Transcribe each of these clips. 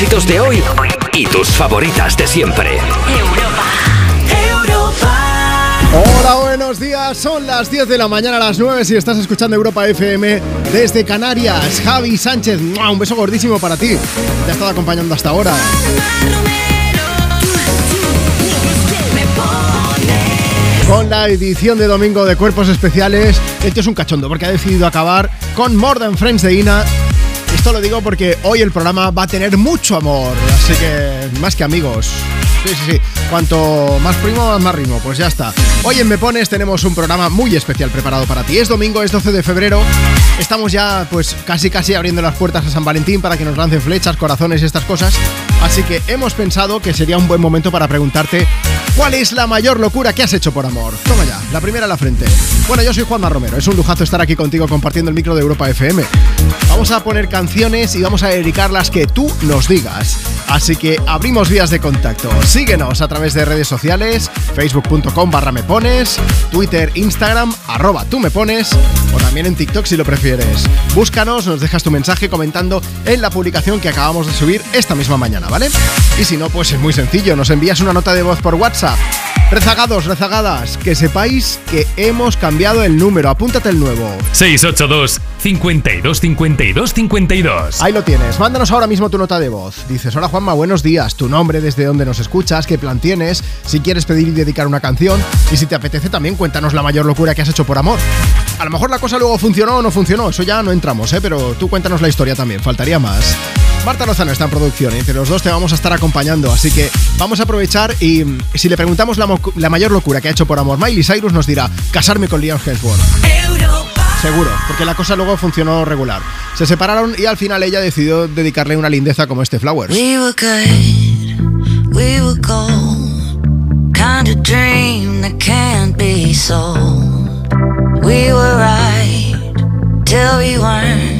éxitos de hoy y tus favoritas de siempre. Hola, buenos días. Son las 10 de la mañana a las 9 si estás escuchando Europa FM desde Canarias. Javi Sánchez, un beso gordísimo para ti. Te ha estado acompañando hasta ahora. Con la edición de domingo de Cuerpos Especiales, este es un cachondo porque ha decidido acabar con More Than Friends de Ina. Esto lo digo porque hoy el programa va a tener mucho amor, así que más que amigos. Sí, sí, sí. Cuanto más primo, más ritmo. Pues ya está. Hoy en Me Pones tenemos un programa muy especial preparado para ti. Es domingo, es 12 de febrero. Estamos ya, pues, casi casi abriendo las puertas a San Valentín para que nos lancen flechas, corazones y estas cosas. Así que hemos pensado que sería un buen momento para preguntarte ¿Cuál es la mayor locura que has hecho por amor? Toma ya, la primera a la frente. Bueno, yo soy Juanma Romero, es un lujazo estar aquí contigo compartiendo el micro de Europa FM. Vamos a poner canciones y vamos a dedicar las que tú nos digas. Así que abrimos vías de contacto. Síguenos a través de redes sociales, facebook.com barra me pones, Twitter, Instagram, arroba tú me pones, o también en TikTok si lo prefieres. Búscanos, nos dejas tu mensaje comentando en la publicación que acabamos de subir esta misma mañana, ¿vale? Y si no, pues es muy sencillo, nos envías una nota de voz por WhatsApp. Rezagados, rezagadas, que sepáis que hemos cambiado el número, apúntate el nuevo. 682 52 52 52. Ahí lo tienes, mándanos ahora mismo tu nota de voz. Dices, hola Juanma, buenos días, tu nombre, desde dónde nos escuchas, qué plan tienes, si quieres pedir y dedicar una canción, y si te apetece también cuéntanos la mayor locura que has hecho por amor. A lo mejor la cosa luego funcionó o no funcionó, eso ya no entramos, ¿eh? pero tú cuéntanos la historia también, faltaría más. Marta Lozano está en producción y entre los dos te vamos a estar acompañando, así que vamos a aprovechar y mm, si le preguntamos la, la mayor locura que ha hecho por amor, Miley Cyrus nos dirá casarme con Liam Hemsworth. Seguro, porque la cosa luego funcionó regular. Se separaron y al final ella decidió dedicarle una lindeza como este Flowers. We were good, we were gold, kind of dream that can't be sold. We were right till we weren't.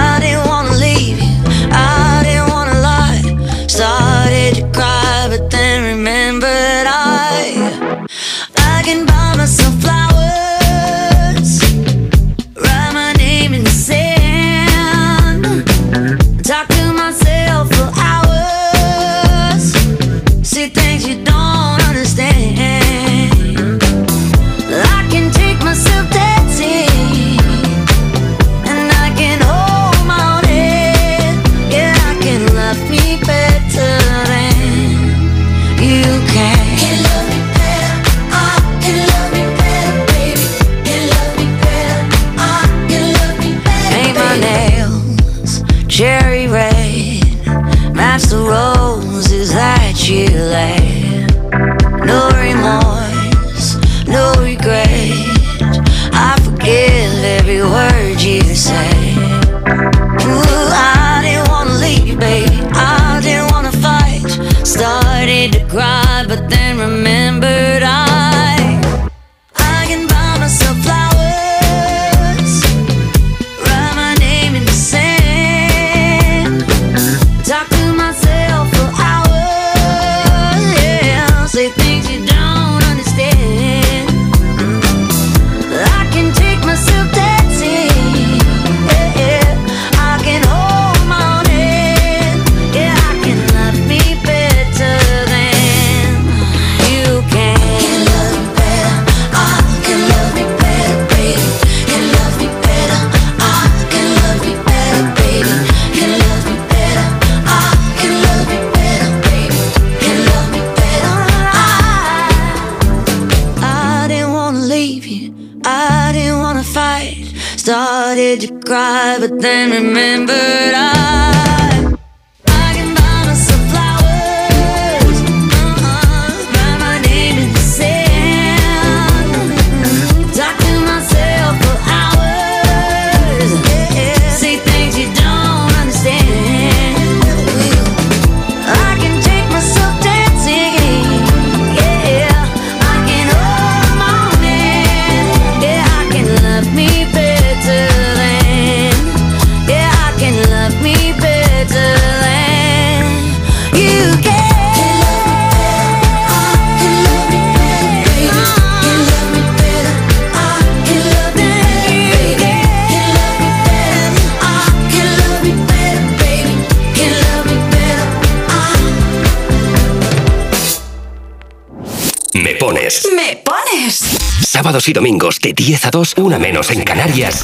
Sábados y domingos de 10 a 2, una menos en Canarias.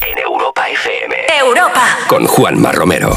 En Europa FM. Europa. Con Juanma Romero.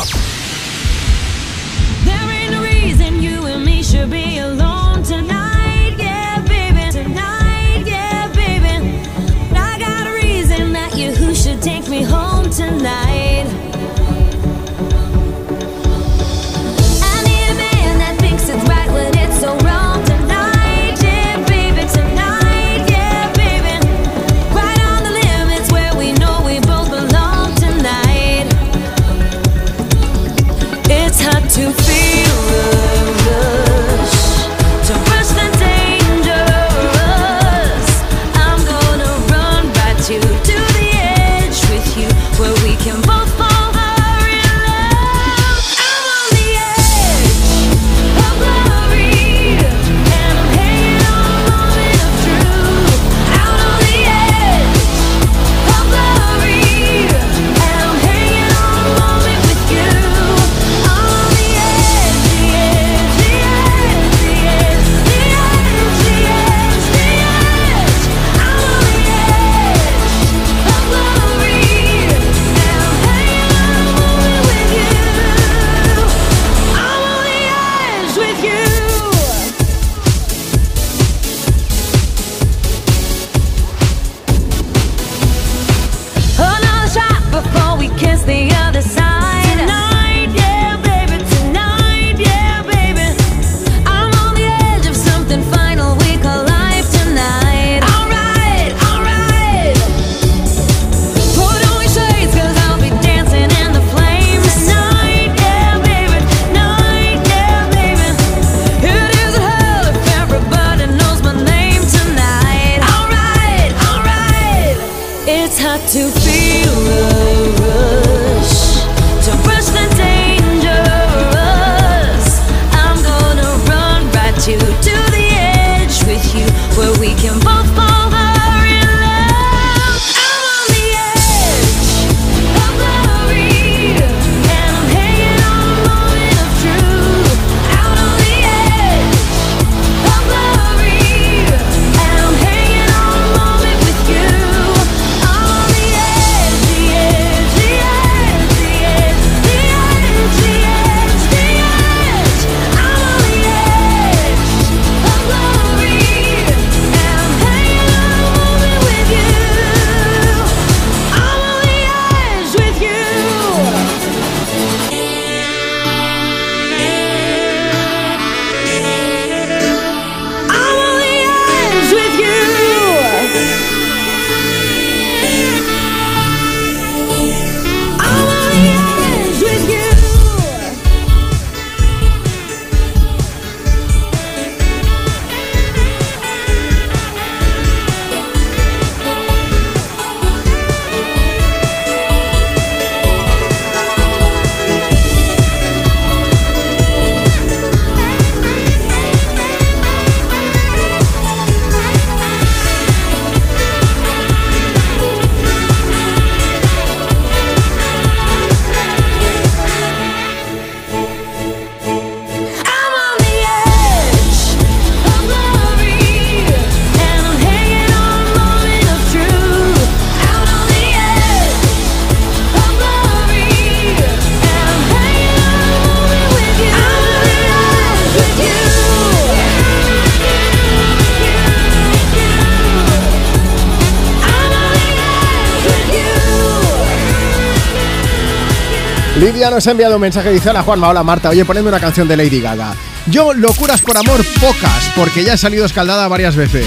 Lidia nos ha enviado un mensaje, dice, hola Juanma, hola Marta, oye, ponedme una canción de Lady Gaga. Yo, locuras por amor, pocas, porque ya he salido escaldada varias veces.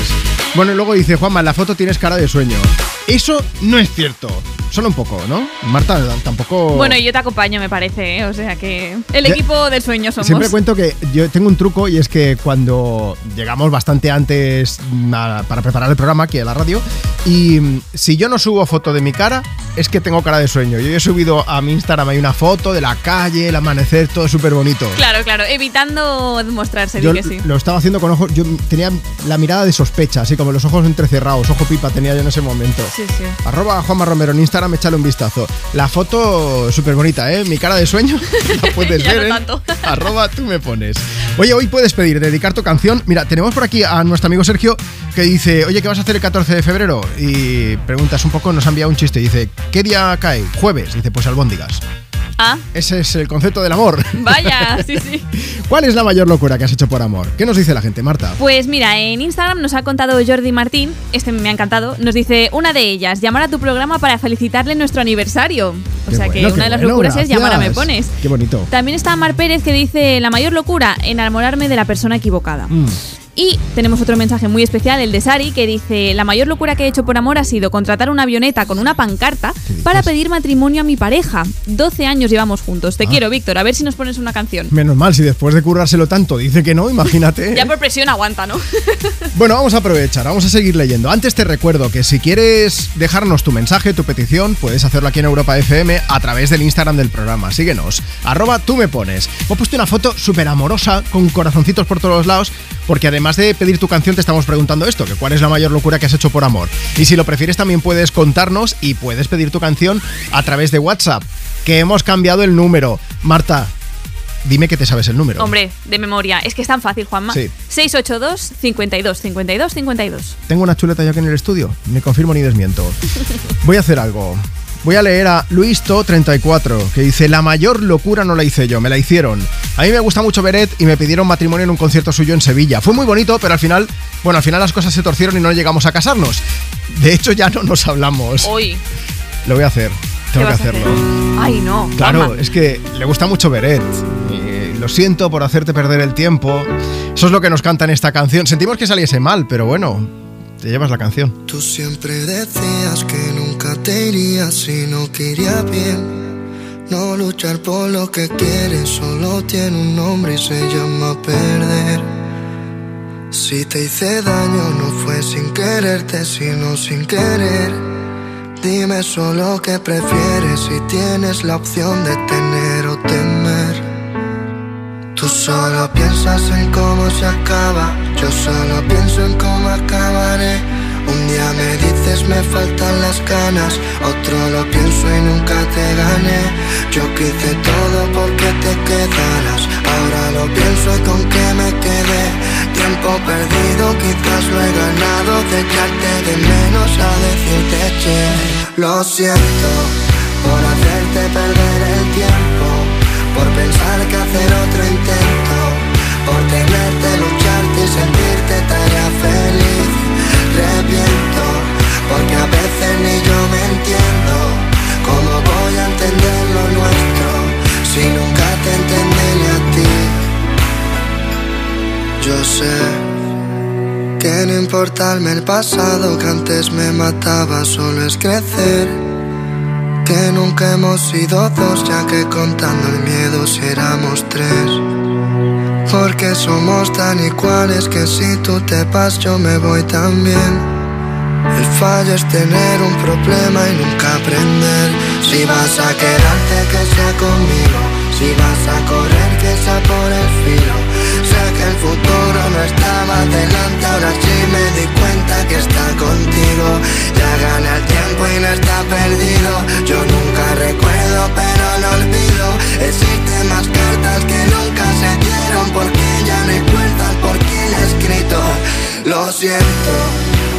Bueno, y luego dice, Juanma, en la foto tienes cara de sueño. Eso no es cierto. Solo un poco, ¿no? Marta, tampoco. Bueno, yo te acompaño, me parece, ¿eh? O sea que. El equipo de sueños somos. Siempre cuento que yo tengo un truco y es que cuando llegamos bastante antes para preparar el programa aquí en la radio, y mm, si yo no subo foto de mi cara, es que tengo cara de sueño. Yo he subido a mi Instagram hay una foto de la calle, el amanecer, todo súper bonito. Claro, claro, evitando mostrarse, yo que sí. Lo estaba haciendo con ojos. Yo tenía la mirada de sospecha, así como los ojos entrecerrados, ojo pipa tenía yo en ese momento. Sí, sí. Arroba Juanma Romero en Instagram, échale un vistazo. La foto súper bonita, ¿eh? Mi cara de sueño la puedes Ya ver no tanto. arroba tú me pones. Oye, hoy puedes pedir, dedicar tu canción. Mira, tenemos por aquí a nuestro amigo Sergio que dice, oye, ¿qué vas a hacer el 14 de febrero? Y preguntas un poco, nos ha enviado un chiste. Dice, ¿qué día cae? Jueves. Dice, pues albóndigas. Ah, Ese es el concepto del amor. vaya, sí, sí. ¿Cuál es la mayor locura que has hecho por amor? ¿Qué nos dice la gente, Marta? Pues mira, en Instagram nos ha contado Jordi Martín, este me ha encantado, nos dice una de ellas, llamar a tu programa para felicitarle nuestro aniversario. O Qué sea que una de las bueno, locuras es llamar a Me. Pones. Qué bonito. También está Mar Pérez que dice la mayor locura, enamorarme de la persona equivocada. Mm. Y tenemos otro mensaje muy especial, el de Sari, que dice, la mayor locura que he hecho por amor ha sido contratar una avioneta con una pancarta para pedir matrimonio a mi pareja. 12 años llevamos juntos. Te Ah. quiero, Víctor, a ver si nos pones una canción. Menos mal, si después de currárselo tanto dice que no, imagínate. Ya por presión aguanta, ¿no? Bueno, vamos a aprovechar, vamos a seguir leyendo. Antes te recuerdo que si quieres dejarnos tu mensaje, tu petición, puedes hacerlo aquí en Europa FM a través del Instagram del programa. Síguenos, arroba tú me pones. Hemos puesto una foto súper amorosa, con corazoncitos por todos lados, porque además de pedir tu canción te estamos preguntando esto, que cuál es la mayor locura que has hecho por amor. Y si lo prefieres también puedes contarnos y puedes pedir tu canción a través de WhatsApp, que hemos cambiado el número. Marta, dime que te sabes el número. Hombre, de memoria. Es que es tan fácil, Juanma. Sí. 682 52 52 52. Tengo una chuleta yo aquí en el estudio. Ni confirmo ni desmiento. Voy a hacer algo. Voy a leer a Luisto34, que dice: La mayor locura no la hice yo, me la hicieron. A mí me gusta mucho Beret y me pidieron matrimonio en un concierto suyo en Sevilla. Fue muy bonito, pero al final, bueno, al final las cosas se torcieron y no llegamos a casarnos. De hecho, ya no nos hablamos. Hoy. Lo voy a hacer. ¿qué Tengo que hacerlo. hacer? Ay, no. Claro, es que le gusta mucho Beret. Y lo siento por hacerte perder el tiempo. Eso es lo que nos canta en esta canción. Sentimos que saliese mal, pero bueno, te llevas la canción. Tú siempre decías que nunca te irías si no quería bien. No luchar por lo que quieres solo tiene un nombre y se llama perder. Si te hice daño no fue sin quererte, sino sin querer. Dime solo qué prefieres si tienes la opción de tener o temer. Solo piensas en cómo se acaba, yo solo pienso en cómo acabaré. Un día me dices me faltan las ganas, otro lo pienso y nunca te gané. Yo quise todo porque te quedaras, ahora lo pienso y con qué me quedé. Tiempo perdido, quizás lo he ganado de echarte de menos a decirte che. Lo siento por hacerte perder el tiempo, por pensar que hacer otro intento, por tenerte, lucharte y sentirte tarea feliz. Reviento, porque a veces ni yo me entiendo. ¿Cómo voy a entender lo nuestro si nunca te entendí ni a ti? Yo sé que no importarme el pasado que antes me mataba, solo es crecer. Que nunca hemos sido dos, ya que contando el miedo si éramos tres. Porque somos tan iguales que si tú te vas yo me voy también. El fallo es tener un problema y nunca aprender. Si vas a quedarte que sea conmigo, si vas a correr que sea por el filo. El futuro no estaba delante, ahora sí me di cuenta que está contigo. Ya gana el tiempo y no está perdido. Yo nunca recuerdo, pero lo olvido. Existen más cartas que nunca se dieron porque ya no hay puertas por quien he escrito. Lo siento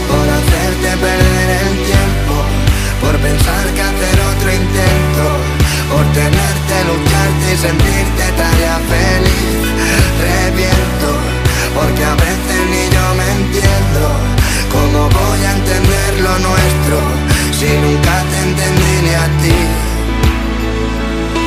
por hacerte perder el tiempo, por pensar que hacer otro intento, por tenerte, lucharte y sentirte tarea feliz. Reviento, porque a veces ni yo me entiendo. ¿Cómo voy a entender lo nuestro si nunca te entendí ni a ti?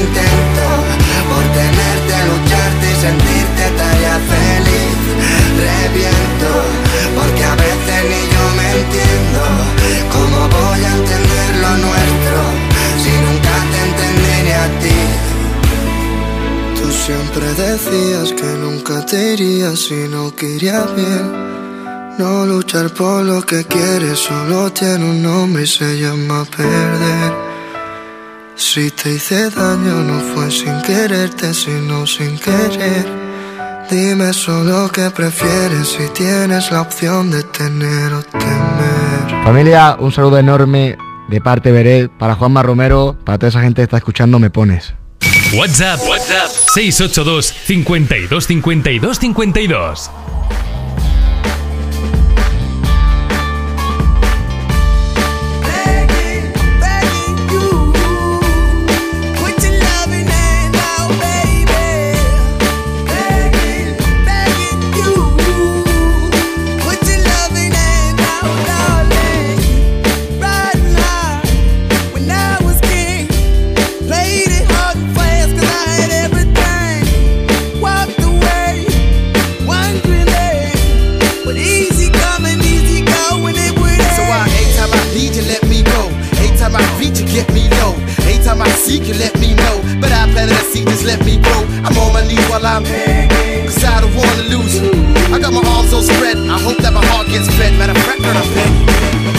intento por tenerte, lucharte y sentirte talla feliz. Reviento, porque a veces ni yo me entiendo. ¿Cómo voy a entender lo nuestro si nunca te entendí ni a ti? Tú siempre decías que nunca te irías si no quería bien. No luchar por lo que quieres solo tiene un nombre y se llama perder. Si te hice daño no fue sin quererte, sino sin querer. Dime solo qué prefieres si tienes la opción de tener o temer. Familia, un saludo enorme de parte Beret para Juanma Romero, para toda esa gente que está escuchando Me Pones. WhatsApp, WhatsApp 682 52 52 52. Let me grow. I'm on my knees while I'm Cause I don't wanna lose. I got my arms all spread. I hope that my heart gets fed. Matter of fact, I'm begging.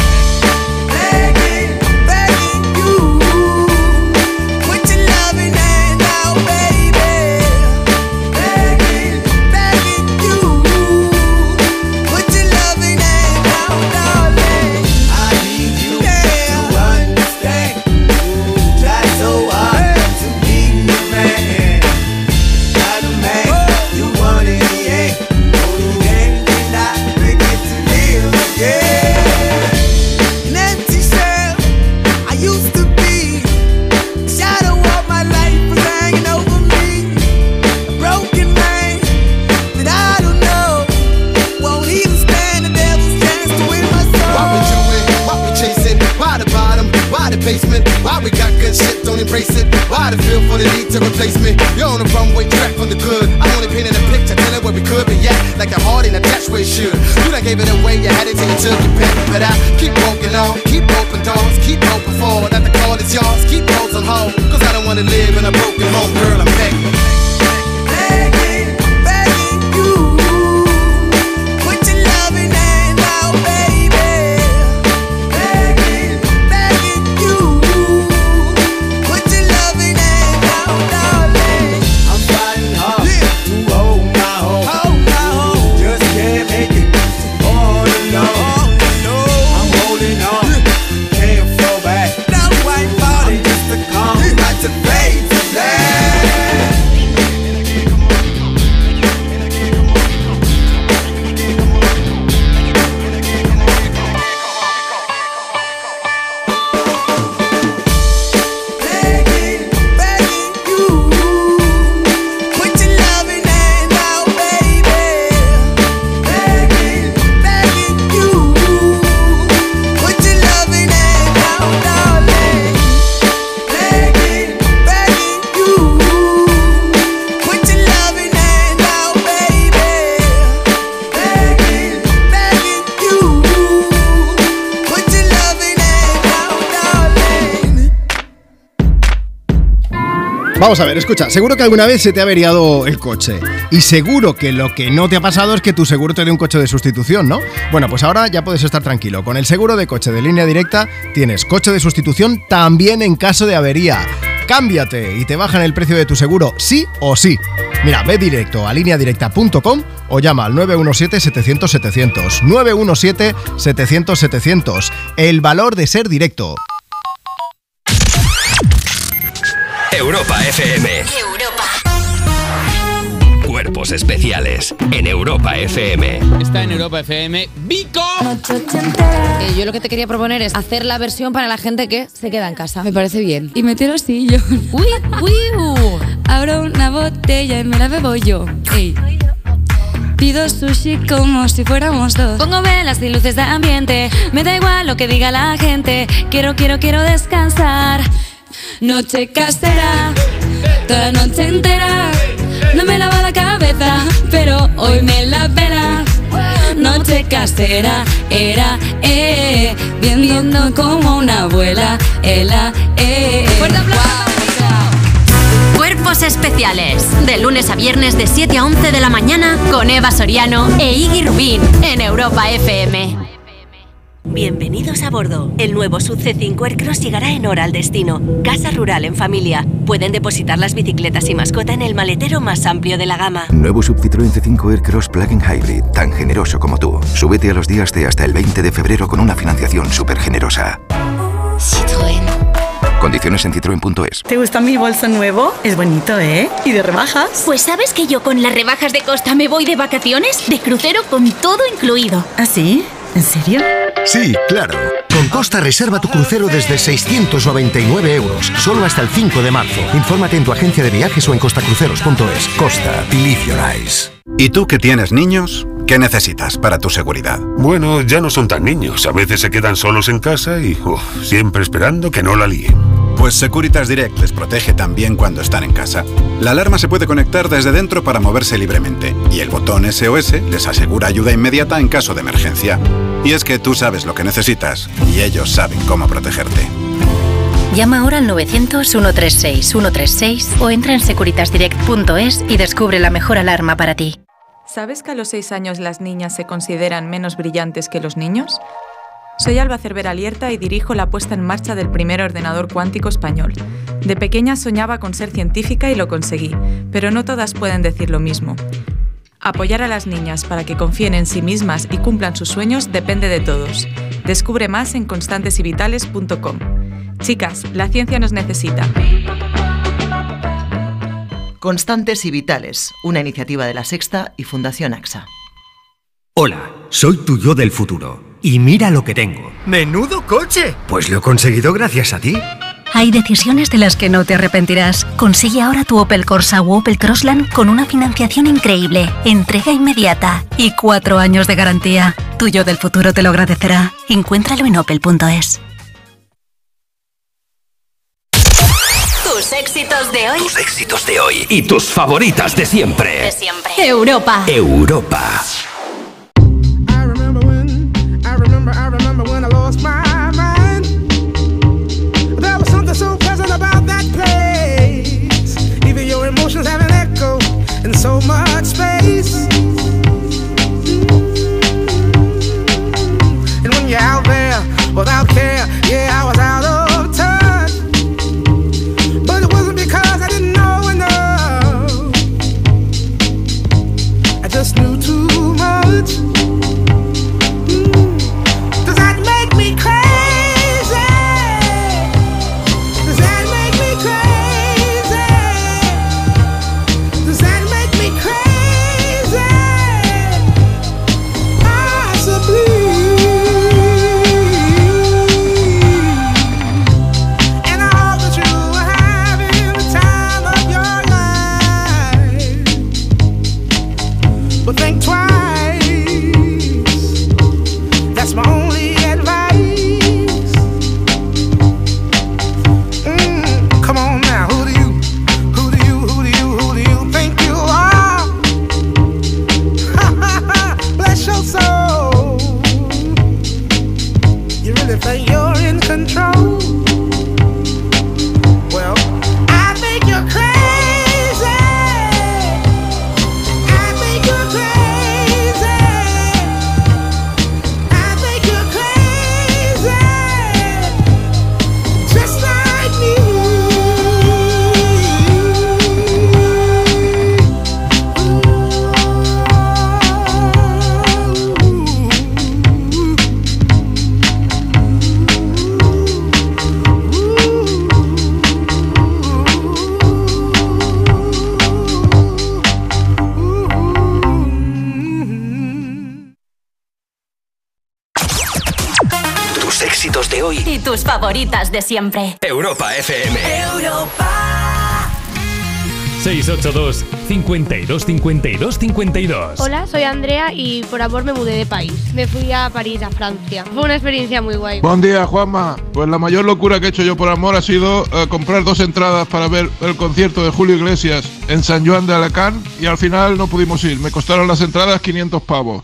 Vamos a ver, escucha, seguro que alguna vez se te ha averiado el coche. Y seguro que lo que no te ha pasado es que tu seguro te dé un coche de sustitución, ¿no? Bueno, pues ahora ya puedes estar tranquilo. Con el seguro de coche de línea directa tienes coche de sustitución también en caso de avería. Cámbiate y te bajan el precio de tu seguro, sí o sí. Mira, ve directo a lineadirecta.com o llama al 917-700-700. 917-700-700. El valor de ser directo. Europa FM. Europa. Cuerpos especiales en Europa FM. Está en Europa FM Vico. Eh, yo lo que te quería proponer es hacer la versión para la gente que se queda en casa. Me parece bien. Y meter así yo. Uy, uy, uh. Abro una botella y me la bebo yo. Ey. Pido sushi como si fuéramos dos. Pongo velas y luces de ambiente. Me da igual lo que diga la gente. Quiero, quiero, quiero descansar. Noche casera, toda la noche entera. No me lava la cabeza, pero hoy me la pela. Noche casera, era, eh, viendo como una abuela, ela, eh. Cuerpos especiales. De lunes a viernes de 7 a 11 de la mañana con Eva Soriano e Iggy Rubín en Europa FM. Bienvenidos a bordo. El nuevo Sub C5 Aircross llegará en hora al destino. Casa rural en familia. Pueden depositar las bicicletas y mascota en el maletero más amplio de la gama. Nuevo Sub Citroën C5 Aircross Plug-in Hybrid, tan generoso como tú. Súbete a los días de hasta el 20 de febrero con una financiación súper generosa. Citroën. Condiciones en citroen.es. ¿Te gusta mi bolso nuevo? Es bonito, ¿eh? ¿Y de rebajas? Pues sabes que yo con las rebajas de Costa me voy de vacaciones, de crucero con todo incluido. ¿Ah, sí? ¿En serio? Sí, claro. Con Costa reserva tu crucero desde 699 euros, solo hasta el 5 de marzo. Infórmate en tu agencia de viajes o en costacruceros.es. Costa, believe your eyes. ¿Y tú que tienes niños? ¿Qué necesitas para tu seguridad? Bueno, ya no son tan niños. A veces se quedan solos en casa y uf, siempre esperando que no la líen. Pues Securitas Direct les protege también cuando están en casa. La alarma se puede conectar desde dentro para moverse libremente y el botón SOS les asegura ayuda inmediata en caso de emergencia. Y es que tú sabes lo que necesitas y ellos saben cómo protegerte. Llama ahora al 900-136-136 o entra en securitasdirect.es y descubre la mejor alarma para ti. ¿Sabes que a los 6 años las niñas se consideran menos brillantes que los niños? Soy Alba Cervera Lierta y dirijo la puesta en marcha del primer ordenador cuántico español. De pequeña soñaba con ser científica y lo conseguí, pero no todas pueden decir lo mismo. Apoyar a las niñas para que confíen en sí mismas y cumplan sus sueños depende de todos. Descubre más en constantesyvitales.com. Chicas, la ciencia nos necesita. Constantes y Vitales, una iniciativa de la Sexta y Fundación AXA. Hola, soy tu yo del futuro. Y mira lo que tengo. ¡Menudo coche! Pues lo he conseguido gracias a ti. Hay decisiones de las que no te arrepentirás. Consigue ahora tu Opel Corsa o Opel Crossland con una financiación increíble, entrega inmediata y cuatro años de garantía. Tuyo del futuro te lo agradecerá. Encuéntralo en opel.es. Tus éxitos de hoy. Tus éxitos de hoy y tus favoritas de siempre. De siempre. Europa. Europa. De siempre. Europa FM. Europa. 682 52 52 52 Hola, soy Andrea y por amor me mudé de país. Me fui a París, a Francia. Fue una experiencia muy guay. Buen día, Juanma. Pues la mayor locura que he hecho yo por amor ha sido eh, comprar dos entradas para ver el concierto de Julio Iglesias en San Juan de Alacant y al final no pudimos ir. Me costaron las entradas 500 pavos.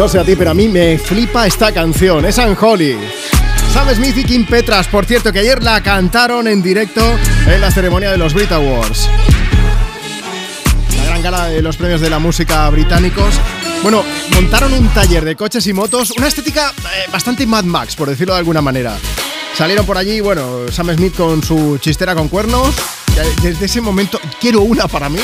No sé a ti, pero a mí me flipa esta canción. Es Unholy. Sam Smith y Kim Petras, por cierto, que ayer la cantaron en directo en la ceremonia de los Brit Awards. La gran gala de los premios de la música británicos. Bueno, montaron un taller de coches y motos, una estética eh, bastante Mad Max, por decirlo de alguna manera. Salieron por allí, bueno, Sam Smith con su chistera con cuernos. y Desde ese momento, quiero una para mí.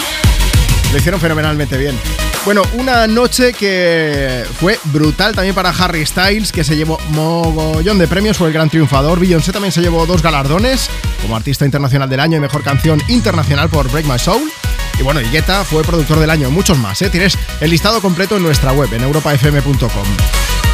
Lo hicieron fenomenalmente bien. Bueno, una noche que fue brutal también para Harry Styles, que se llevó mogollón de premios, fue el gran triunfador. Beyoncé también se llevó dos galardones, como Artista Internacional del Año y Mejor Canción Internacional por Break My Soul. Y bueno, Guetta fue Productor del Año, muchos más, ¿eh? Tienes el listado completo en nuestra web, en europafm.com.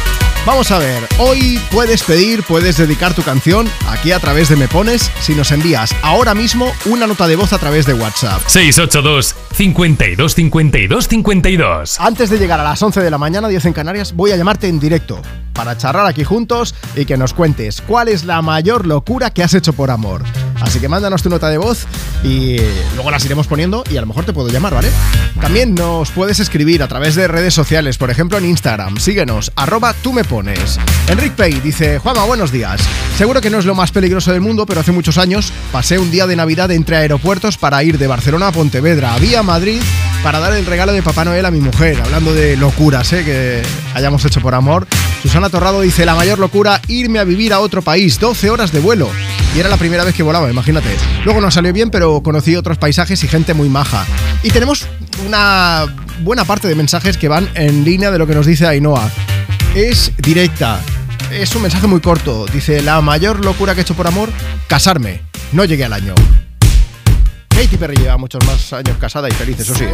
Vamos a ver, hoy puedes pedir, puedes dedicar tu canción aquí a través de Me Pones si nos envías ahora mismo una nota de voz a través de WhatsApp. 682 52 52 52. Antes de llegar a las 11 de la mañana, 10 en Canarias, voy a llamarte en directo para charlar aquí juntos y que nos cuentes cuál es la mayor locura que has hecho por amor. Así que mándanos tu nota de voz y luego las iremos poniendo y a lo mejor te puedo llamar, ¿vale? También nos puedes escribir a través de redes sociales, por ejemplo en Instagram. Síguenos, arroba tú me pones. Enric Pay dice, Juanma, buenos días. Seguro que no es lo más peligroso del mundo, pero hace muchos años pasé un día de Navidad entre aeropuertos para ir de Barcelona a Pontevedra, vía Madrid, para dar el regalo de Papá Noel a mi mujer. Hablando de locuras, ¿eh? Que hayamos hecho por amor. Susana Torrado dice, la mayor locura, irme a vivir a otro país, 12 horas de vuelo. Y era la primera vez que volaba, imagínate. Luego no salió bien, pero conocí otros paisajes y gente muy maja. Y tenemos una buena parte de mensajes que van en línea de lo que nos dice Ainhoa. Es directa. Es un mensaje muy corto. Dice, la mayor locura que he hecho por amor, casarme. No llegué al año. Katy Perry lleva muchos más años casada y feliz, eso sí, ¿eh?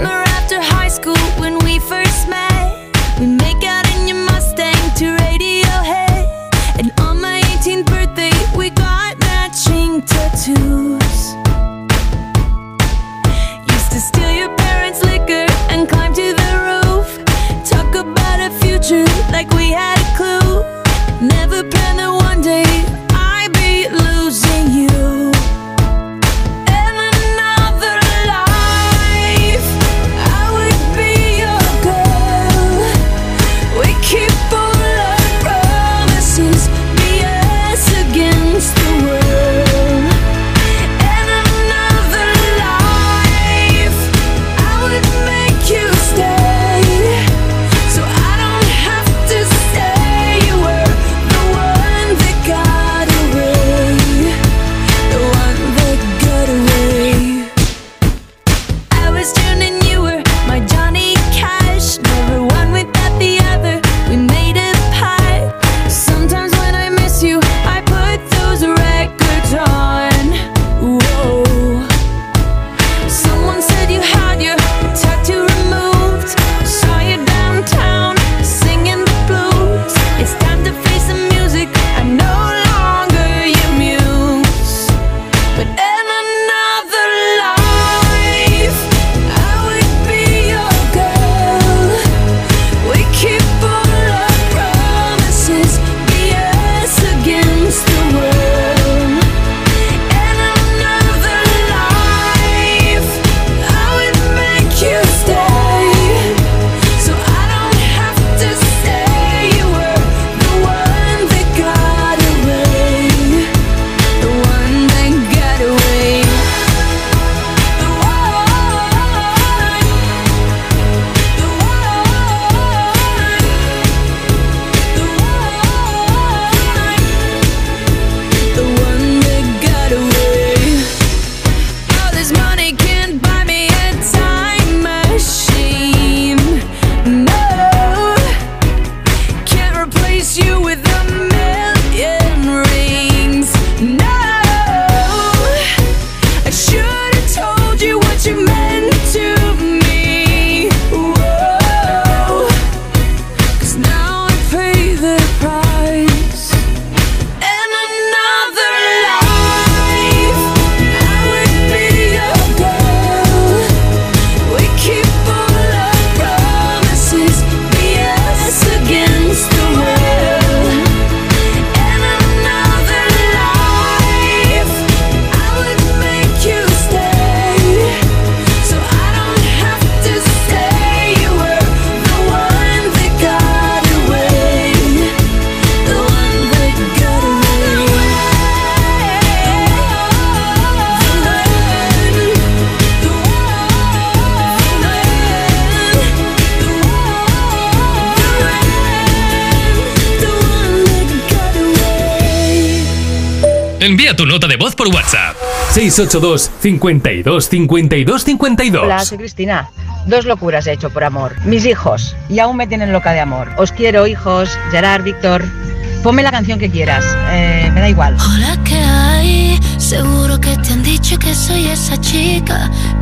A like we had a clue. Never planned that one day 682 52 52 52. Hola, soy Cristina. Dos locuras he hecho por amor. Mis hijos, y aún me tienen loca de amor. Os quiero, hijos. Gerard, Víctor. Ponme la canción que quieras. Eh, me da igual. Hola, ¿qué hay? Seguro que te han dicho que soy esa chica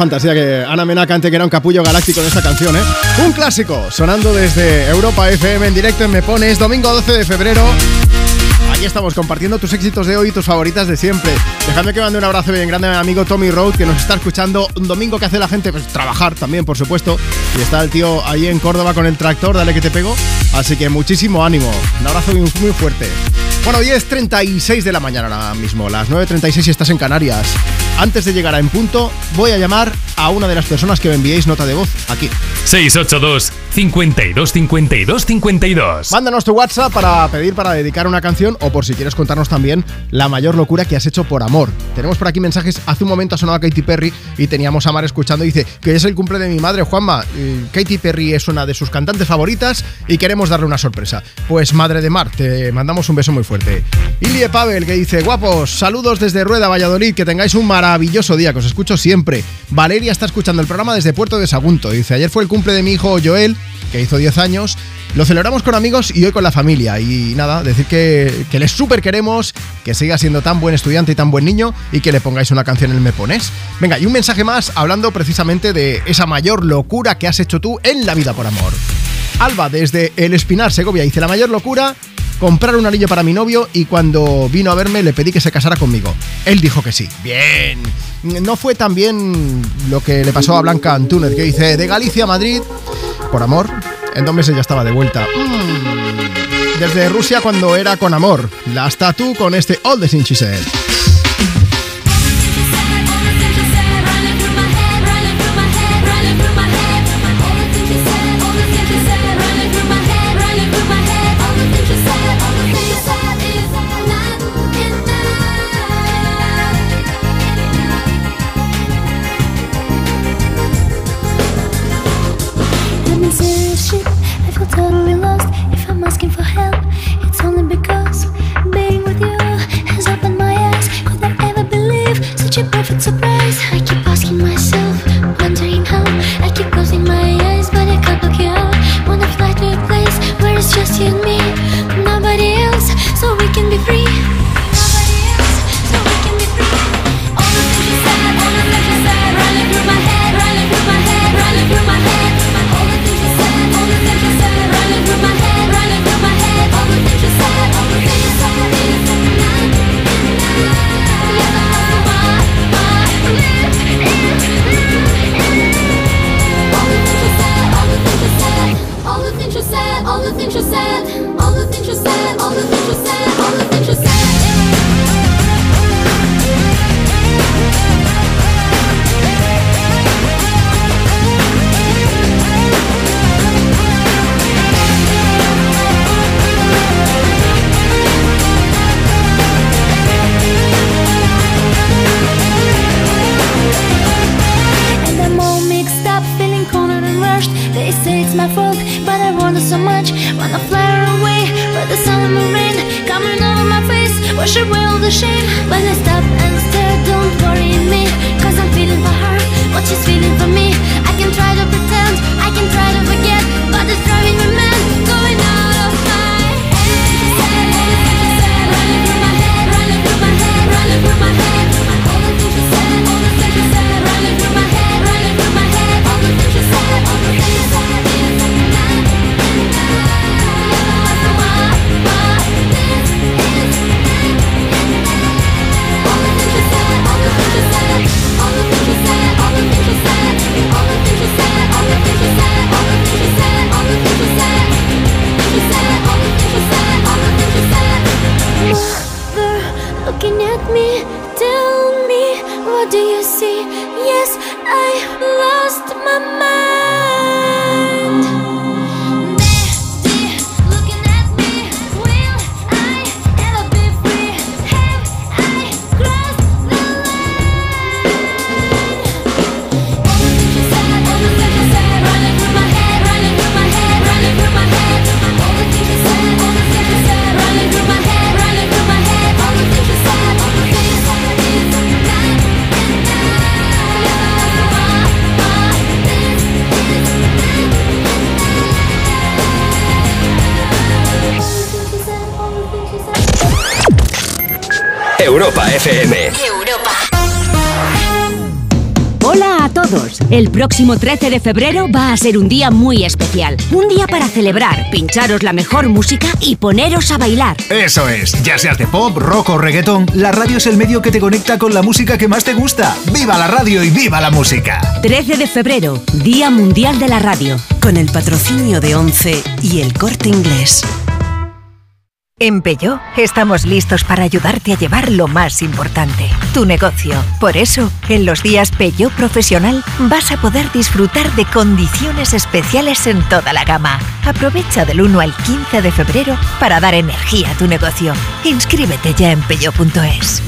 Fantasía que Ana Mena cante que era un capullo galáctico en esta canción, ¿eh? Un clásico, sonando desde Europa FM en directo en Me Pones, domingo 12 de febrero. Aquí estamos compartiendo tus éxitos de hoy y tus favoritas de siempre. Dejadme que mande un abrazo bien grande a mi amigo Tommy Road, que nos está escuchando un domingo que hace la gente, pues trabajar también, por supuesto. Y está el tío ahí en Córdoba con el tractor, dale que te pego. Así que muchísimo ánimo. Un abrazo muy, muy fuerte. Bueno, hoy es 36 de la mañana ahora mismo, las 9.36 si estás en Canarias. Antes de llegar a En Punto, voy a llamar a una de las personas que me enviéis nota de voz aquí. 682 52 52 52. Mándanos tu WhatsApp para pedir para dedicar una canción o por si quieres contarnos también la mayor locura que has hecho por amor. Tenemos por aquí mensajes. Hace un momento ha sonado Katy Perry y teníamos a Mar escuchando. Dice que es el cumple de mi madre, Juanma. Katy Perry es una de sus cantantes favoritas y queremos darle una sorpresa. Pues madre de Mar, te mandamos un beso muy fuerte. Ilie Pavel que dice: Guapos, saludos desde Rueda, Valladolid. Que tengáis un maravilloso día, que os escucho siempre. Valeria está escuchando el programa desde Puerto de Sagunto. Dice: Ayer fue el cumple de mi hijo Joel que hizo 10 años. Lo celebramos con amigos y hoy con la familia. Y nada, decir que, que les súper queremos, que siga siendo tan buen estudiante y tan buen niño y que le pongáis una canción en el Me Pones. Venga, y un mensaje más hablando precisamente de esa mayor locura que has hecho tú en la vida por amor. Alba, desde El Espinar, Segovia, dice la mayor locura. Comprar un anillo para mi novio y cuando vino a verme le pedí que se casara conmigo. Él dijo que sí. Bien. No fue tan bien lo que le pasó a Blanca Antúnez, que dice de Galicia a Madrid, por amor, en dos meses ya estaba de vuelta. Desde Rusia cuando era con amor. La tú con este All the Things El próximo 13 de febrero va a ser un día muy especial. Un día para celebrar, pincharos la mejor música y poneros a bailar. Eso es, ya seas de pop, rock o reggaetón, la radio es el medio que te conecta con la música que más te gusta. ¡Viva la radio y viva la música! 13 de febrero, Día Mundial de la Radio. Con el patrocinio de ONCE y el corte inglés. En Peugeot estamos listos para ayudarte a llevar lo más importante, tu negocio. Por eso, en los días Peugeot Profesional vas a poder disfrutar de condiciones especiales en toda la gama. Aprovecha del 1 al 15 de febrero para dar energía a tu negocio. Inscríbete ya en peugeot.es.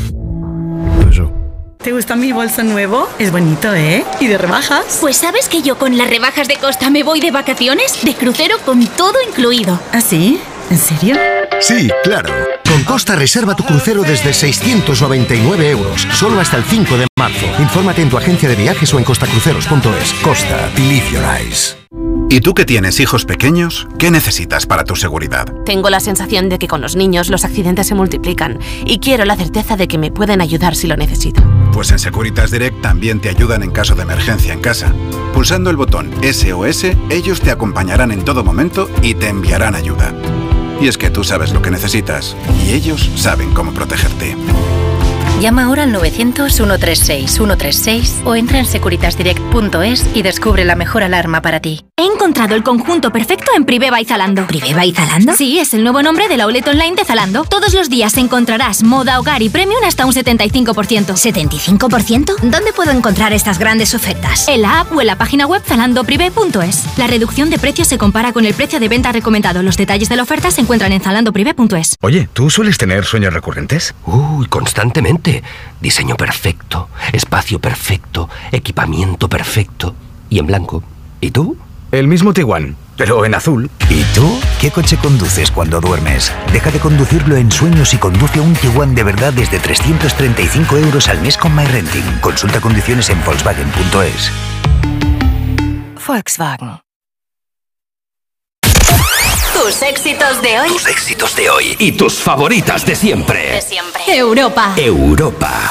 ¿Te gusta mi bolso nuevo? Es bonito, ¿eh? ¿Y de rebajas? Pues sabes que yo con las rebajas de Costa me voy de vacaciones, de crucero con todo incluido. ¿Ah, sí? ¿En serio? Sí, claro. Con Costa reserva tu crucero desde 699 euros, solo hasta el 5 de marzo. Infórmate en tu agencia de viajes o en costacruceros.es. Costa, believe your eyes. ¿Y tú que tienes hijos pequeños? ¿Qué necesitas para tu seguridad? Tengo la sensación de que con los niños los accidentes se multiplican y quiero la certeza de que me pueden ayudar si lo necesito. Pues en Securitas Direct también te ayudan en caso de emergencia en casa. Pulsando el botón SOS, ellos te acompañarán en todo momento y te enviarán ayuda. Y es que tú sabes lo que necesitas y ellos saben cómo protegerte. Llama ahora al 900-136-136 o entra en securitasdirect.es y descubre la mejor alarma para ti. He encontrado el conjunto perfecto en Priveva y Zalando. ¿Priveva y Zalando? Sí, es el nuevo nombre de la outlet online de Zalando. Todos los días encontrarás moda, hogar y premium hasta un 75%. ¿75%? ¿Dónde puedo encontrar estas grandes ofertas? En la app o en la página web zalandoprivé.es. La reducción de precios se compara con el precio de venta recomendado. Los detalles de la oferta se encuentran en zalandoprivé.es. Oye, ¿tú sueles tener sueños recurrentes? Uy, constantemente. Diseño perfecto, espacio perfecto, equipamiento perfecto. Y en blanco. ¿Y tú? El mismo Tiguan, pero en azul. ¿Y tú? ¿Qué coche conduces cuando duermes? Deja de conducirlo en sueños y conduce un Tiguan de verdad desde 335 euros al mes con MyRenting. Consulta condiciones en Volkswagen.es. Volkswagen. Tus éxitos de hoy. Tus éxitos de hoy y tus favoritas de siempre. De siempre. Europa. Europa.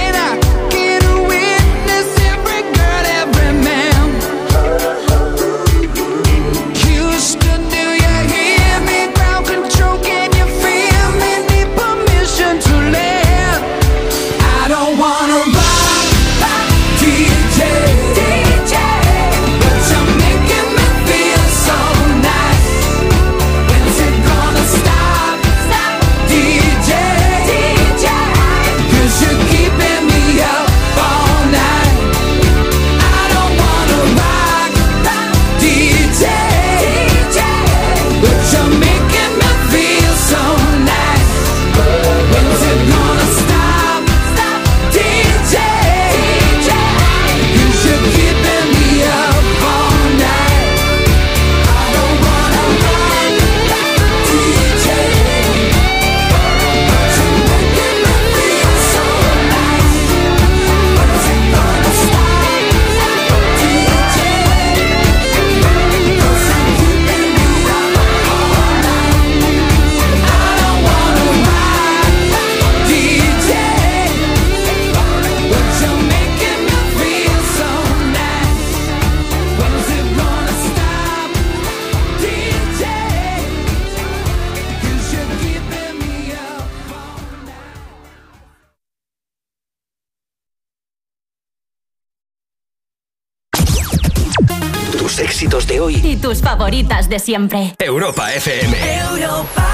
tus éxitos de hoy y tus favoritas de siempre. Europa FM. Europa.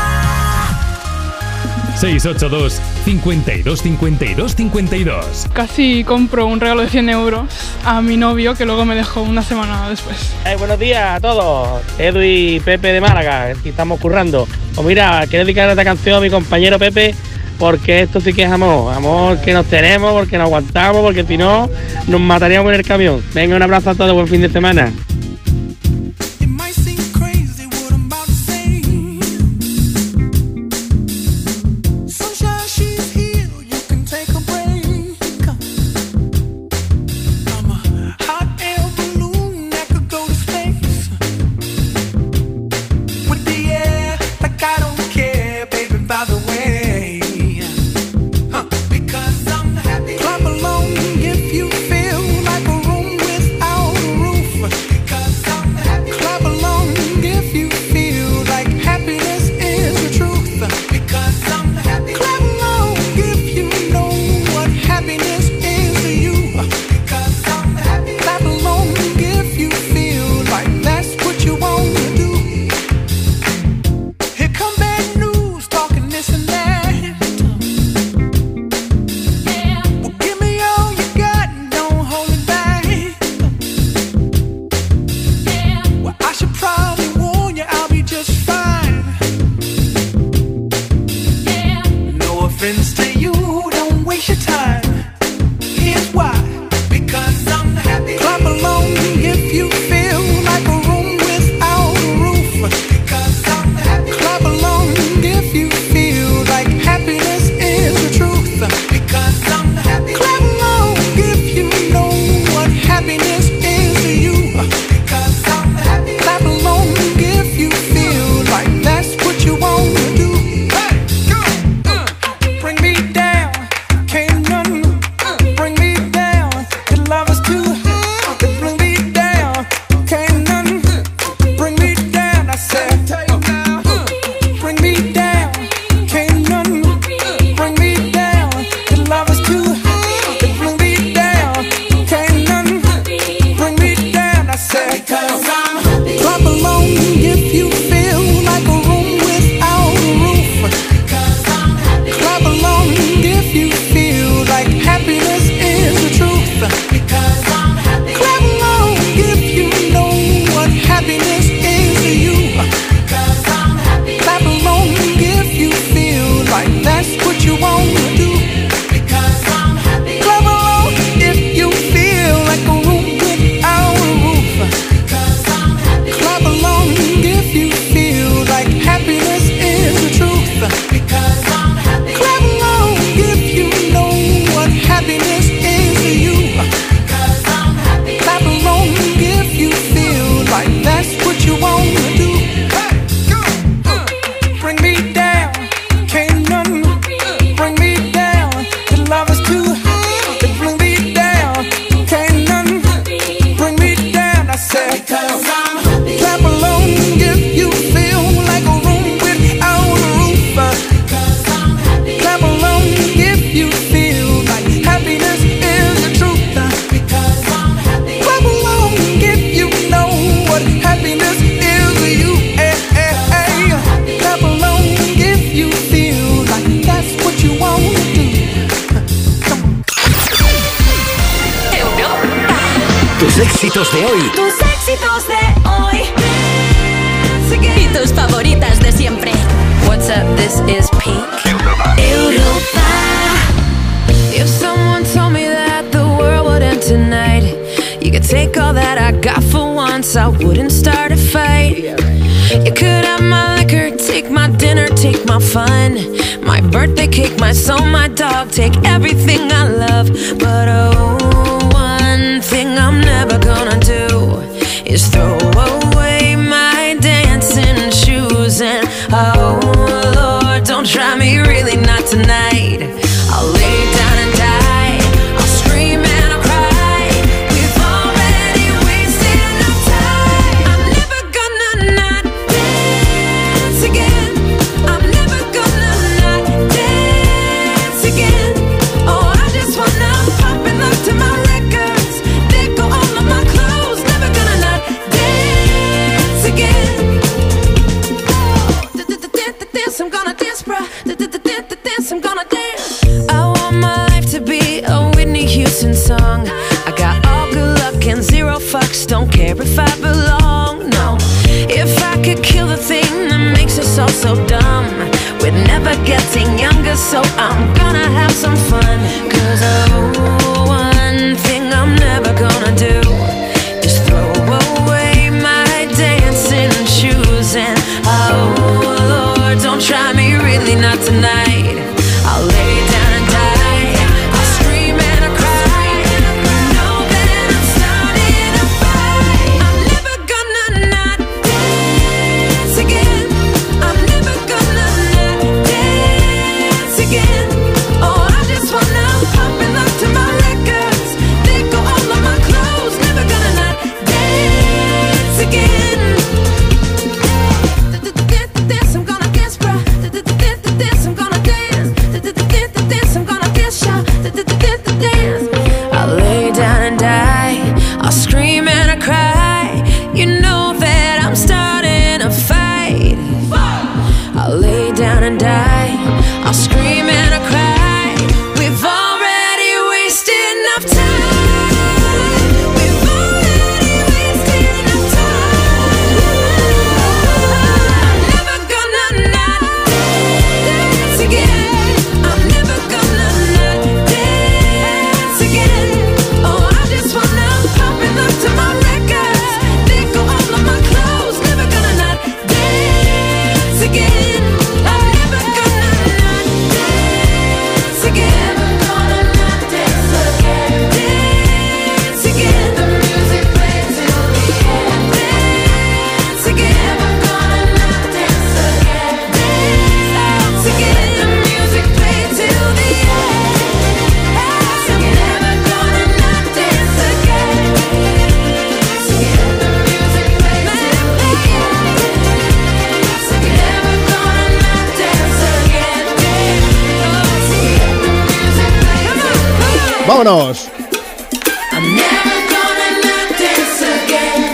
682 52 52 52 Casi compro un regalo de 100 euros a mi novio que luego me dejó una semana después. Eh, buenos días a todos. Edu y Pepe de Málaga, aquí estamos currando. Pues mira, quiero dedicar esta canción a mi compañero Pepe porque esto sí que es amor, amor que nos tenemos, porque nos aguantamos, porque si no nos mataríamos en el camión. Venga, un abrazo a todos, buen fin de semana.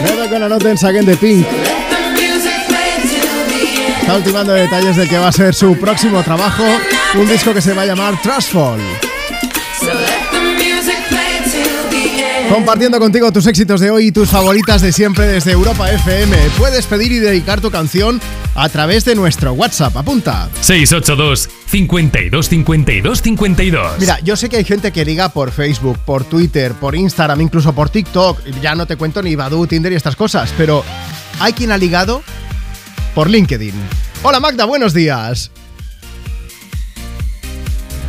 Never gonna not dance again. De Pink. Está ultimando detalles de que va a ser su próximo trabajo, un disco que se va a llamar end. Compartiendo contigo tus éxitos de hoy y tus favoritas de siempre desde Europa FM. Puedes pedir y dedicar tu canción a través de nuestro WhatsApp. Apunta. 682 52 52 52. Mira, yo sé que hay gente que liga por Facebook, por Twitter, por Instagram, incluso por TikTok. Ya no te cuento ni Badoo, Tinder y estas cosas, pero hay quien ha ligado por LinkedIn. Hola Magda, buenos días.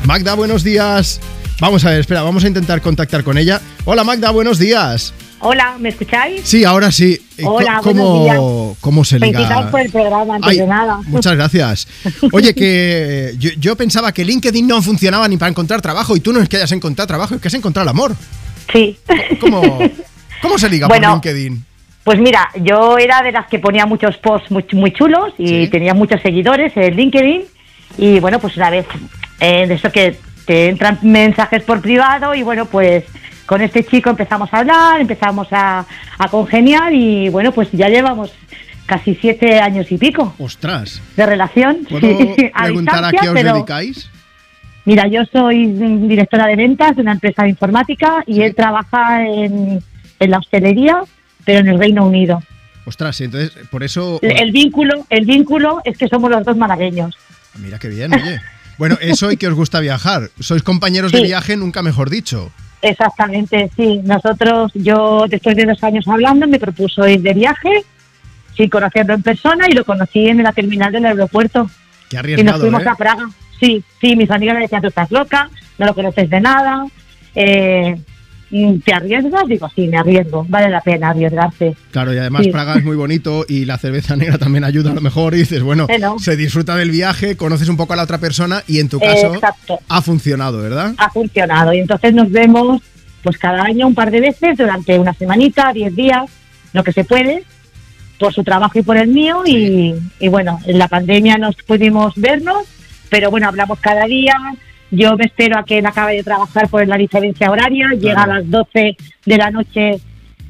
Magda, buenos días. Vamos a ver, espera, vamos a intentar contactar con ella. Hola Magda, buenos días. Hola, ¿me escucháis? Sí, ahora sí. Eh, Hola, co- buenos días. ¿Cómo, cómo se liga? Por el programa, antes Ay, de nada. Muchas gracias. Oye, que yo, yo pensaba que LinkedIn no funcionaba ni para encontrar trabajo y tú no es que hayas encontrado trabajo, es que has encontrado el amor. Sí. ¿Cómo, cómo se liga Bueno, por LinkedIn? Pues mira, yo era de las que ponía muchos posts muy, muy chulos y tenía muchos seguidores en LinkedIn. Y bueno, pues una vez eh, de eso que te entran mensajes por privado y bueno, pues con este chico empezamos a hablar, empezamos a, a congeniar y bueno, pues ya llevamos casi siete años y pico Ostras. de relación. ¿Puedo Sí, preguntar a qué os pero- dedicáis? Mira, yo soy directora de ventas de una empresa de informática y él trabaja en, en la hostelería, pero en el Reino Unido. Ostras, entonces por eso... El, el vínculo, el vínculo es que somos los dos malagueños. Mira qué bien, oye. Bueno, eso y que os gusta viajar. Sois compañeros de viaje, nunca mejor dicho. Exactamente, sí. Nosotros, yo después de dos años hablando, me propuso ir de viaje sin conocerlo en persona y lo conocí en la terminal del aeropuerto. Qué y nos arriesgado, fuimos ¿eh? a Praga. Sí, sí, mis amigas me decían, tú estás loca, no lo conoces de nada. Eh, ¿Te arriesgas? Digo, sí, me arriesgo. Vale la pena arriesgarse. Claro, y además Sí. Praga es muy bonito y la cerveza negra también ayuda a lo mejor. Y dices, bueno, se disfruta del viaje, conoces un poco a la otra persona y en tu caso Exacto. ha funcionado, ¿verdad? ha funcionado. Y entonces nos vemos pues cada año un par de veces durante una semanita, diez días, lo que se puede, por su trabajo y por el mío. Y, y bueno, en la pandemia nos pudimos vernos, pero bueno, hablamos cada día. Yo me espero a que él acabe de trabajar por la diferencia horaria, llega a las 12 de la noche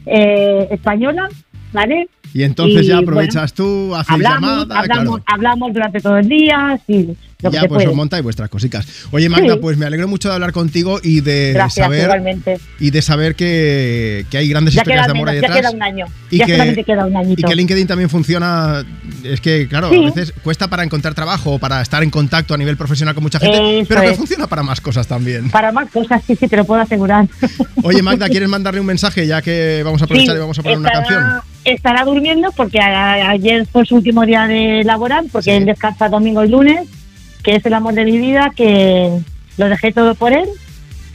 eh, española, ¿vale? Y entonces Y, ya bueno, aprovechas tú, haces hablamos, llamada, hablamos, claro. hablamos durante todo el día, sí, lo que ya pues puede. os montáis vuestras cositas. Oye, Magda, Sí. pues me alegro mucho de hablar contigo y de Gracias, saber igualmente. y de saber que, que hay grandes Ya historias de amor ahí menos, ya detrás. queda un año. Y ya que- queda un añito. Y que LinkedIn también funciona. Es que, claro, Sí. a veces cuesta para encontrar trabajo o para estar en contacto a nivel profesional con mucha gente, Eso pero que es. funciona para más cosas también. Para más cosas, sí, sí, te lo puedo asegurar. Oye, Magda, ¿quieres mandarle un mensaje ya que vamos a aprovechar Sí, y vamos a poner una canción? Estará durmiendo porque a- ayer fue su último día de laboral, porque él descansa domingo y lunes, que es el amor de mi vida, que lo dejé todo por él.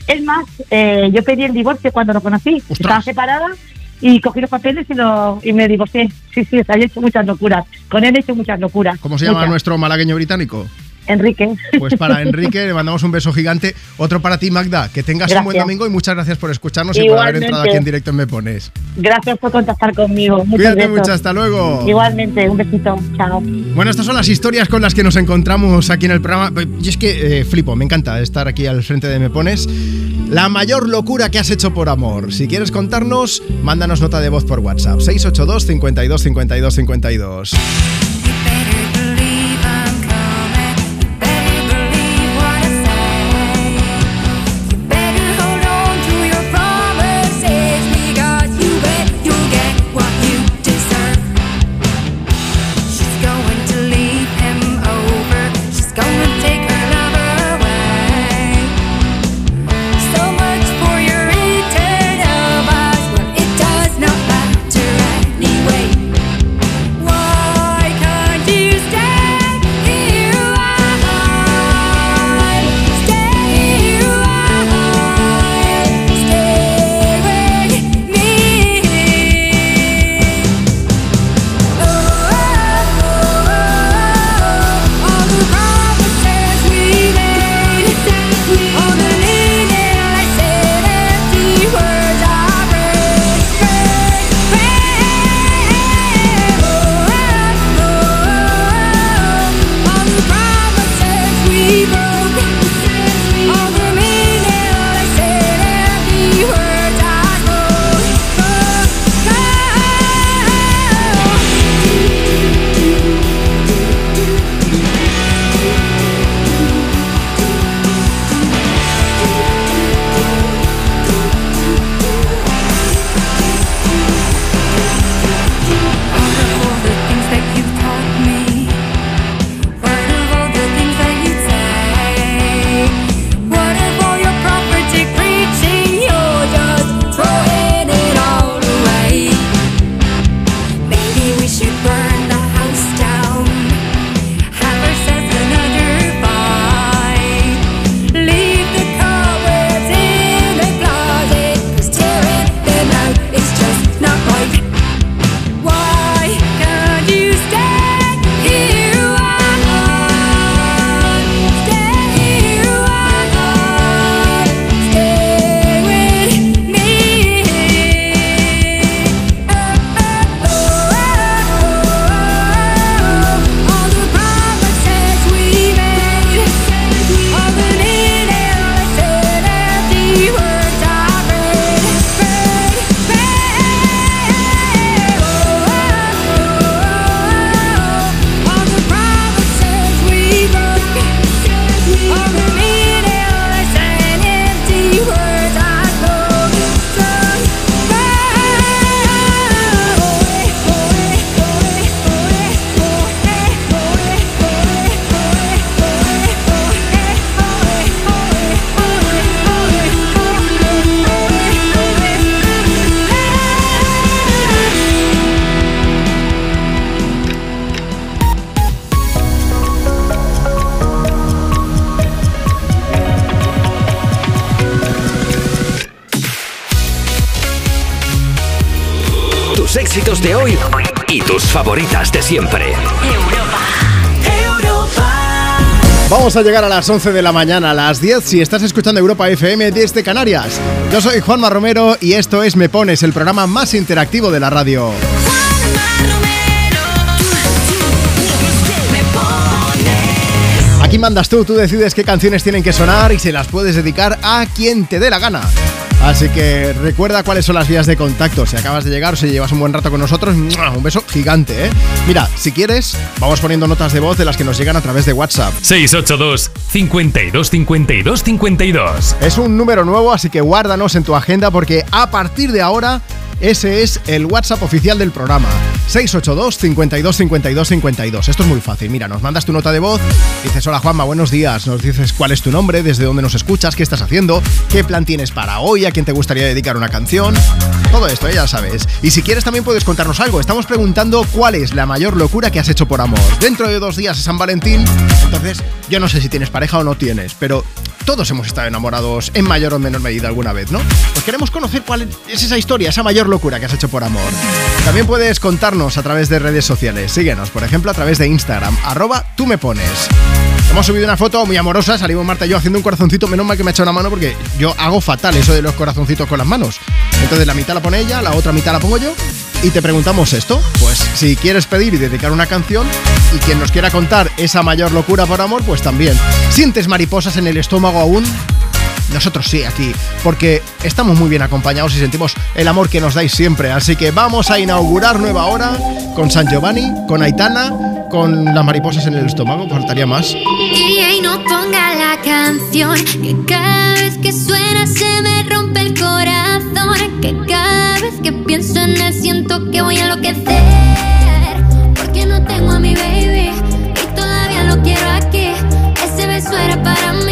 Es más, eh, yo pedí el divorcio cuando lo conocí. Estaba separada y cogí los papeles y, lo, y me divorcié. Sí, sí, o sea, yo he hecho muchas locuras. Con él he hecho muchas locuras. ¿Cómo se llama Muchas. nuestro malagueño británico? Enrique. Pues para Enrique le mandamos un beso gigante. Otro para ti, Magda. Que tengas un buen domingo y muchas gracias por escucharnos y por haber entrado aquí en directo en Me Pones. Gracias por contactar conmigo. Muchas Cuídate besos. mucho, hasta luego. Igualmente, un besito. Chao. Bueno, estas son las historias con las que nos encontramos aquí en el programa. Yo es que eh, flipo, me encanta estar aquí al frente de Me Pones. La mayor locura que has hecho por amor. Si quieres contarnos, mándanos nota de voz por WhatsApp. 682 52 52 52. Tus favoritas de siempre. Vamos a llegar a las 11 de la mañana, a las 10 si estás escuchando Europa FM desde Canarias. Yo soy Juanma Romero y esto es Me Pones, el programa más interactivo de la radio. Aquí mandas tú, tú decides qué canciones tienen que sonar y se las puedes dedicar a quien te dé la gana. Así que recuerda cuáles son las vías de contacto. Si acabas de llegar o si llevas un buen rato con nosotros, un beso gigante, ¿eh? Mira, si quieres, vamos poniendo notas de voz de las que nos llegan a través de WhatsApp. 682 52 52 52. Es un número nuevo, así que guárdanos en tu agenda porque a partir de ahora ese es el WhatsApp oficial del programa. 682 52 52 52. Esto es muy fácil. Mira, nos mandas tu nota de voz, dices hola Juanma, buenos días, nos dices cuál es tu nombre, desde dónde nos escuchas, qué estás haciendo, qué plan tienes para hoy, a quién te gustaría dedicar una canción. Todo esto, ¿eh? ya sabes. Y si quieres también puedes contarnos algo. Estamos preguntando cuál es la mayor locura que has hecho por amor. Dentro de dos días es San Valentín, entonces yo no sé si tienes pareja o no tienes, pero todos hemos estado enamorados en mayor o menor medida alguna vez, ¿no? Pues queremos conocer cuál es esa historia, esa mayor locura que has hecho por amor. También puedes contarnos a través de redes sociales. Síguenos, por ejemplo, a través de Instagram, arroba tú me pones. Hemos subido una foto muy amorosa, salimos Marta y yo haciendo un corazoncito, menos mal que me ha echado una mano porque yo hago fatal eso de los corazoncitos con las manos. Entonces la mitad la pone ella, la otra mitad la pongo yo y te preguntamos esto. Pues si quieres pedir y dedicar una canción y quien nos quiera contar esa mayor locura por amor, pues también. ¿Sientes mariposas en el estómago aún? Nosotros sí, aquí, porque estamos muy bien acompañados y sentimos el amor que nos dais siempre. Así que vamos a inaugurar nueva hora con San Giovanni, con Aitana, con las mariposas en el estómago, faltaría más. DJ no ponga la canción Que cada vez que suena se me rompe el corazón Que cada vez que pienso en él siento que voy a enloquecer Porque no tengo a mi baby Y todavía lo quiero aquí Ese beso era para mí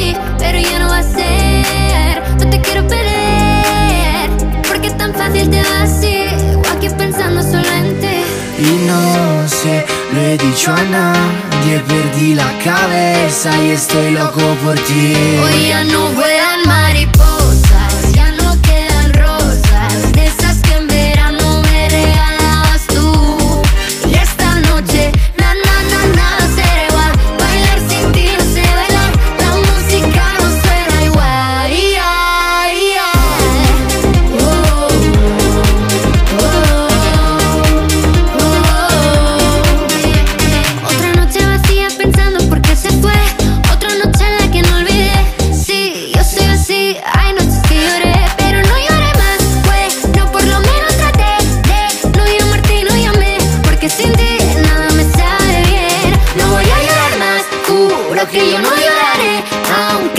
te así O aquí pensando solo en ti. Y no sé, lo he dicho a nadie, perdí la cabeza y estoy loco por ti. Hoy ya no vuelan mariposas,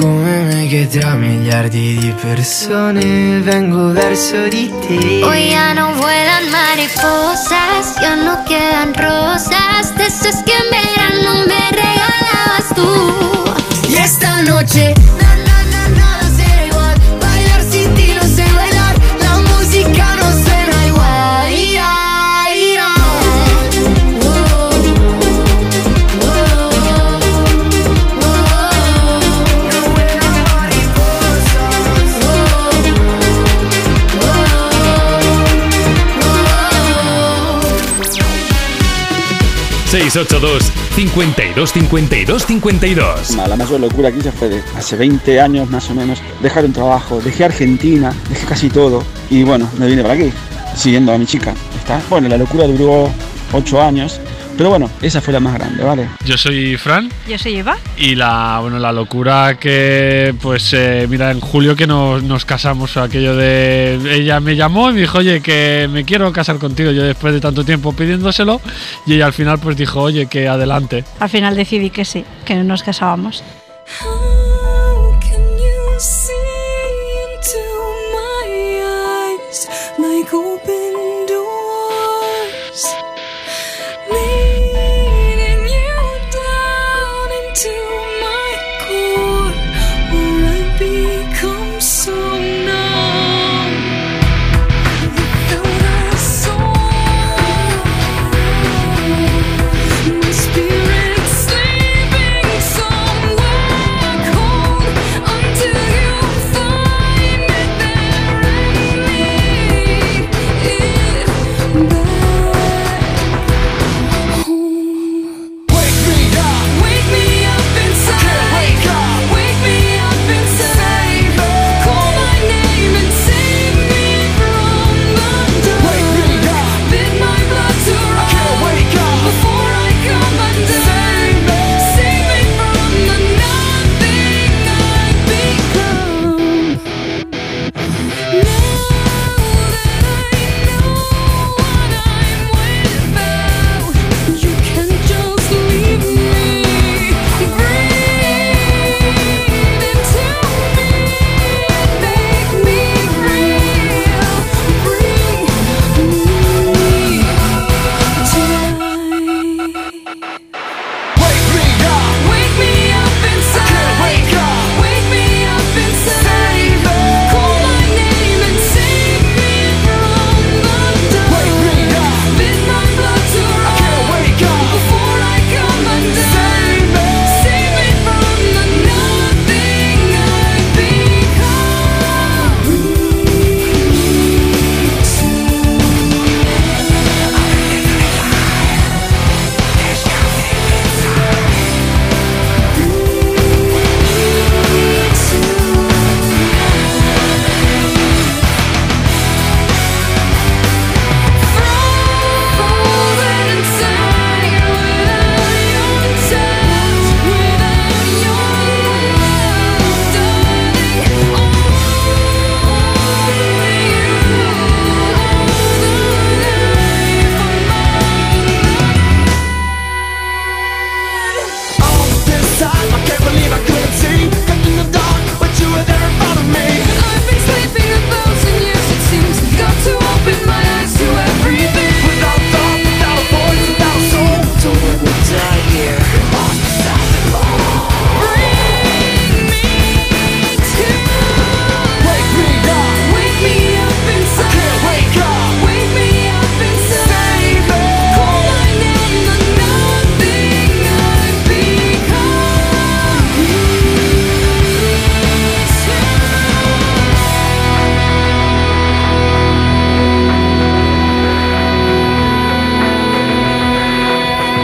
Come me che tra miliardi di persone vengo verso di te. Hoy ya no vuelan mariposas, ya no quedan rosas, de esas que en verano me regalabas tú. Y esta noche, 682 52 52 52. La mayor locura que hice fue de hace 20 años más o menos dejar un trabajo, dejé Argentina, dejé casi todo y bueno, me vine para aquí, siguiendo a mi chica. ¿está? Bueno, la locura duró 8 años, pero bueno, esa fue la más grande, ¿vale? Yo soy Fran Yo soy Eva. y la bueno la locura que pues eh, mira en julio que nos, nos casamos aquello de ella me llamó y me dijo oye que me quiero casar contigo yo después de tanto tiempo pidiéndoselo y ella al final pues dijo oye que adelante Al final decidí que sí, que nos casábamos.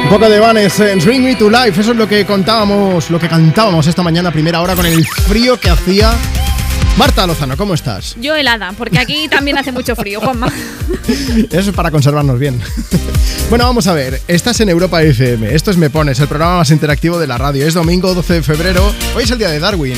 Un poco de Evanescence, Bring Me to Life, eso es lo que contábamos, lo que cantábamos esta mañana a primera hora con el frío que hacía. Marta Lozano, ¿cómo estás? Yo helada, porque aquí también hace mucho frío, Juanma. Eso es para conservarnos bien. Bueno, vamos a ver, estás en Europa FM, esto es Me Pones, el programa más interactivo de la radio. Es domingo 12 de febrero, hoy es el día de Darwin.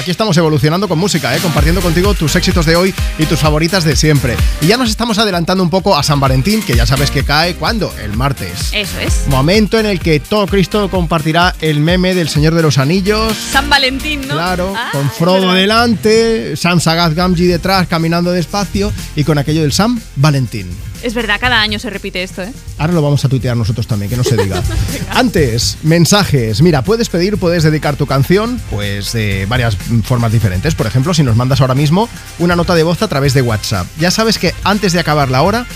Aquí estamos evolucionando con música, ¿eh? compartiendo contigo tus éxitos de hoy y tus favoritas de siempre. Y ya nos estamos adelantando un poco a San Valentín, que ya sabes que cae cuando, el martes. Eso es. Momento en el que todo Cristo compartirá el meme del Señor de los Anillos. San Valentín, ¿no? Claro, Ah, con Frodo delante, Sam Sagat Gamgee detrás, caminando despacio y con aquello del Sam Valentín. Es verdad, cada año se repite esto, ¿eh? Ahora lo vamos a tuitear nosotros también, que no se diga. Antes, mensajes. Mira, puedes pedir, puedes dedicar tu canción, pues de varias formas diferentes. Por ejemplo, si nos mandas ahora mismo una nota de voz a través de WhatsApp. Ya sabes que antes de acabar la hora,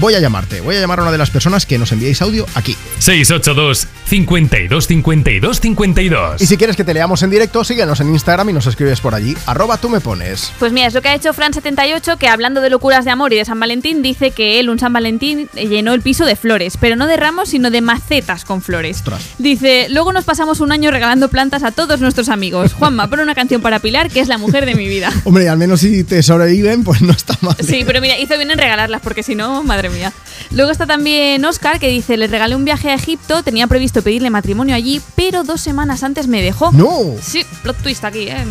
voy a llamarte. Voy a llamar a una de las personas que nos enviéis audio aquí. 682 52 52 52. Y si quieres que te leamos en directo, síguenos en Instagram y nos escribes por allí. Arroba tú me pones. Pues mira, es lo que ha hecho Fran78, que hablando de locuras de amor y de San Valentín, dice que él, un San Valentín, llenó el piso de flores, pero no de ramos, sino de macetas con flores. Dice, luego nos pasamos un año regalando plantas a todos nuestros amigos. Juanma, pon una canción para Pilar, que es la mujer de mi vida. Hombre, al menos si te sobreviven, pues no está mal. Sí, pero mira, hizo bien en regalarlas, porque si no, madre mía. Luego está también Oscar, que dice, le regalé un viaje a Egipto, tenía previsto pedirle matrimonio allí, pero dos semanas antes me dejó. ¡No! Sí, plot twist aquí, ¿eh?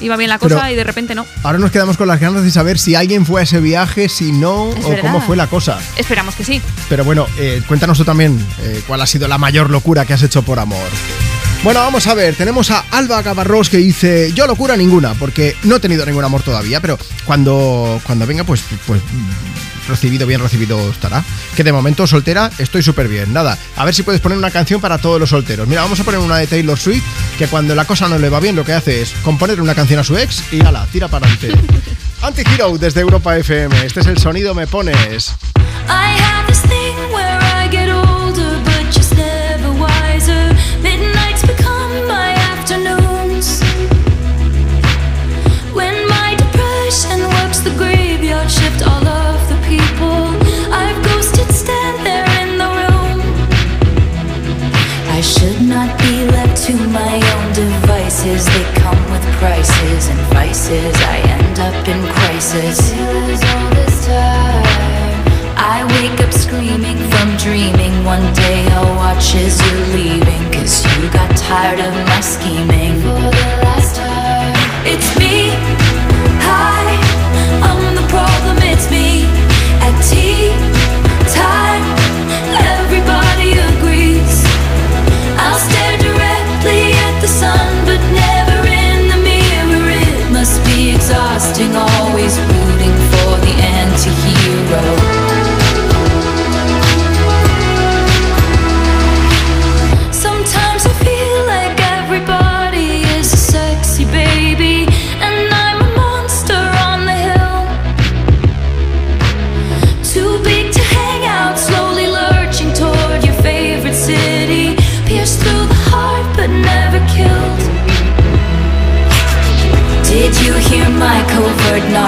Iba bien la cosa Pero- y de repente no. Ahora nos quedamos con las ganas de saber si alguien fue a ese viaje, si no, Es o verdad. cómo fue la cosa. Esperamos que sí. Pero bueno, eh, cuéntanos tú también eh, cuál ha sido la mayor locura que has hecho por amor. Bueno, vamos a ver, tenemos a Alba Gavarros que dice, yo locura ninguna, porque no he tenido ningún amor todavía, pero cuando, cuando venga, pues, pues recibido, bien recibido estará. Que de momento soltera estoy súper bien. Nada, a ver si puedes poner una canción para todos los solteros. Mira, vamos a poner una de Taylor Swift, que cuando la cosa no le va bien, lo que hace es componer una canción a su ex y ala, tira para adelante. Anti-Hero desde Europa FM, este es el sonido Me Pones. I have this thing where I get should not be left to my own devices. They come with prices and vices. I end up in crisis. this time. I wake up screaming from dreaming. One day I'll watch as you're leaving. Cause you got tired of my scheming. For the last time. It's me.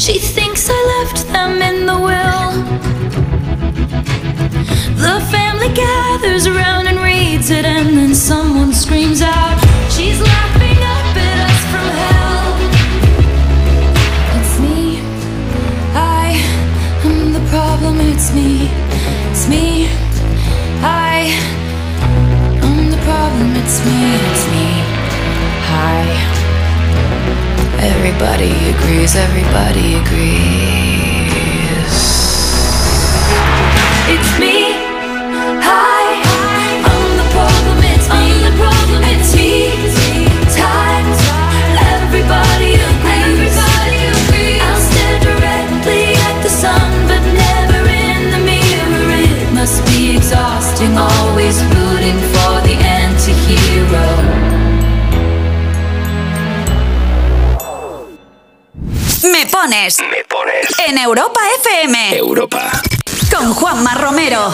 She thinks I left them in the will. The family gathers around and reads it, and then someone screams out, She's laughing up at us from hell. It's me. I am the problem. It's me. It's me. I am the problem. It's me. Everybody agrees, everybody agrees. It's me, I'm the problem, it's me, everybody agrees. I'll stare directly at the sun, but never in the mirror. It must be exhausting, always rooting for. Pones. En Europa FM. Europa. Con Juanma Romero.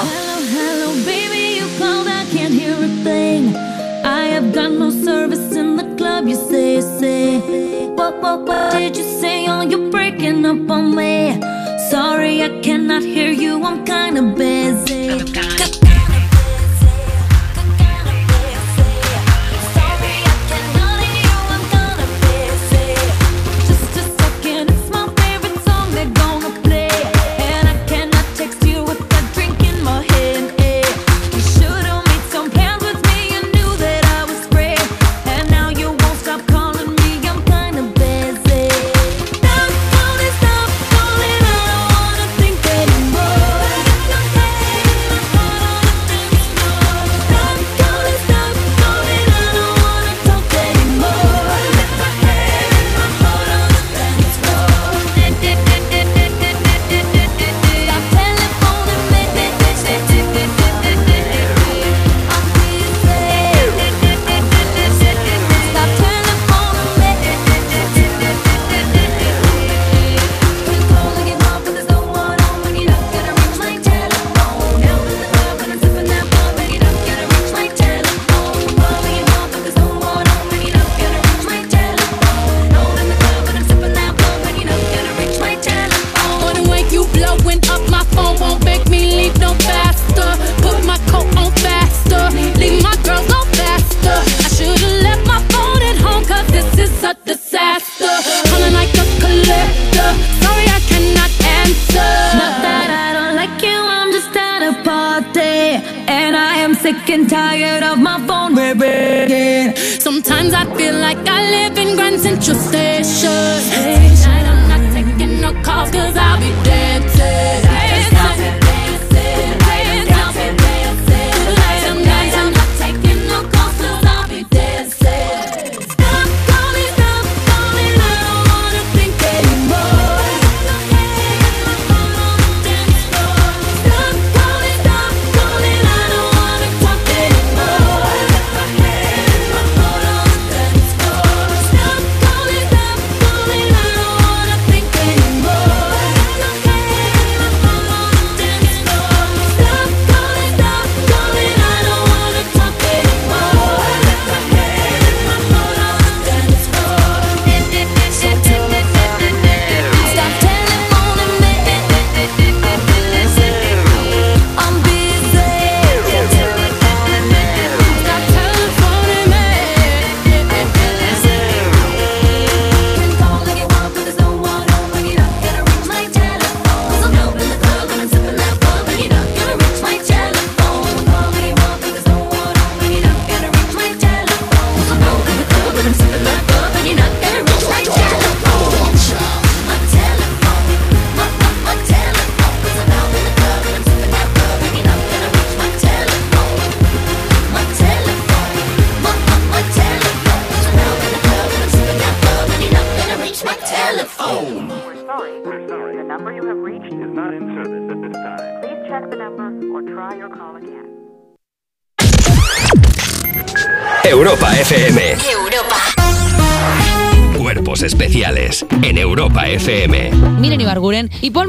Hello, baby, you called, I can't hear a thing. I have got no service in the club, you say, say. What, what, what did you say? Oh, you're breaking up on me. Sorry, I cannot hear you, I'm kinda busy.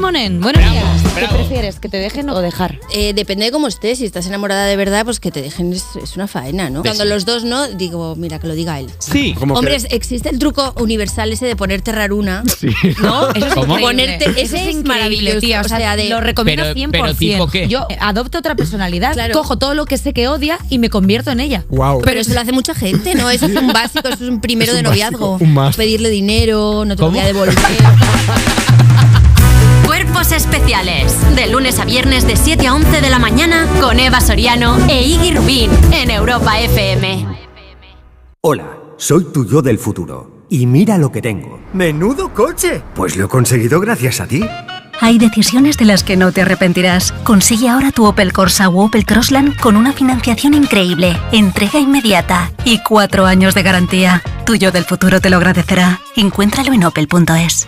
Monen. Buenos días. ¿Qué prefieres, que te dejen o dejar? Eh, depende de cómo estés. Si estás enamorada de verdad, pues que te dejen es, es una faena, ¿no? Sí. Cuando los dos no, digo, mira, que lo diga él. Sí. ¿Cómo que? Hombres, existe el truco universal ese de ponerte raruna. Sí. ¿No? Eso es ¿Cómo? Ponerte, ese es maravilloso. tía. O sea, de- lo recomiendo Pero- 100%. pero ¿tipo qué? Yo adopto otra personalidad, Claro. cojo todo lo que sé que odia y me convierto en ella. Wow. Pero eso lo hace mucha gente, ¿no? Eso es un básico, eso es un primero Es de básico, noviazgo. un must. Pedirle dinero, no te lo voy a devolver. Especiales. De lunes a viernes de 7 a 11 de la mañana con Eva Soriano e Iggy Rubín en Europa FM. Hola, soy tu yo del futuro. Y mira lo que tengo. ¡Menudo coche! Pues lo he conseguido gracias a ti. Hay decisiones de las que no te arrepentirás. Consigue ahora tu Opel Corsa o Opel Crossland con una financiación increíble, entrega inmediata y cuatro años de garantía. Tuyo del futuro te lo agradecerá. Encuéntralo en opel.es.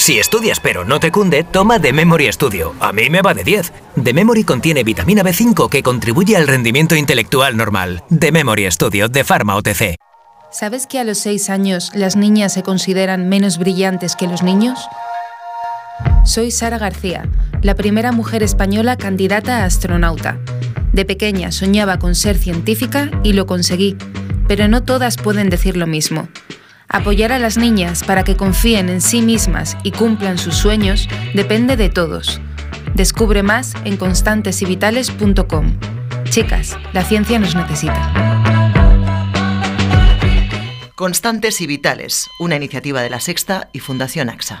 Si estudias pero no te cunde, toma The Memory Studio. A mí me va de 10. The Memory contiene vitamina B5 que contribuye al rendimiento intelectual normal. The Memory Studio de Pharma OTC. ¿Sabes que a los 6 años las niñas se consideran menos brillantes que los niños? Soy Sara García, la primera mujer española candidata a astronauta. De pequeña soñaba con ser científica y lo conseguí, pero no todas pueden decir lo mismo. Apoyar a las niñas para que confíen en sí mismas y cumplan sus sueños depende de todos. Descubre más en constantesyvitales.com. Chicas, la ciencia nos necesita. Constantes y Vitales, una iniciativa de La Sexta y Fundación AXA.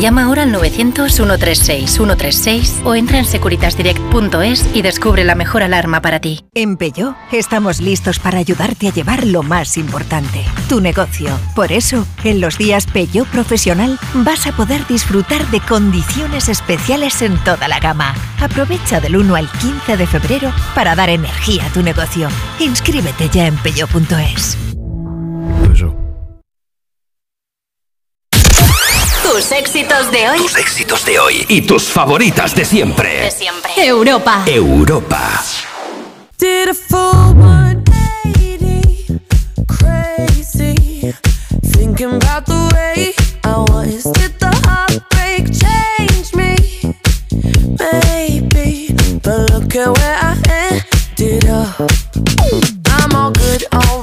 Llama ahora al 900-136-136 o entra en securitasdirect.es y descubre la mejor alarma para ti. En Peugeot estamos listos para ayudarte a llevar lo más importante, tu negocio. Por eso, en los días Peugeot Profesional vas a poder disfrutar de condiciones especiales en toda la gama. Aprovecha del 1 al 15 de febrero para dar energía a tu negocio. Inscríbete ya en peugeot.es. Tus éxitos de hoy. Tus éxitos de hoy y tus favoritas de siempre. De siempre. Europa. Europa. Did a full 180, crazy. Thinking about the way I was. Did the heartbreak change me? Maybe, but look at where I ended up. I'm all good already,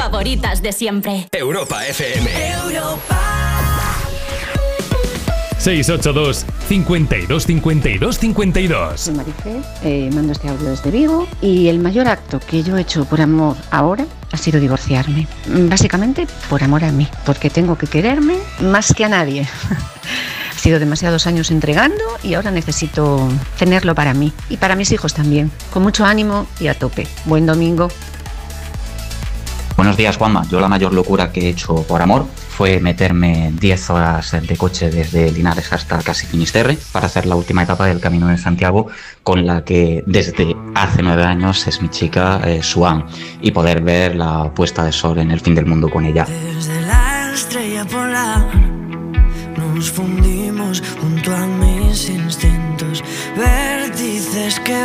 favoritas de siempre. Europa FM. 682 52 52 52 Soy Marife, eh, mando este audio desde Vigo y el mayor acto que yo he hecho por amor ahora ha sido divorciarme. Mm, Básicamente por amor a mí, porque tengo que quererme más que a nadie. ha sido demasiados años entregando y ahora necesito tenerlo para mí y para mis hijos también. Con mucho ánimo y a tope. Buen domingo. Buenos días, Juanma. Yo la mayor locura que he hecho por amor fue meterme 10 horas de coche desde Linares hasta casi Finisterre para hacer la última etapa del Camino de Santiago con la que desde hace nueve años es mi chica, eh, Suan, y poder ver la puesta de sol en el fin del mundo con ella. Desde la estrella polar nos fundimos junto a mis instintos, vértices que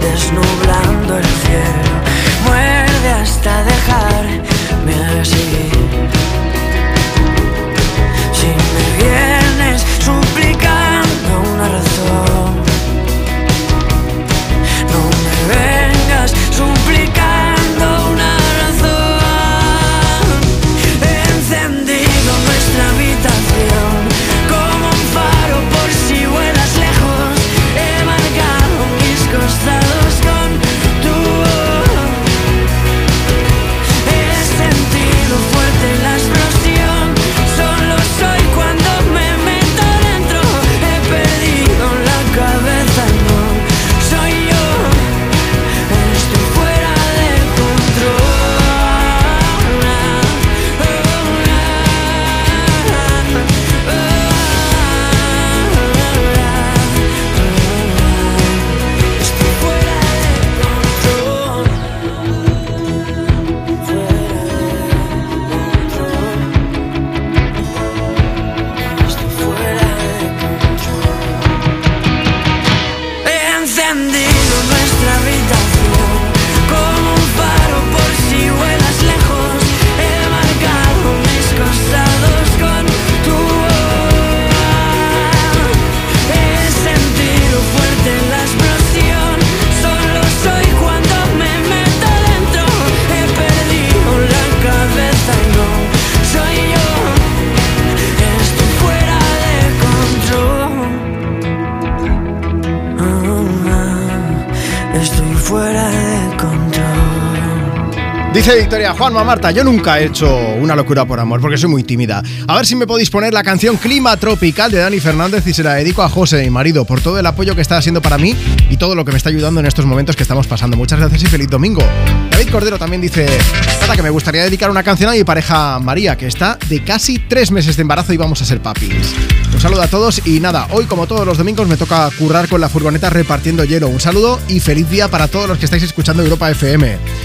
Desnublando el cielo. Victoria, Juanma Marta, yo nunca he hecho una locura por amor porque soy muy tímida. A ver si me podéis poner la canción Clima Tropical de Dani Fernández y se la dedico a José, mi marido, por todo el apoyo que está haciendo para mí y todo lo que me está ayudando en estos momentos que estamos pasando. Muchas gracias y feliz domingo. David Cordero también dice, nada, que me gustaría dedicar una canción a mi pareja María, que está de casi tres meses de embarazo y vamos a ser papis. Un saludo a todos y nada, hoy como todos los domingos me toca currar con la furgoneta repartiendo hielo. Un saludo y feliz día para todos los que estáis escuchando Europa FM.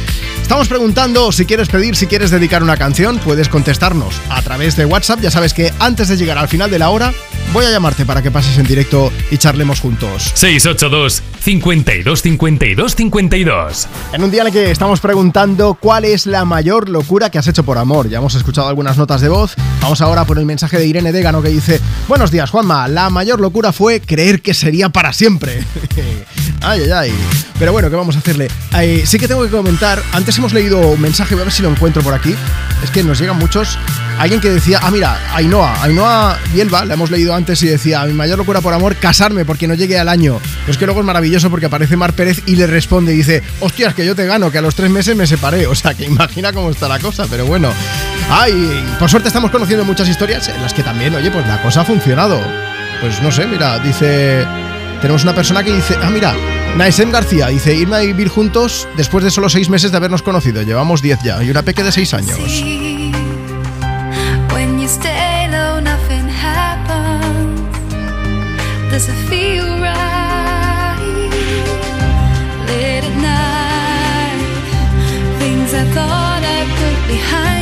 Estamos preguntando si quieres pedir, si quieres dedicar una canción, puedes contestarnos a través de WhatsApp. Ya sabes que antes de llegar al final de la hora, voy a llamarte para que pases en directo y charlemos juntos. 682 52 52 52. En un día en el que estamos preguntando cuál es la mayor locura que has hecho por amor. Ya hemos escuchado algunas notas de voz. Vamos ahora por el mensaje de Irene Dégano que dice: Buenos días, Juanma. La mayor locura fue creer que sería para siempre. ay, ay, ay. Pero bueno, ¿qué vamos a hacerle? Eh, sí que tengo que comentar. Antes hemos leído un mensaje, voy a ver si lo encuentro por aquí. Es que nos llegan muchos. Alguien que decía, ah, mira, Ainhoa, Ainhoa Bielba, la hemos leído antes y decía, mi mayor locura por amor, casarme porque no llegue al año. Pero es que luego es maravilloso porque aparece Mar Pérez y le responde y dice, hostias, que yo te gano, que a los tres meses me separé. O sea, que imagina cómo está la cosa, pero bueno. Ay, por suerte estamos conociendo muchas historias en las que también, oye, pues la cosa ha funcionado. Pues no sé, mira, dice... Tenemos una persona que dice, ah, mira, Naisem García dice, irme a vivir juntos después de solo seis meses de habernos conocido. Llevamos diez ya y una peque de seis años. I thought I put behind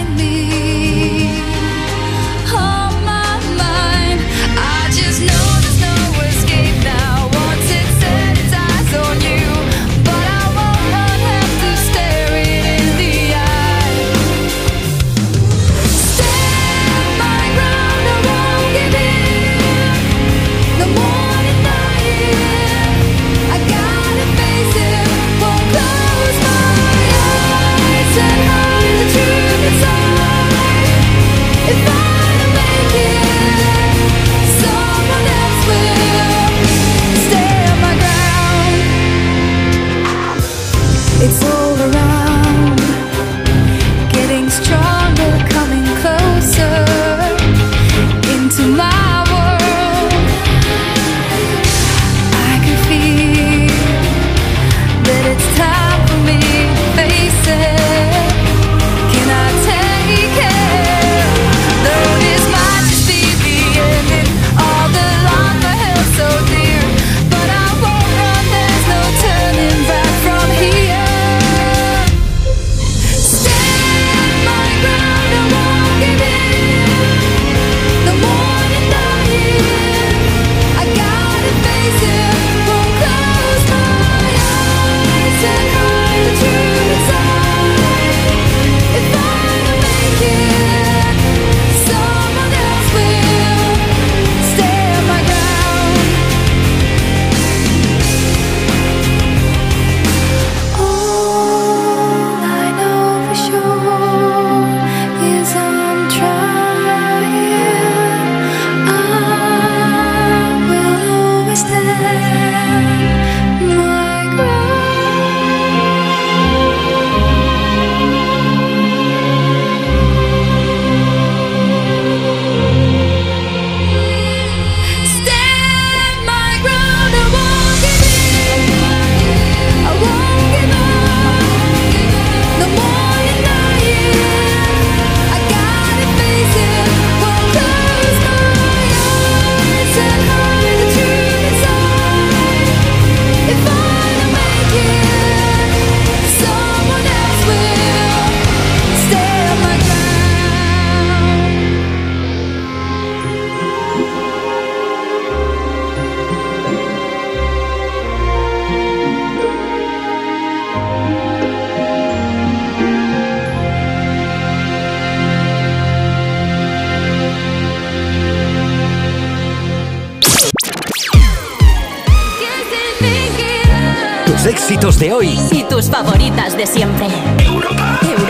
de hoy. Y tus favoritas de siempre. Europa. Europa.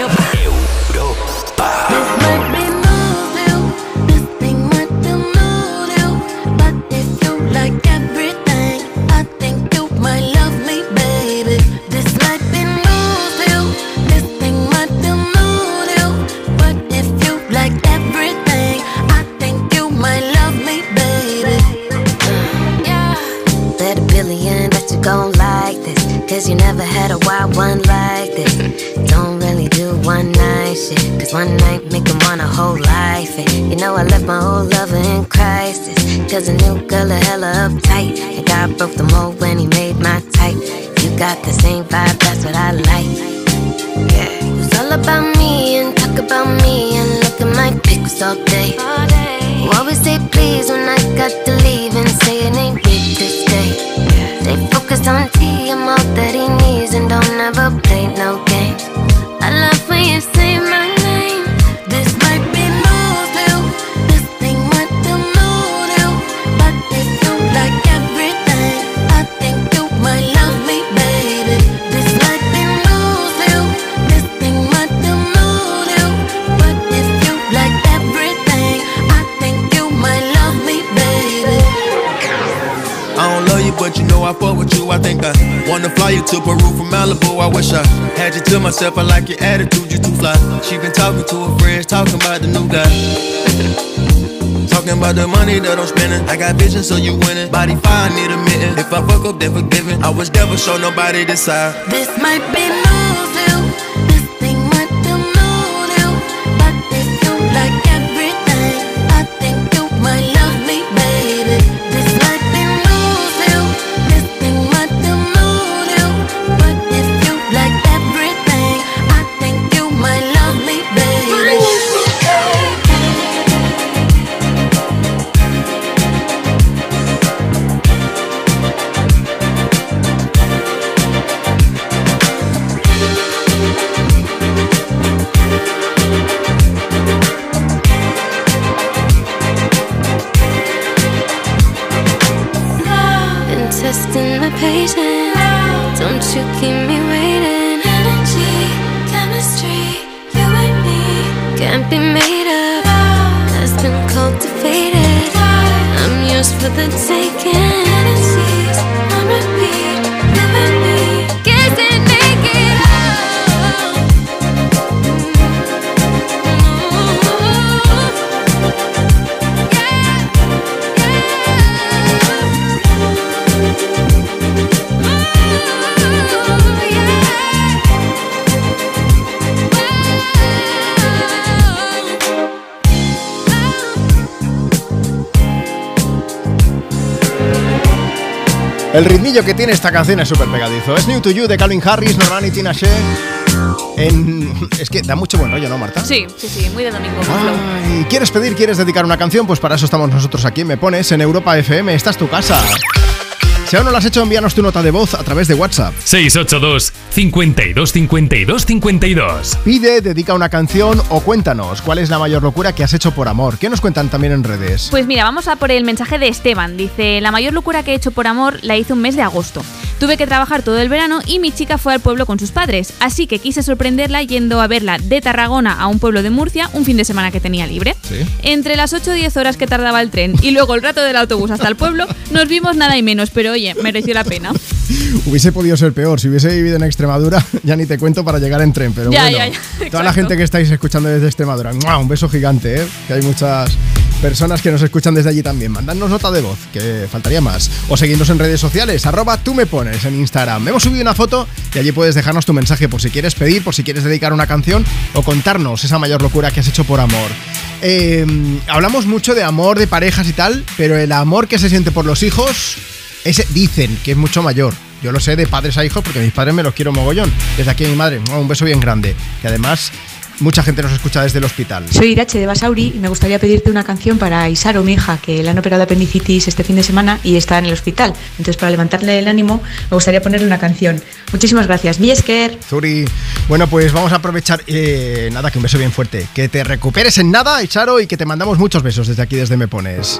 Myself. I like your attitude, you too fly. She been talking to her friends, talking about the new guy. Talking about the money that I'm spending. I got vision, so you winning. Body fire, need a mitten. If I fuck up, then forgiven. I was never show nobody this side. This might be news ritmillo que tiene esta canción es súper pegadizo. Es New to You de Calvin Harris, Norman y Tina Shea. En... Es que da mucho buen rollo, ¿no, Marta? Sí, sí, sí, muy de domingo. Ay, ¿Quieres pedir, quieres dedicar una canción? Pues para eso estamos nosotros aquí. Me pones en Europa FM. Esta es tu casa. Si aún no lo has hecho, envíanos tu nota de voz a través de WhatsApp. 682 52 52 52. Pide, dedica una canción o cuéntanos cuál es la mayor locura que has hecho por amor. ¿Qué nos cuentan también en redes? Pues mira, vamos a por el mensaje de Esteban. Dice, la mayor locura que he hecho por amor la hice un mes de agosto. Tuve que trabajar todo el verano y mi chica fue al pueblo con sus padres, así que quise sorprenderla yendo a verla de Tarragona a un pueblo de Murcia un fin de semana que tenía libre. Entre las 8 o 10 horas que tardaba el tren y luego el rato del autobús hasta el pueblo, nos vimos nada y menos, pero oye, mereció la pena. Hubiese podido ser peor. Si hubiese vivido en Extremadura, ya ni te cuento para llegar en tren. Pero Ya, bueno, ya, ya, toda la gente que estáis escuchando desde Extremadura, ¡mua! un beso gigante, ¿eh? que hay muchas personas que nos escuchan desde allí también. Mandadnos nota de voz, que faltaría más. O seguidnos en redes sociales, arroba tú me pones en Instagram. Hemos subido una foto y allí puedes dejarnos tu mensaje por si quieres pedir, por si quieres dedicar una canción o contarnos esa mayor locura que has hecho por amor. Eh, hablamos mucho de amor, de parejas y tal, pero el amor que se siente por los hijos, ese dicen que es mucho mayor. Yo lo sé de padres a hijos porque mis padres me los quiero mogollón. Desde aquí a mi madre, un beso bien grande. Que además mucha gente nos escucha desde el hospital. Soy Irache de Basauri y me gustaría pedirte una canción para Isaro, mi hija, que le han operado de apendicitis este fin de semana y está en el hospital. Entonces, para levantarle el ánimo, me gustaría ponerle una canción. Muchísimas gracias. Miesker. Zuri. Bueno, pues vamos a aprovechar. eh, nada, que un beso bien fuerte. Que te recuperes en nada, Charo, y que te mandamos muchos besos desde aquí, desde Me Pones.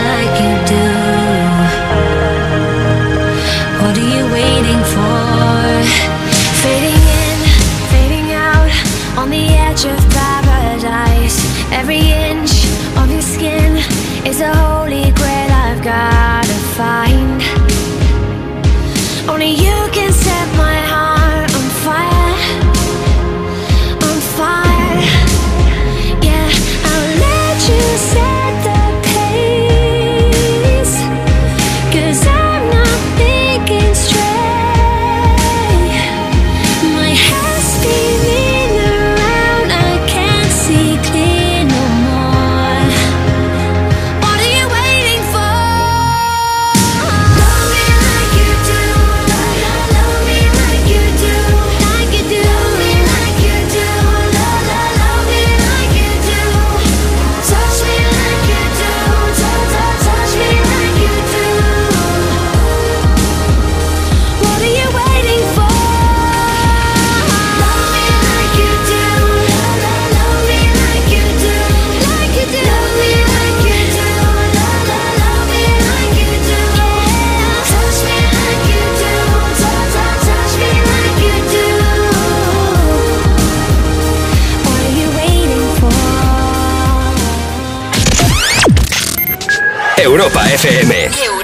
Europa FM.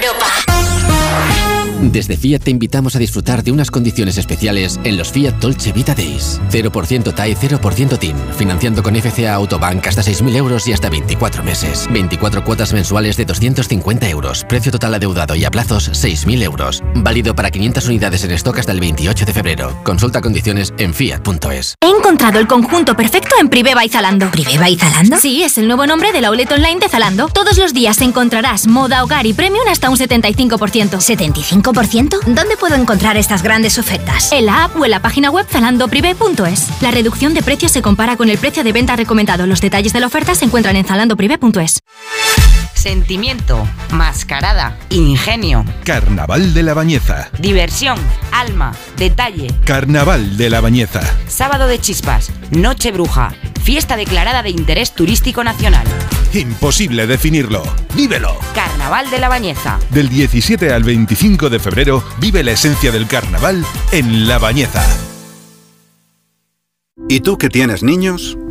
Desde Fiat te invitamos a disfrutar de unas condiciones especiales en los Fiat Dolce Vita Days. 0% TAE, 0% TIN. Financiando con FCA Autobank hasta 6.000 euros y hasta 24 meses. 24 cuotas mensuales de 250 euros. Precio total adeudado y a plazos 6.000 euros. Válido para 500 unidades en stock hasta el 28 de febrero. Consulta condiciones en fiat.es. He encontrado el conjunto perfecto en Priveva y Zalando. ¿Priveva y Zalando? Sí, es el nuevo nombre de la outlet online de Zalando. Todos los días encontrarás moda, hogar y premium hasta un 75%. ¿75%? ¿Dónde puedo encontrar estas grandes ofertas? En la app o en la página web zalandoprivé.es. La reducción de precios se compara con el precio de venta recomendado. Los detalles de la oferta se encuentran en zalandoprivé.es. Sentimiento, mascarada, ingenio, Carnaval de la Bañeza. diversión, alma, detalle. Carnaval de la Bañeza. Sábado de chispas, noche bruja, fiesta declarada de interés turístico nacional. Imposible definirlo. ¡Vívelo! Carnaval de la Bañeza. Del 17 al 25 de febrero vive la esencia del carnaval en La Bañeza. ¿Y tú que tienes niños?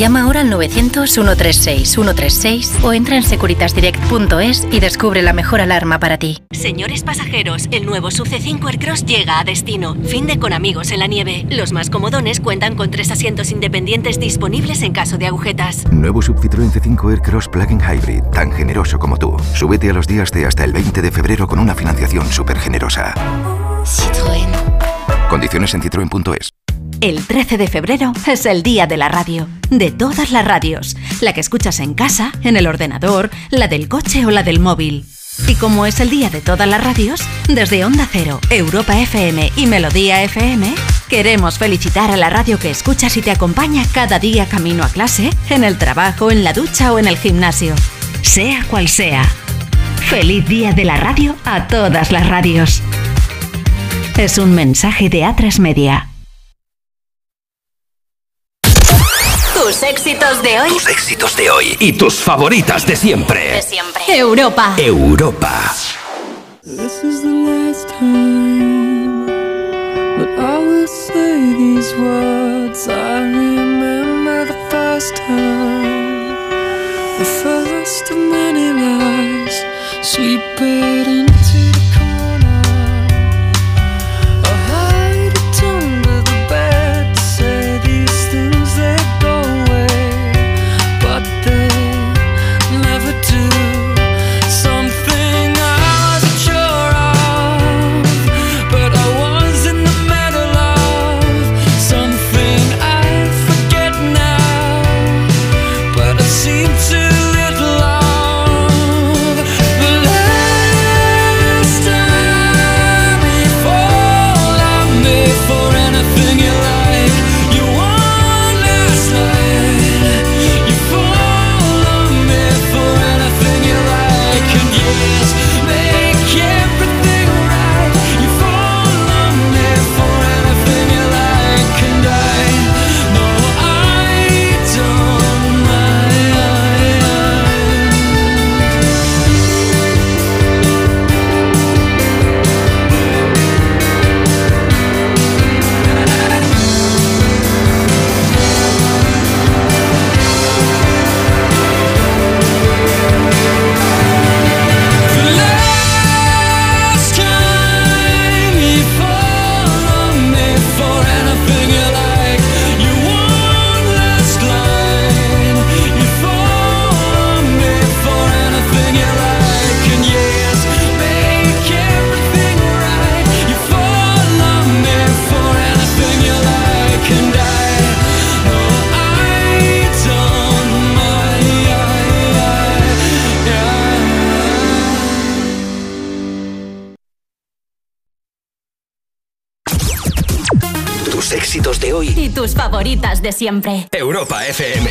Llama ahora al 900-136-136 o entra en securitasdirect.es y descubre la mejor alarma para ti. Señores pasajeros, el nuevo Sub C5 Aircross llega a destino. Fin de con amigos en la nieve. Los más comodones cuentan con tres asientos independientes disponibles en caso de agujetas. Nuevo Sub Citroën C5 Aircross Plug-in Hybrid, tan generoso como tú. Súbete a los días de hasta el 20 de febrero con una financiación súper generosa. Citroën. Condiciones en citroen.es. El 13 de febrero es el día de la radio, de todas las radios, la que escuchas en casa, en el ordenador, la del coche o la del móvil. Y como es el día de todas las radios, desde Onda Cero, Europa FM y Melodía FM, queremos felicitar a la radio que escuchas y te acompaña cada día camino a clase, en el trabajo, en la ducha o en el gimnasio. Sea cual sea. Feliz día de la radio a todas las radios. Es un mensaje de Atras Media. Tus éxitos de hoy. Tus éxitos de hoy y tus favoritas de siempre. De siempre. Europa. Europa. This is the last time. But I will say these words. I remember the first time. The first of many lies. Sweep it into tus favoritas de siempre. Europa FM.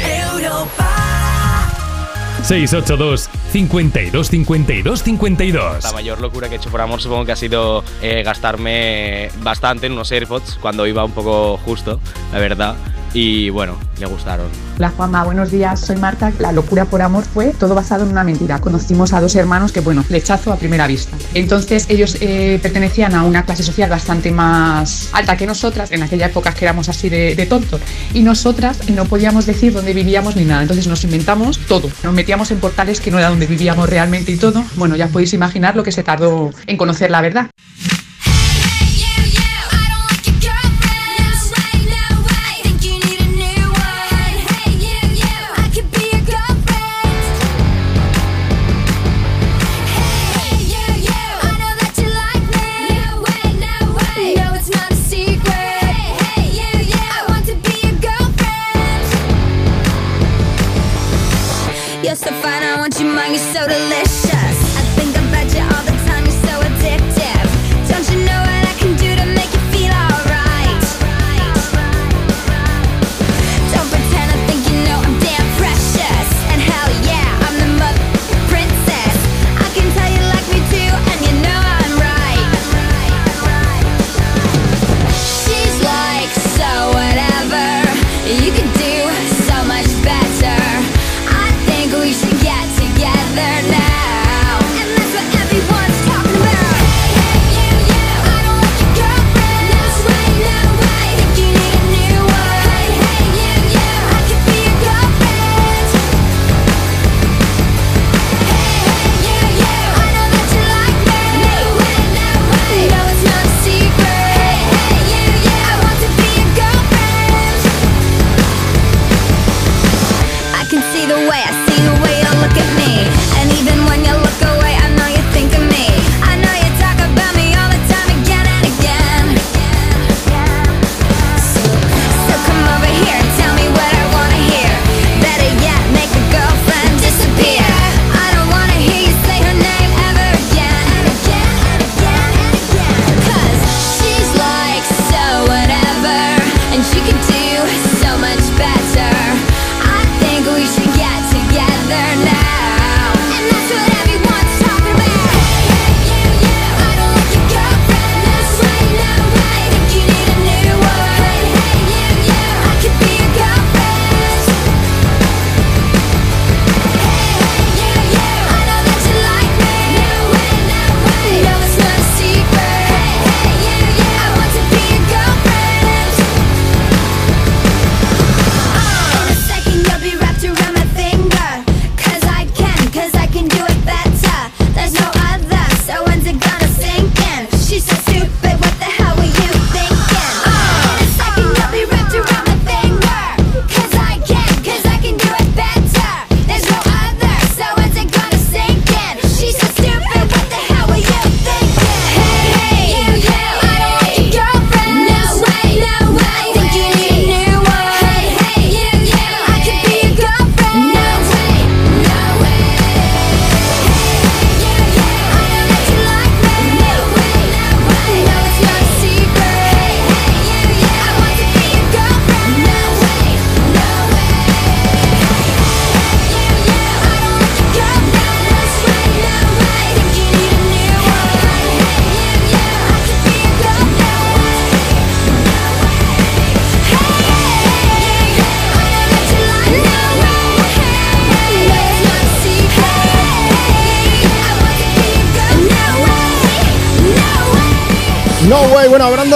682 52 52 52 La mayor locura que he hecho por amor supongo que ha sido eh, gastarme bastante en unos AirPods cuando iba un poco justo, la verdad. Y bueno, le gustaron. Hola Juanma, buenos días, soy Marta. La locura por amor fue todo basado en una mentira. Conocimos a dos hermanos que, bueno, flechazo a primera vista. Entonces ellos eh, pertenecían a una clase social bastante más alta que nosotras, en aquella época que éramos así de, de tontos. Y nosotras no podíamos decir dónde vivíamos ni nada. Entonces nos inventamos todo. Nos metíamos en portales que no era donde vivíamos realmente y todo. Bueno, ya podéis imaginar lo que se tardó en conocer la verdad. wine so delicious.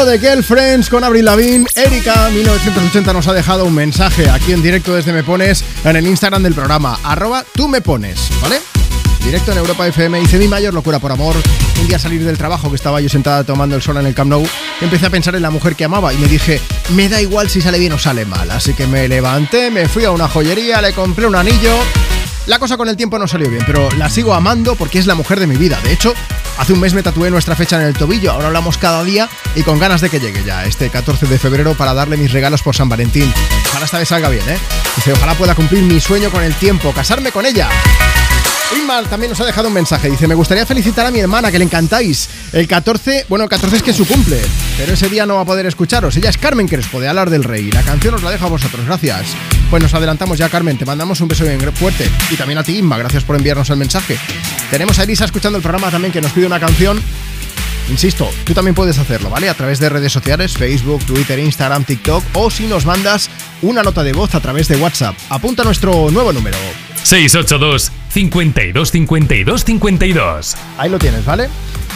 De Girlfriends con Avril Lavigne, Erika 1980 nos ha dejado un mensaje aquí en directo desde Me Pones en el Instagram del programa, arroba tú me pones, ¿vale? Directo en Europa FM, dice mi mayor locura por amor. Un día salir del trabajo que estaba yo sentada tomando el sol en el Camp Nou, empecé a pensar en la mujer que amaba y me dije, me da igual si sale bien o sale mal. Así que me levanté, me fui a una joyería, le compré un anillo. La cosa con el tiempo no salió bien, pero la sigo amando porque es la mujer de mi vida. De hecho, hace un mes me tatué nuestra fecha en el tobillo, ahora hablamos cada día y con ganas de que llegue ya, este 14 de febrero, para darle mis regalos por San Valentín. Ojalá esta vez salga bien, ¿eh? Dice, ojalá pueda cumplir mi sueño con el tiempo, casarme con ella. Inma también nos ha dejado un mensaje. Dice, me gustaría felicitar a mi hermana, que le encantáis. El 14, bueno, el 14 es que es su cumple, pero ese día no va a poder escucharos. Ella es Carmen Crespo, de Alar del Rey. La canción os la dejo a vosotros, gracias. Pues nos adelantamos ya, Carmen. Te mandamos un beso bien fuerte. Y también a ti, Inma, gracias por enviarnos el mensaje. Tenemos a Elisa escuchando el programa también, que nos pide una canción. Insisto, tú también puedes hacerlo, ¿vale? A través de redes sociales, Facebook, Twitter, Instagram, TikTok o si nos mandas una nota de voz a través de WhatsApp. Apunta nuestro nuevo número. 682 52 52 52. Ahí lo tienes, ¿vale?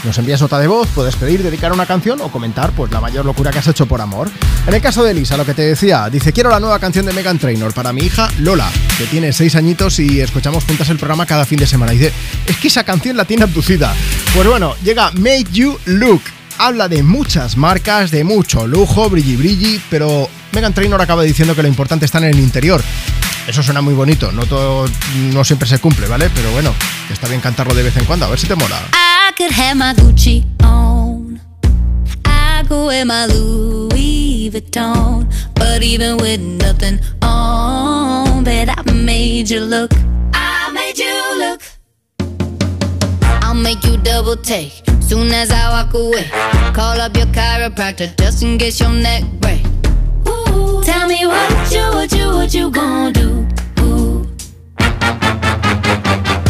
Nos envías nota de voz, puedes pedir, dedicar una canción o comentar pues la mayor locura que has hecho por amor. En el caso de Elisa, lo que te decía, dice quiero la nueva canción de Megan Trainor para mi hija Lola, que tiene 6 añitos y escuchamos juntas el programa cada fin de semana. Y dice, es que esa canción la tiene abducida. Pues bueno, llega Make You Look. Habla de muchas marcas, de mucho lujo, brilli brilli, pero Megan Trainor acaba diciendo que lo importante está en el interior. Eso suena muy bonito, no todo, no siempre se cumple, ¿vale? Pero bueno, está bien cantarlo de vez en cuando, a ver si te mola. I could have my Gucci on. I could wear my Louis Vuitton. But even with nothing on, bet I made you look. I made you look. I'll make you double take soon as I walk away. Call up your chiropractor just in case your neck break. Tell me what you, what you, what you gonna do?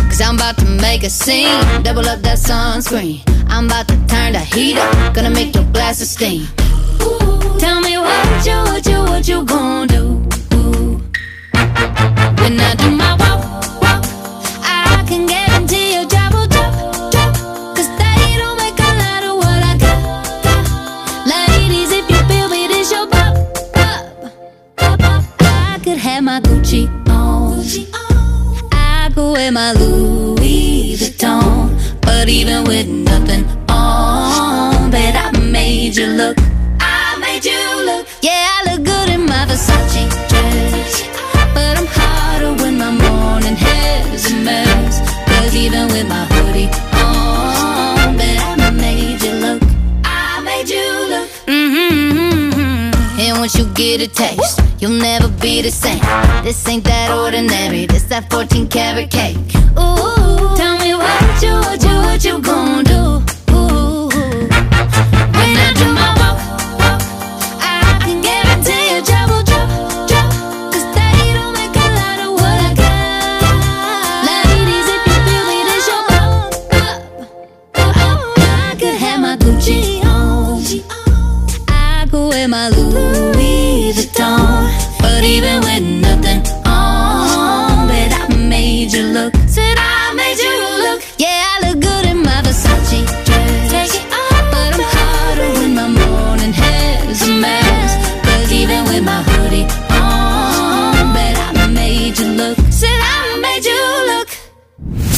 Cause I'm about to make a scene. Double up that sunscreen. I'm about to turn the heat up. Gonna make your glasses steam. Tell me what you, what you, what you gonna do? When I do my wear my Louis Vuitton. But even with nothing on, bet I made you look. I made you look. Yeah, I once you get a taste, you'll never be the same. This ain't that ordinary, this that 14 karat cake. Ooh, tell me what you, what you, what you gon' do? Ooh, when I do my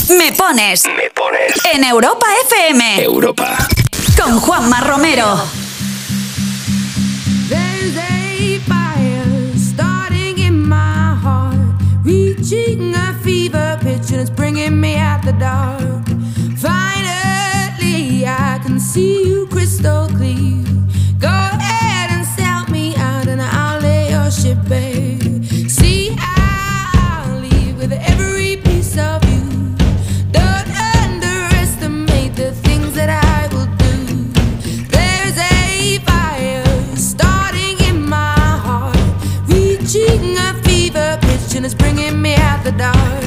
Me pones. Me pones. En Europa FM. Europa. Con Juanma Romero. There's a fire starting in my heart, reaching a fever pitch, and it's bringing me out the dark. Finally, I can see you crystal clear. Go ahead and sell me out, and I'll lay your ship bare. The dark.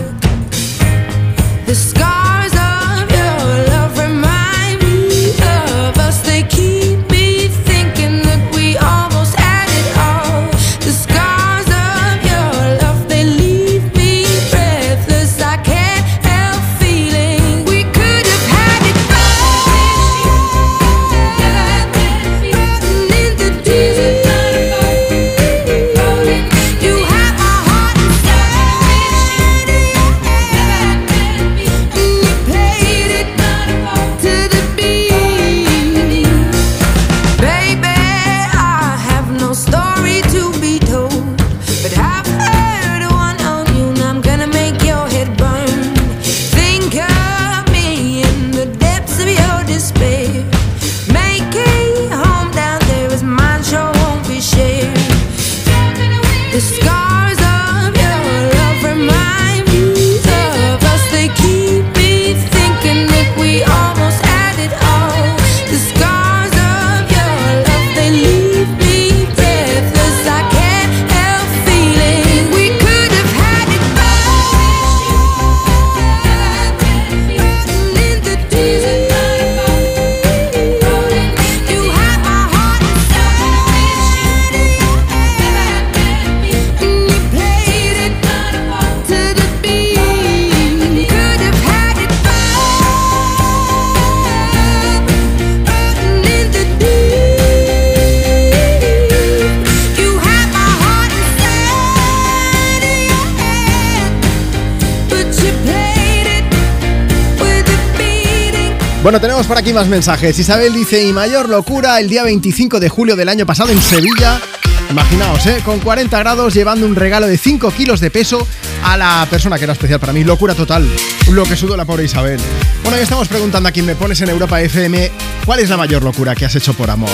Bueno, tenemos por aquí más mensajes. Isabel dice, y mayor locura, el día 25 de julio del año pasado en Sevilla. Imaginaos, ¿eh? Con 40 grados llevando un regalo de 5 kilos de peso a la persona que era especial para mí. Locura total. Lo que sudó la pobre Isabel. Bueno, ya estamos preguntando a quien me pones en Europa FM, ¿cuál es la mayor locura que has hecho por amor?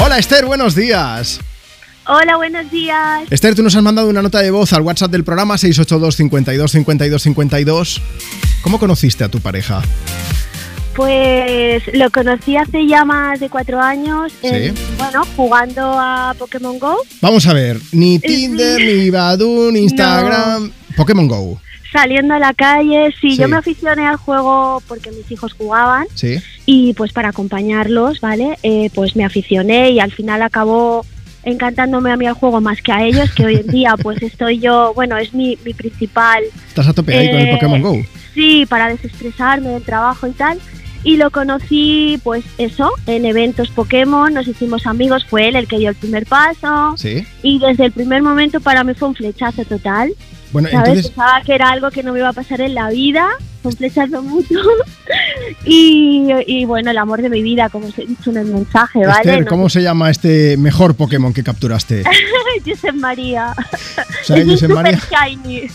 Hola Esther, buenos días. Hola, buenos días. Esther, tú nos has mandado una nota de voz al WhatsApp del programa 682 52 52 52. ¿Cómo conociste a tu pareja? Pues lo conocí hace ya más de cuatro años, Sí. bueno, jugando a Pokémon Go, Vamos a ver, ni Tinder, ni Badoo, ni Instagram, Pokémon Go. saliendo a la calle. Sí, Sí. yo me aficioné al juego porque mis hijos jugaban Sí. y pues para acompañarlos, ¿vale? Eh, pues me aficioné y al final acabó encantándome a mí el juego más que a ellos, que hoy en día pues estoy yo, bueno, es mi, mi principal Estás a tope ahí con el Eh, Pokémon Go. Sí, para desestresarme del trabajo y tal. Y lo conocí, pues eso, en eventos Pokémon, nos hicimos amigos, fue él el que dio el primer paso. Sí. Y desde el primer momento para mí fue un flechazo total. Bueno, ¿Sabes? entonces, Pensaba que era algo que no me iba a pasar en la vida, flechazo mutuo. y, y bueno, el amor de mi vida, como os he dicho en el mensaje, ¿vale? Esther, No ¿cómo se llama este mejor Pokémon que capturaste? Josep María. sea, es un Josep María- super shiny.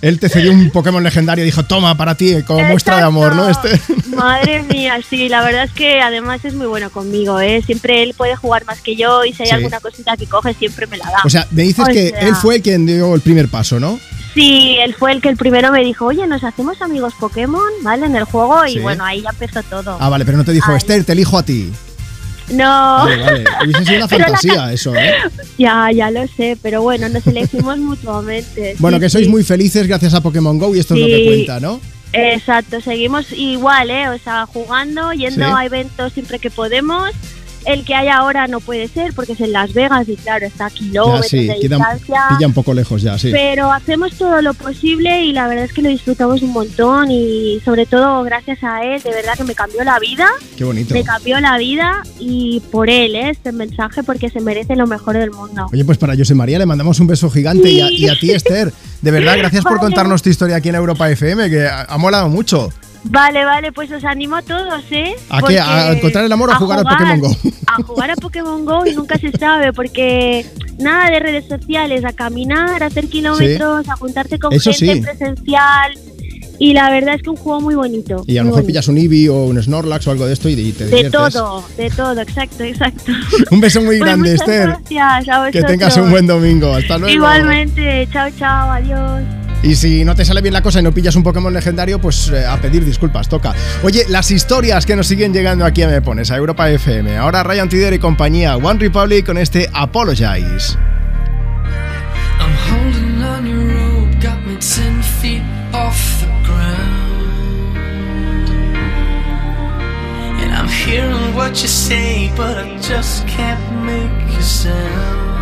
Él te cedió un Pokémon legendario y dijo, toma, para ti, como muestra de amor, ¿no? Este... Madre mía, sí, la verdad es que además es muy bueno conmigo, ¿eh? Siempre él puede jugar más que yo y si hay Sí. alguna cosita que coge siempre me la da. O sea, me dices O que sea, él fue quien dio el primer paso, ¿no? Sí, él fue el que el primero me dijo, oye, nos hacemos amigos Pokémon, ¿vale? En el juego y Sí. bueno, ahí ya empezó todo. Ah, vale, pero no te dijo, Ay. Esther, te elijo a ti. No. Vale, vale. Hubiese sido una la fantasía eso, ¿eh? Ya, ya lo sé, pero bueno, nos elegimos mutuamente. Bueno, sí, que sois sí. muy felices gracias a Pokémon Go y esto es lo que Sí. cuenta, ¿no? Exacto, seguimos igual, ¿eh? O sea, jugando, yendo Sí. a eventos siempre que podemos. El que hay ahora no puede ser porque es en Las Vegas y claro, está a Ya, kilómetros sí, de queda, distancia. pilla un poco lejos ya, sí. Pero hacemos todo lo posible y la verdad es que lo disfrutamos un montón y sobre todo gracias a él, de verdad que me cambió la vida. Qué bonito. Me cambió la vida y por él, ¿eh? este mensaje, porque se merece lo mejor del mundo. Oye, pues para José María le mandamos un beso gigante y, a, y a ti, Esther. De verdad, gracias por contarnos tu historia aquí en Europa FM, que ha molado mucho. Vale, vale, pues os animo a todos, ¿eh? ¿A qué? ¿A encontrar el amor o a jugar a Pokémon Go? A jugar a Pokémon Go y nunca se sabe, porque nada de redes sociales, a caminar, a hacer kilómetros, a juntarte con Eso gente sí. presencial. Y la verdad es que un juego muy bonito. Y a lo mejor bonito. pillas un Eevee o un Snorlax o algo de esto y, te De diviertes. todo, de todo, exacto, exacto. Un beso muy Pues grande, muchas Esther. Gracias, a Que tengas un buen domingo. Hasta luego. Igualmente, chao, chao, adiós. Y si no te sale bien la cosa y no pillas un Pokémon legendario, pues eh, a pedir disculpas, toca. Oye, las historias que nos siguen llegando aquí a Me Pones, a Europa FM. Ahora Ryan Tider y compañía, One Republic con este Apologize. I'm hearing what you say, but I just can't make a sound.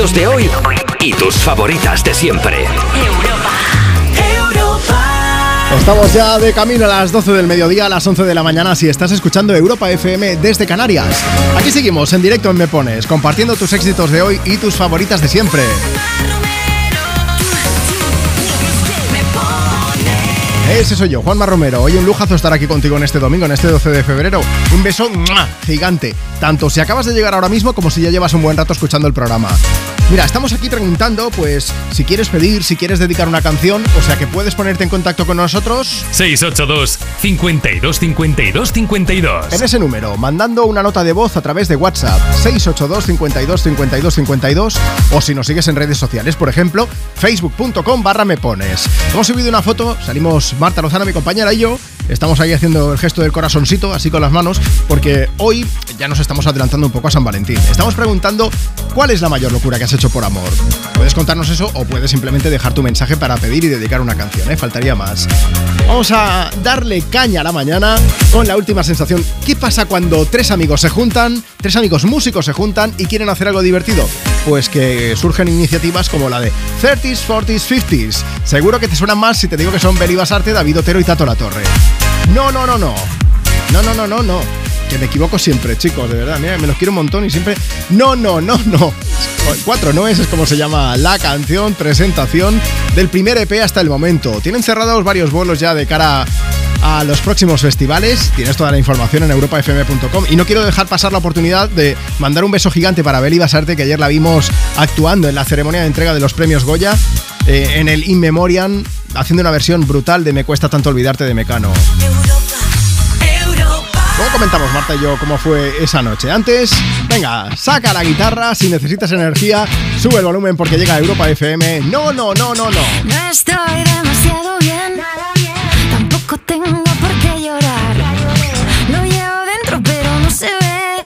Éxitos de hoy y tus favoritas de siempre. Estamos ya de camino a las 12 del mediodía, a las 11 de la mañana, si estás escuchando Europa FM desde Canarias. Aquí seguimos en directo en Me Pones, compartiendo tus éxitos de hoy y tus favoritas de siempre. Ese soy yo, Juanma Romero. Hoy un lujazo estar aquí contigo en este domingo, en este 12 de febrero. Un beso ¡mua! gigante, tanto si acabas de llegar ahora mismo como si ya llevas un buen rato escuchando el programa. Mira, estamos aquí preguntando, pues, si quieres pedir, si quieres dedicar una canción, o sea que puedes ponerte en contacto con nosotros 682 52 52 52. en ese número, mandando una nota de voz a través de WhatsApp 682 52 52 52 o si nos sigues en redes sociales, por ejemplo, facebook.com barra me pones. Hemos subido una foto, salimos Marta Lozana, mi compañera y yo, estamos ahí haciendo el gesto del corazoncito, así con las manos, porque hoy ya nos estamos adelantando un poco a San Valentín. Estamos preguntando cuál es la mayor locura que has hecho por amor. Puedes contarnos eso o puedes simplemente dejar tu mensaje para pedir y dedicar una canción, ¿eh? faltaría más. Vamos a darle caña a la mañana con la última sensación. ¿Qué pasa cuando tres amigos se juntan, tres amigos músicos se juntan y quieren hacer algo divertido? Pues que surgen iniciativas como la de 30s, 40s, 50s. Seguro que te suenan más si te digo que son Beli Basarte, David Otero y Tato La Torre. No, no, no, no. No, no, no, no, no. Que me equivoco siempre, chicos, de verdad. Mira, me los quiero un montón y siempre. No, no, no, no. Cuatro no es, es como se llama la canción, presentación del primer EP hasta el momento. Tienen cerrados varios vuelos ya de cara a los próximos festivales. Tienes toda la información en europafm.com. Y no quiero dejar pasar la oportunidad de mandar un beso gigante para Beli Basarte, que ayer la vimos actuando en la ceremonia de entrega de los premios Goya eh, en el In Memoriam, haciendo una versión brutal de Me cuesta tanto olvidarte de Mecano. ¿Cómo comentamos Marta y yo cómo fue esa noche? Antes, venga, saca la guitarra, si necesitas energía, sube el volumen porque llega Europa FM. No, no, no, no, no. No estoy demasiado bien, tampoco tengo por qué llorar. Lo llevo dentro pero no se ve,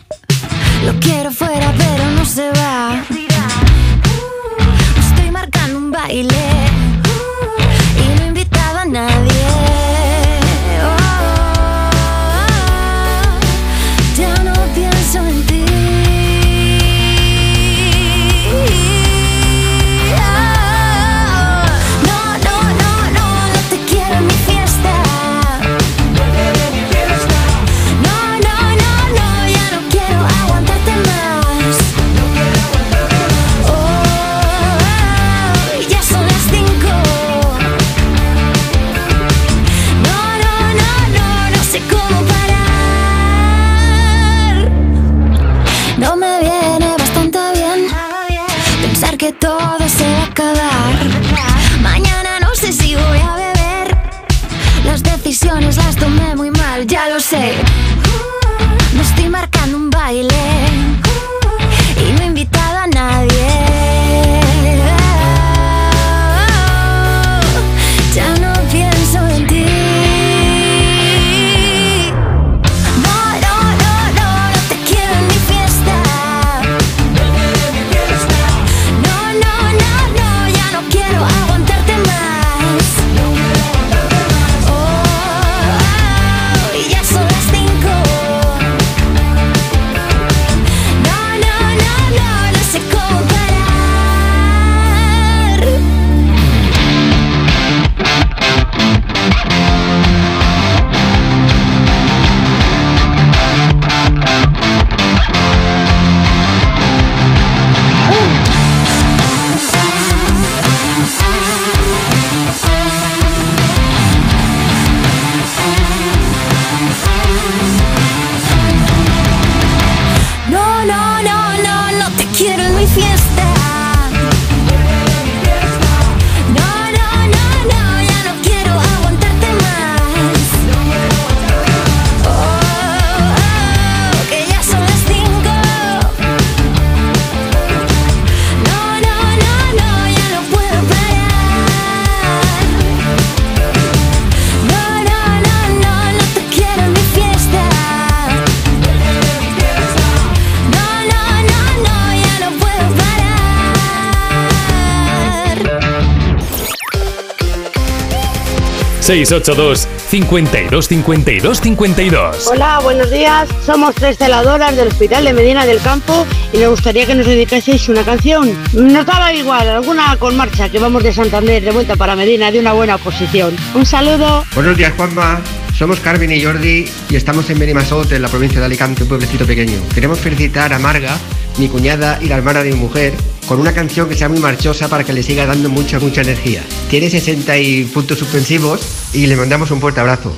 lo quiero fuera pero no se va. Estoy marcando un baile 682 52 52 52. Hola, buenos días. Somos tres celadoras del Hospital de Medina del Campo y me gustaría que nos dedicaseis una canción. Nos daba igual, alguna con marcha, que vamos de Santander de vuelta para Medina de una buena posición. Un saludo. Buenos días, Juanma. Somos Carmen y Jordi y estamos en Benimassot, en la provincia de Alicante, un pueblecito pequeño. Queremos felicitar a Marga, mi cuñada y la hermana de mi mujer, con una canción que sea muy marchosa para que le siga dando mucha, mucha energía. Tiene 60 y puntos suspensivos y le mandamos un fuerte abrazo.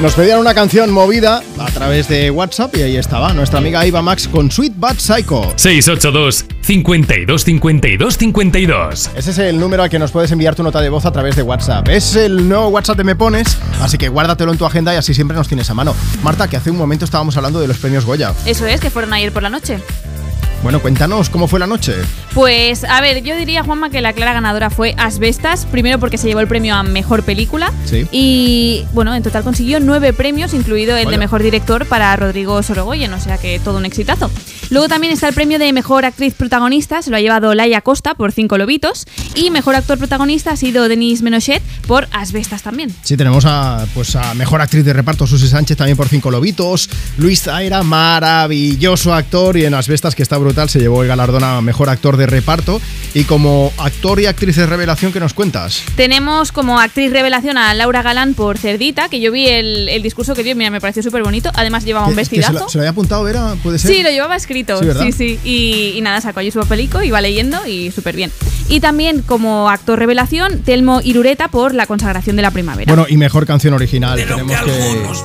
Nos pedían una canción movida a través de WhatsApp y ahí estaba nuestra amiga Iva Max con Sweet But Psycho. 682 52 52 52. Ese es el número al que nos puedes enviar tu nota de voz a través de WhatsApp. Es el nuevo WhatsApp de Me Pones, así que guárdatelo en tu agenda y así siempre nos tienes a mano. Marta, que hace un momento estábamos hablando de los premios Goya. Eso es, que fueron ayer por la noche. Bueno, cuéntanos cómo fue la noche. Pues, a ver, yo diría, Juanma, que la clara ganadora fue Asbestas, primero porque se llevó el premio a Mejor Película. Sí. Y, bueno, en total consiguió nueve premios, incluido el Vaya. de Mejor Director para Rodrigo Sorogoyen, o sea que todo un exitazo. Luego también está el premio de Mejor Actriz Protagonista, se lo ha llevado Laia Costa por Cinco Lobitos. Y Mejor Actor Protagonista ha sido Denis Menochet por Asbestas también. Sí, tenemos a, pues a mejor actriz de reparto Susi Sánchez también por Cinco Lobitos. Luis Zaira, maravilloso actor y en Asbestas, que está brutal, se llevó el galardón a mejor actor de reparto. Y como actor y actriz de revelación, ¿qué nos cuentas? Tenemos como actriz revelación a Laura Galán por Cerdita, que yo vi el, el discurso que dio, mira, me pareció súper bonito. Además llevaba un Que- que se, vestidazo. lo, se lo había apuntado, ¿era? ¿Puede ser? Sí, lo llevaba escrito. Sí, ¿verdad? Sí, sí. Y, y nada, sacó allí su papelico, iba leyendo y súper bien. Y también como actor revelación, Telmo Irureta por La consagración de la primavera. Bueno, y mejor canción original. Tenemos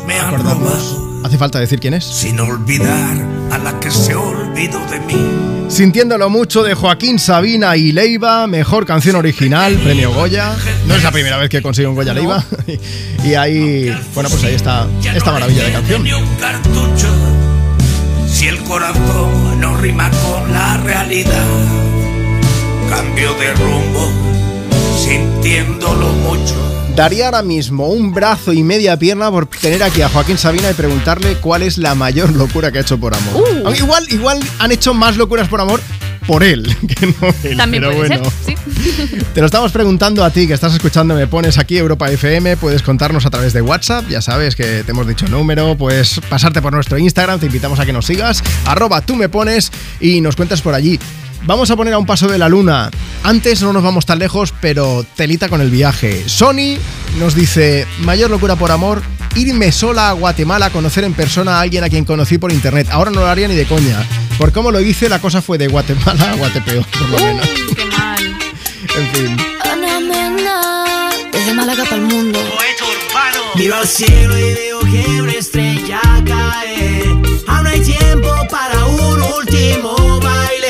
que acordarnos. ¿Hace falta decir quién es? Sin olvidar a la que se olvidó de mí. Sintiéndolo mucho de Joaquín Sabina y Leiva, mejor canción original, premio Goya. No es la primera vez que consigue un Goya Leiva. y ahí, bueno, pues ahí está esta maravilla de canción. Si el corazón no rima con la realidad, cambio de rumbo, sintiéndolo mucho. Daría ahora mismo un brazo y media pierna por tener aquí a Joaquín Sabina y preguntarle cuál es la mayor locura que ha hecho por amor. Uh. Igual, igual han hecho más locuras por amor por él, que no él. También pero puede bueno. ser, sí. Te lo estamos preguntando a ti que estás escuchando, me pones aquí Europa FM, puedes contarnos a través de WhatsApp, ya sabes que te hemos dicho número, puedes pasarte por nuestro Instagram, te invitamos a que nos sigas, arroba tú me pones y nos cuentas por allí. Vamos a poner a un paso de la luna. Antes no nos vamos tan lejos, pero telita con el viaje. Sony nos dice, mayor locura por amor, irme sola a Guatemala a conocer en persona a alguien a quien conocí por internet. Ahora no lo haría ni de coña. Por cómo lo hice, la cosa fue de Guatemala a Guatepeo, por lo menos. Qué mal. En fin. Desde Málaga para el mundo. Miro al cielo y veo que una estrella cae. Aún hay tiempo para un último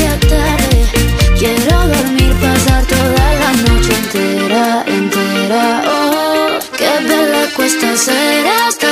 tarde, quiero dormir, pasar toda la noche entera, entera. Oh, qué bella cuesta será, esta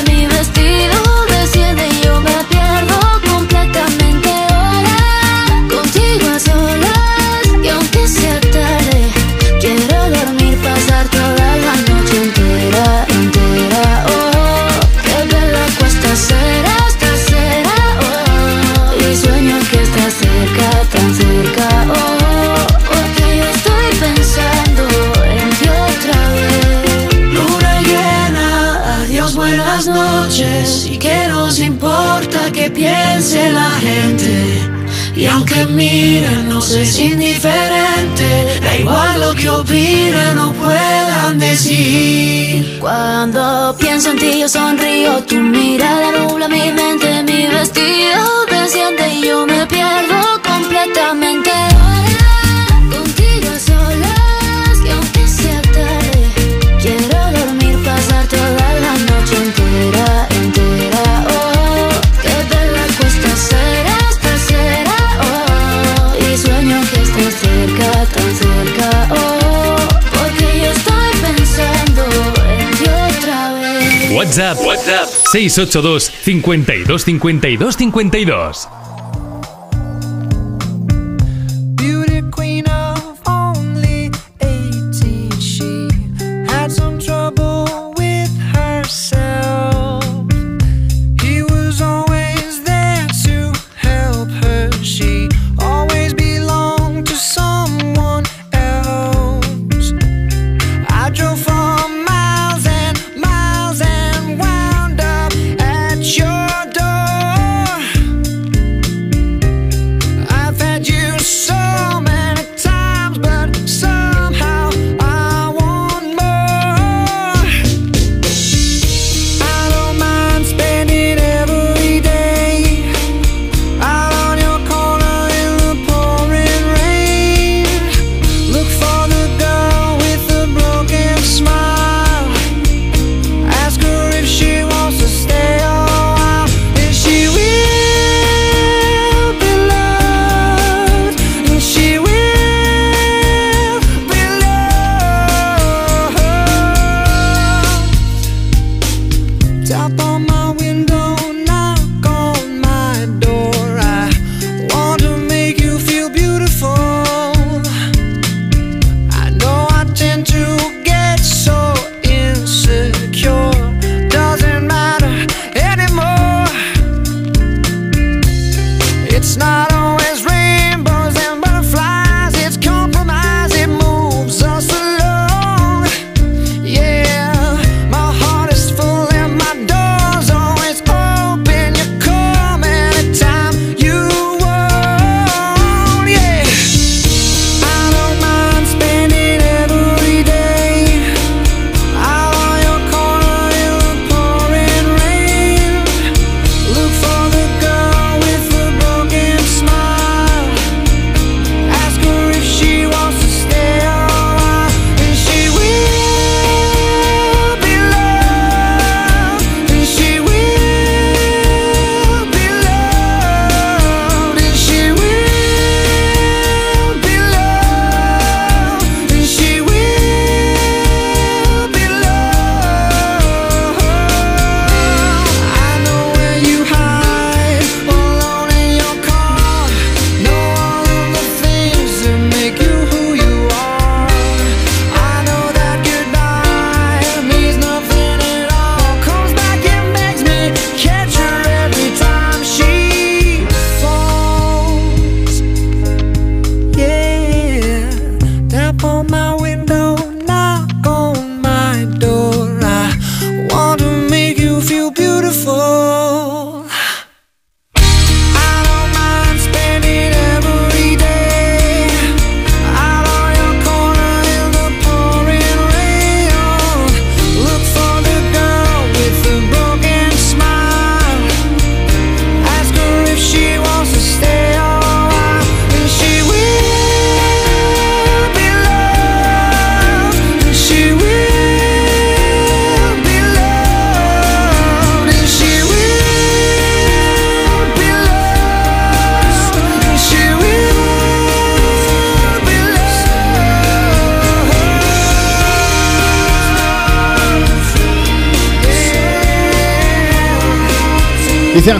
Y que nos importa que piense la gente. Y aunque miren, nos es indiferente. Da igual lo que opinen o puedan decir. Cuando pienso en ti yo sonrío, tu mirada nubla mi mente, mi vestido desciende y yo me pierdo completamente ahora. Contigo a solas y aunque sea tarde, quiero dormir, pasar toda la noche entera, entera. Oh, qué bella cuesta será, esta será. Oh, y sueño que estás cerca, tan cerca. Oh, porque yo estoy pensando en ti otra vez. WhatsApp, WhatsApp 682 52 52 52.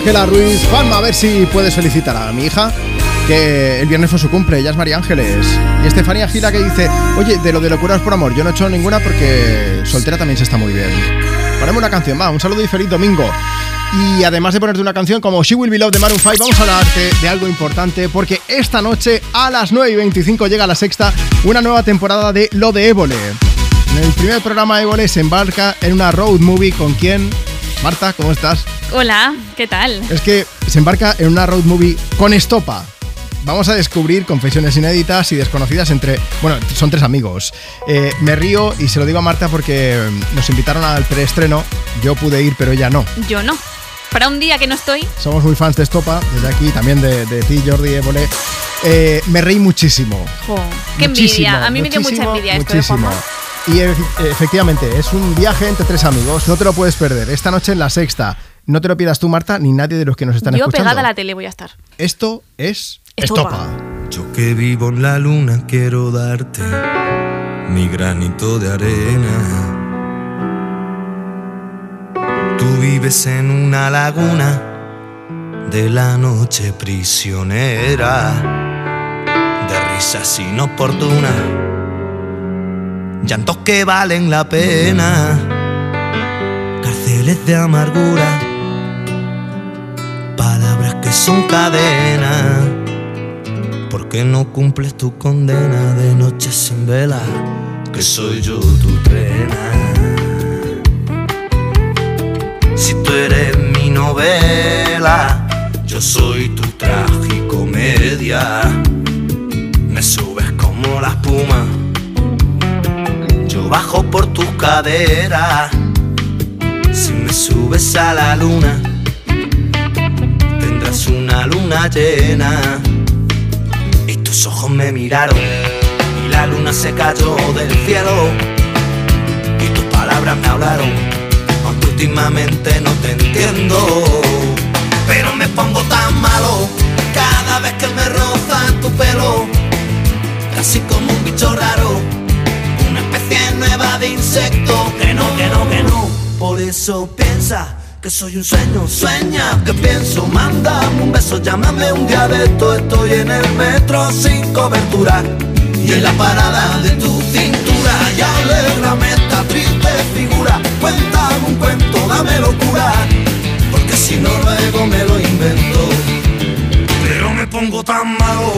Ángela Ruiz, Juanma, a ver si puedes felicitar a mi hija, que el viernes fue su cumple, ella es María Ángeles. Y Estefanía Gila que dice, oye, de lo de locuras por amor, yo no he hecho ninguna porque soltera también se está muy bien. Ponemos una canción, va, un saludo y feliz domingo. Y además de ponerte una canción como She Will Be Loved de Maroon 5, vamos a hablarte de algo importante porque esta noche a las 9 y 25 llega la sexta, una nueva temporada de Lo de Évole. En el primer programa Évole se embarca en una road movie con quién? Marta, ¿cómo estás? Hola, ¿qué tal? Es que se embarca en una road movie con estopa. Vamos a descubrir confesiones inéditas y desconocidas entre... Bueno, son tres amigos. Eh, me río y se lo digo a Marta porque nos invitaron al preestreno. Yo pude ir, pero ella no. Yo no. Para un día que no estoy, Somos muy fans de Estopa, desde aquí, también de, de ti, Jordi Évole. Eh, me reí muchísimo. jo, qué Muchísimo, envidia. A mí me dio mucha envidia esto de muchísimo. Juanma. Y efectivamente, es un viaje entre tres amigos, no te lo puedes perder. Esta noche en la sexta. No te lo pidas tú, Marta, ni nadie de los que nos están Yo escuchando. pegada a la tele voy a estar. Esto es Estopa. Estopa. Yo que vivo en la luna quiero darte mi granito de arena. Tú vives en una laguna de la noche prisionera, de risas inoportunas, llantos que valen la pena, cárceles de amargura, son cadenas. ¿Por qué no cumples tu condena de noche sin vela? Que soy yo tu trena. Si tú eres mi novela, yo soy tu tragicomedia. Me subes como la espuma, yo bajo por tus caderas. Si me subes a la luna, una luna llena. Y tus ojos me miraron y la luna se cayó del cielo. Y tus palabras me hablaron aunque últimamente no te entiendo. Pero me pongo tan malo cada vez que me roza tu pelo. Casi como un bicho raro una especie nueva de insecto. Que no, que no, que no. Por eso piensa que soy un sueño, sueña que pienso, mándame un beso, llámame un día de esto, estoy en el metro sin cobertura. Y en la parada de tu cintura y alégrame esta triste figura, cuéntame un cuento, dame locura, porque si no luego me lo invento, pero me pongo tan malo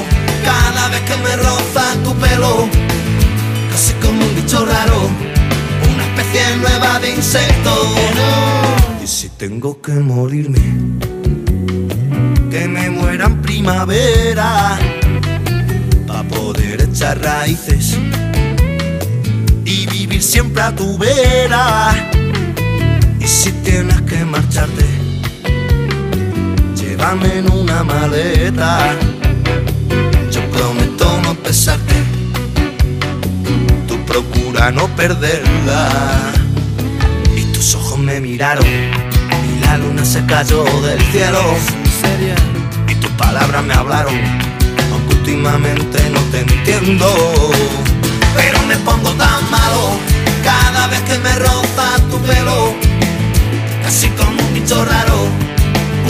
cada vez que me roza tu pelo, casi como un bicho raro, una especie nueva de insecto. Y si tengo que morirme, que me muera en primavera, para poder echar raíces y vivir siempre a tu vera. Y si tienes que marcharte, llévame en una maleta. Yo prometo no pesarte, tú procura no perderla. Me miraron y la luna se cayó del cielo. Y tus palabras me hablaron, aunque últimamente no te entiendo. Pero me pongo tan malo cada vez que me roza tu pelo, casi como un bicho raro,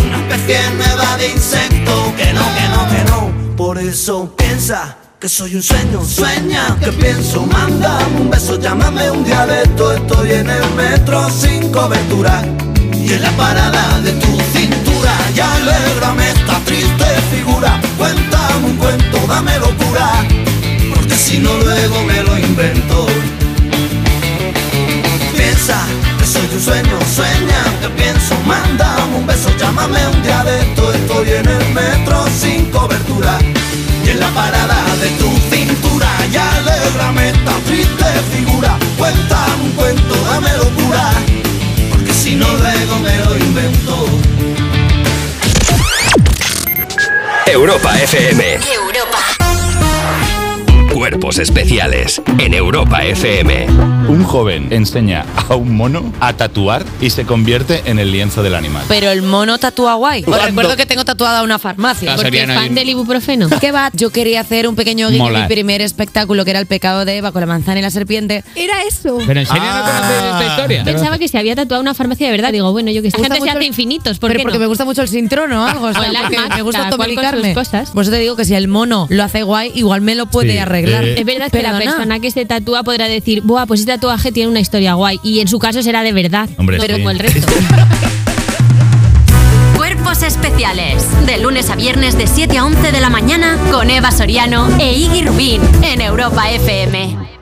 una especie nueva de insecto. Que no, que no, que no. Por eso piensa que soy un sueño, sueña que pienso, mándame un beso, llámame un esto, estoy en el metro sin cobertura. Y en la parada de tu cintura y alégrame esta triste figura, cuéntame un cuento, dame locura, porque si no luego me lo invento. Piensa que soy un sueño, sueña que pienso, mándame un beso, llámame un esto, estoy en el metro sin cobertura y en la parada de tu cintura y alégrame esta triste figura, cuéntame un cuento, dame locura, porque si no luego me lo invento. Europa FM. Cuerpos especiales en Europa FM. Un joven enseña a un mono a tatuar y se convierte en el lienzo del animal. Pero el mono tatúa guay. Os ¿Cuándo? recuerdo que tengo tatuada una farmacia. Ah, Porque es fan del ibuprofeno. ¿Qué va? Yo quería hacer un pequeño guiño mi primer espectáculo, que era el pecado de Eva con la manzana y la serpiente. Era eso. ¿Pero en serio no conoces esta historia? Pensaba que se había tatuado una farmacia de verdad. Digo, bueno, yo que sé. Gente se hace el- infinitos. ¿por Pero qué porque no? me gusta mucho el sintrono o algo. o sea, porque me gusta con sus automedicarme. cosas. Por eso te digo que si el mono lo hace guay, igual me lo puede Sí, arreglar. Es verdad que la persona que se tatúa podrá decir, Buah, pues ese tatuaje tiene una historia guay. Y en su caso será de verdad. Hombre, no sí. como el resto. Cuerpos especiales. De lunes a viernes de 7 a 11 de la mañana con Eva Soriano e Iggy Rubín en Europa FM.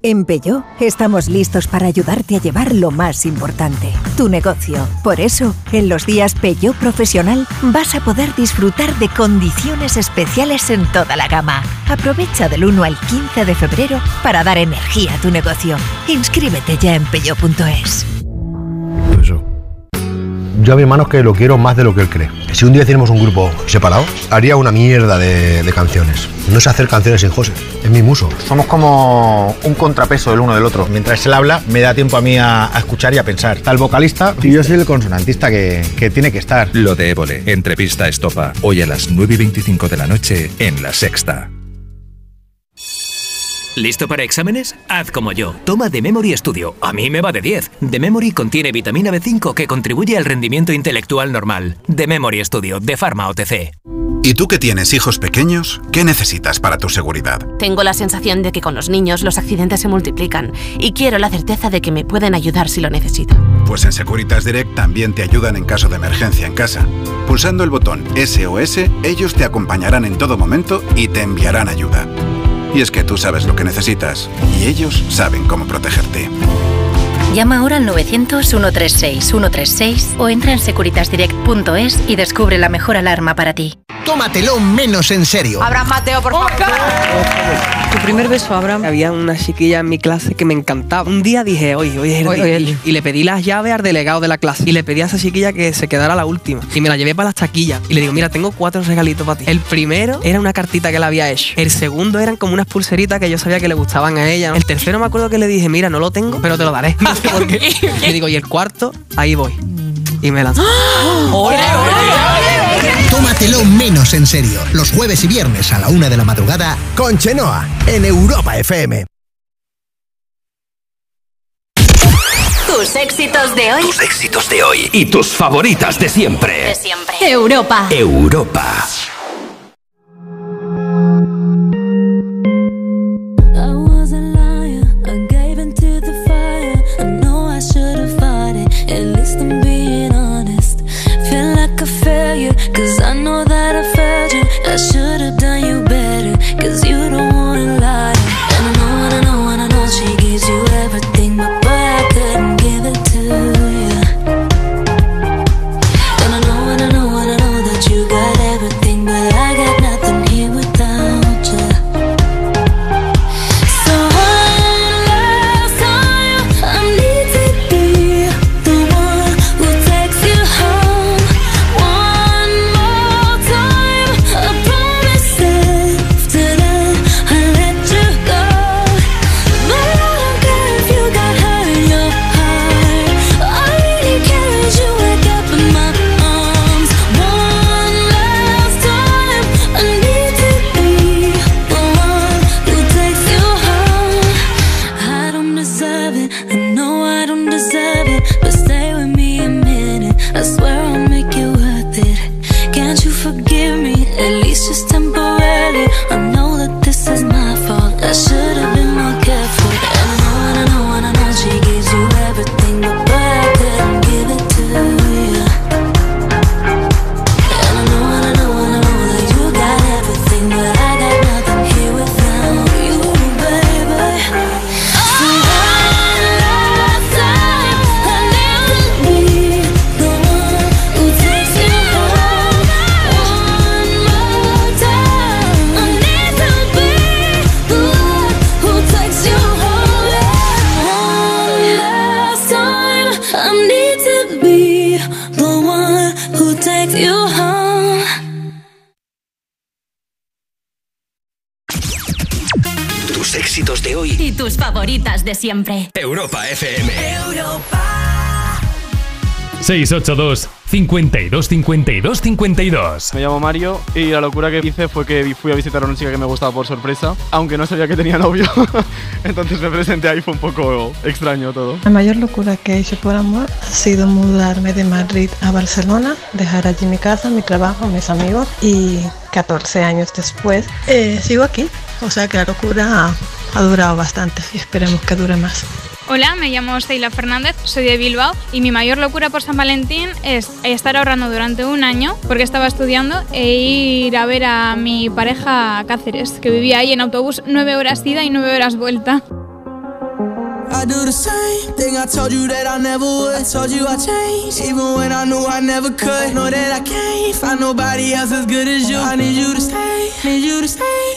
En Peugeot estamos listos para ayudarte a llevar lo más importante, tu negocio. Por eso, en los días Peugeot Profesional vas a poder disfrutar de condiciones especiales en toda la gama. Aprovecha del 1 al 15 de febrero para dar energía a tu negocio. Inscríbete ya en peugeot.es. Yo a mi hermano es que lo quiero más de lo que él cree. Si un día hiciéramos un grupo separado, haría una mierda de, de canciones. No sé hacer canciones sin José, es mi muso. Somos como un contrapeso del uno del otro. Mientras él habla, me da tiempo a mí a, a escuchar y a pensar. Está el vocalista y yo soy el consonantista que, que tiene que estar. Lo de Évole, entrevista estopa, hoy a las 9 y 25 de la noche en La Sexta. ¿Listo para exámenes? Haz como yo. Toma The Memory Studio. A mí me va de 10. The Memory contiene vitamina B5 que contribuye al rendimiento intelectual normal. The Memory Studio de Pharma OTC. ¿Y tú que tienes hijos pequeños? ¿Qué necesitas para tu seguridad? Tengo la sensación de que con los niños los accidentes se multiplican y quiero la certeza de que me pueden ayudar si lo necesito. Pues en Securitas Direct también te ayudan en caso de emergencia en casa. Pulsando el botón SOS, ellos te acompañarán en todo momento y te enviarán ayuda. Y es que tú sabes lo que necesitas y ellos saben cómo protegerte. Llama ahora al 900-136-136 o entra en securitasdirect.es y descubre la mejor alarma para ti. Tómatelo menos en serio. Abraham Mateo, por favor. Tu primer beso, Abraham. Había una chiquilla en mi clase que me encantaba. Un día dije, oye, hoy es el Hoy- día. hoy es el. Y le pedí las llaves al delegado de la clase. Y le pedí a esa chiquilla que se quedara la última. Y me la llevé para las taquillas. Y le digo, mira, tengo cuatro regalitos para ti. El primero era una cartita que le había hecho. El segundo eran como unas pulseritas que yo sabía que le gustaban a ella. El tercero me acuerdo que le dije, mira, no lo tengo, pero te lo daré. No sé por qué. Y digo, y el cuarto, ahí voy. Y me lanzó. Tómatelo menos en serio. Los jueves y viernes a la una de la madrugada con Chenoa en Europa FM. Tus éxitos de hoy. Tus éxitos de hoy y tus favoritas de siempre. De siempre. Europa. Europa. 682 52 52 52. Me llamo Mario y la locura que hice fue que fui a visitar a una chica que me gustaba por sorpresa, aunque no sabía que tenía novio. Entonces me presenté ahí, fue un poco extraño todo. La mayor locura que he hecho por amor ha sido mudarme de Madrid a Barcelona, dejar allí mi casa, mi trabajo, mis amigos y 14 años después eh, sigo aquí. O sea que la locura ha, ha durado bastante y esperemos que dure más. Hola, me llamo Sheila Fernández, soy de Bilbao y mi mayor locura por San Valentín es estar ahorrando durante un año porque estaba estudiando e ir a ver a mi pareja Cáceres, que vivía ahí en autobús nueve horas ida y nueve horas vuelta. I do the same thing I told you that I never even when I knew I never could. Know that I can't find nobody else as good as you. I need you to stay, need you to stay.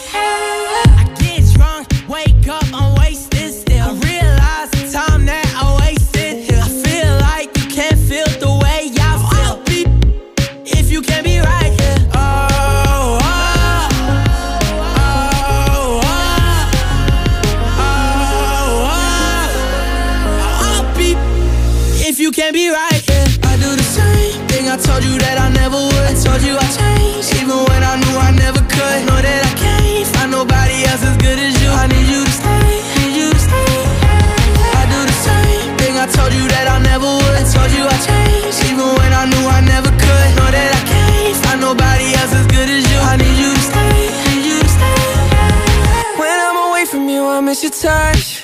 Miss your touch.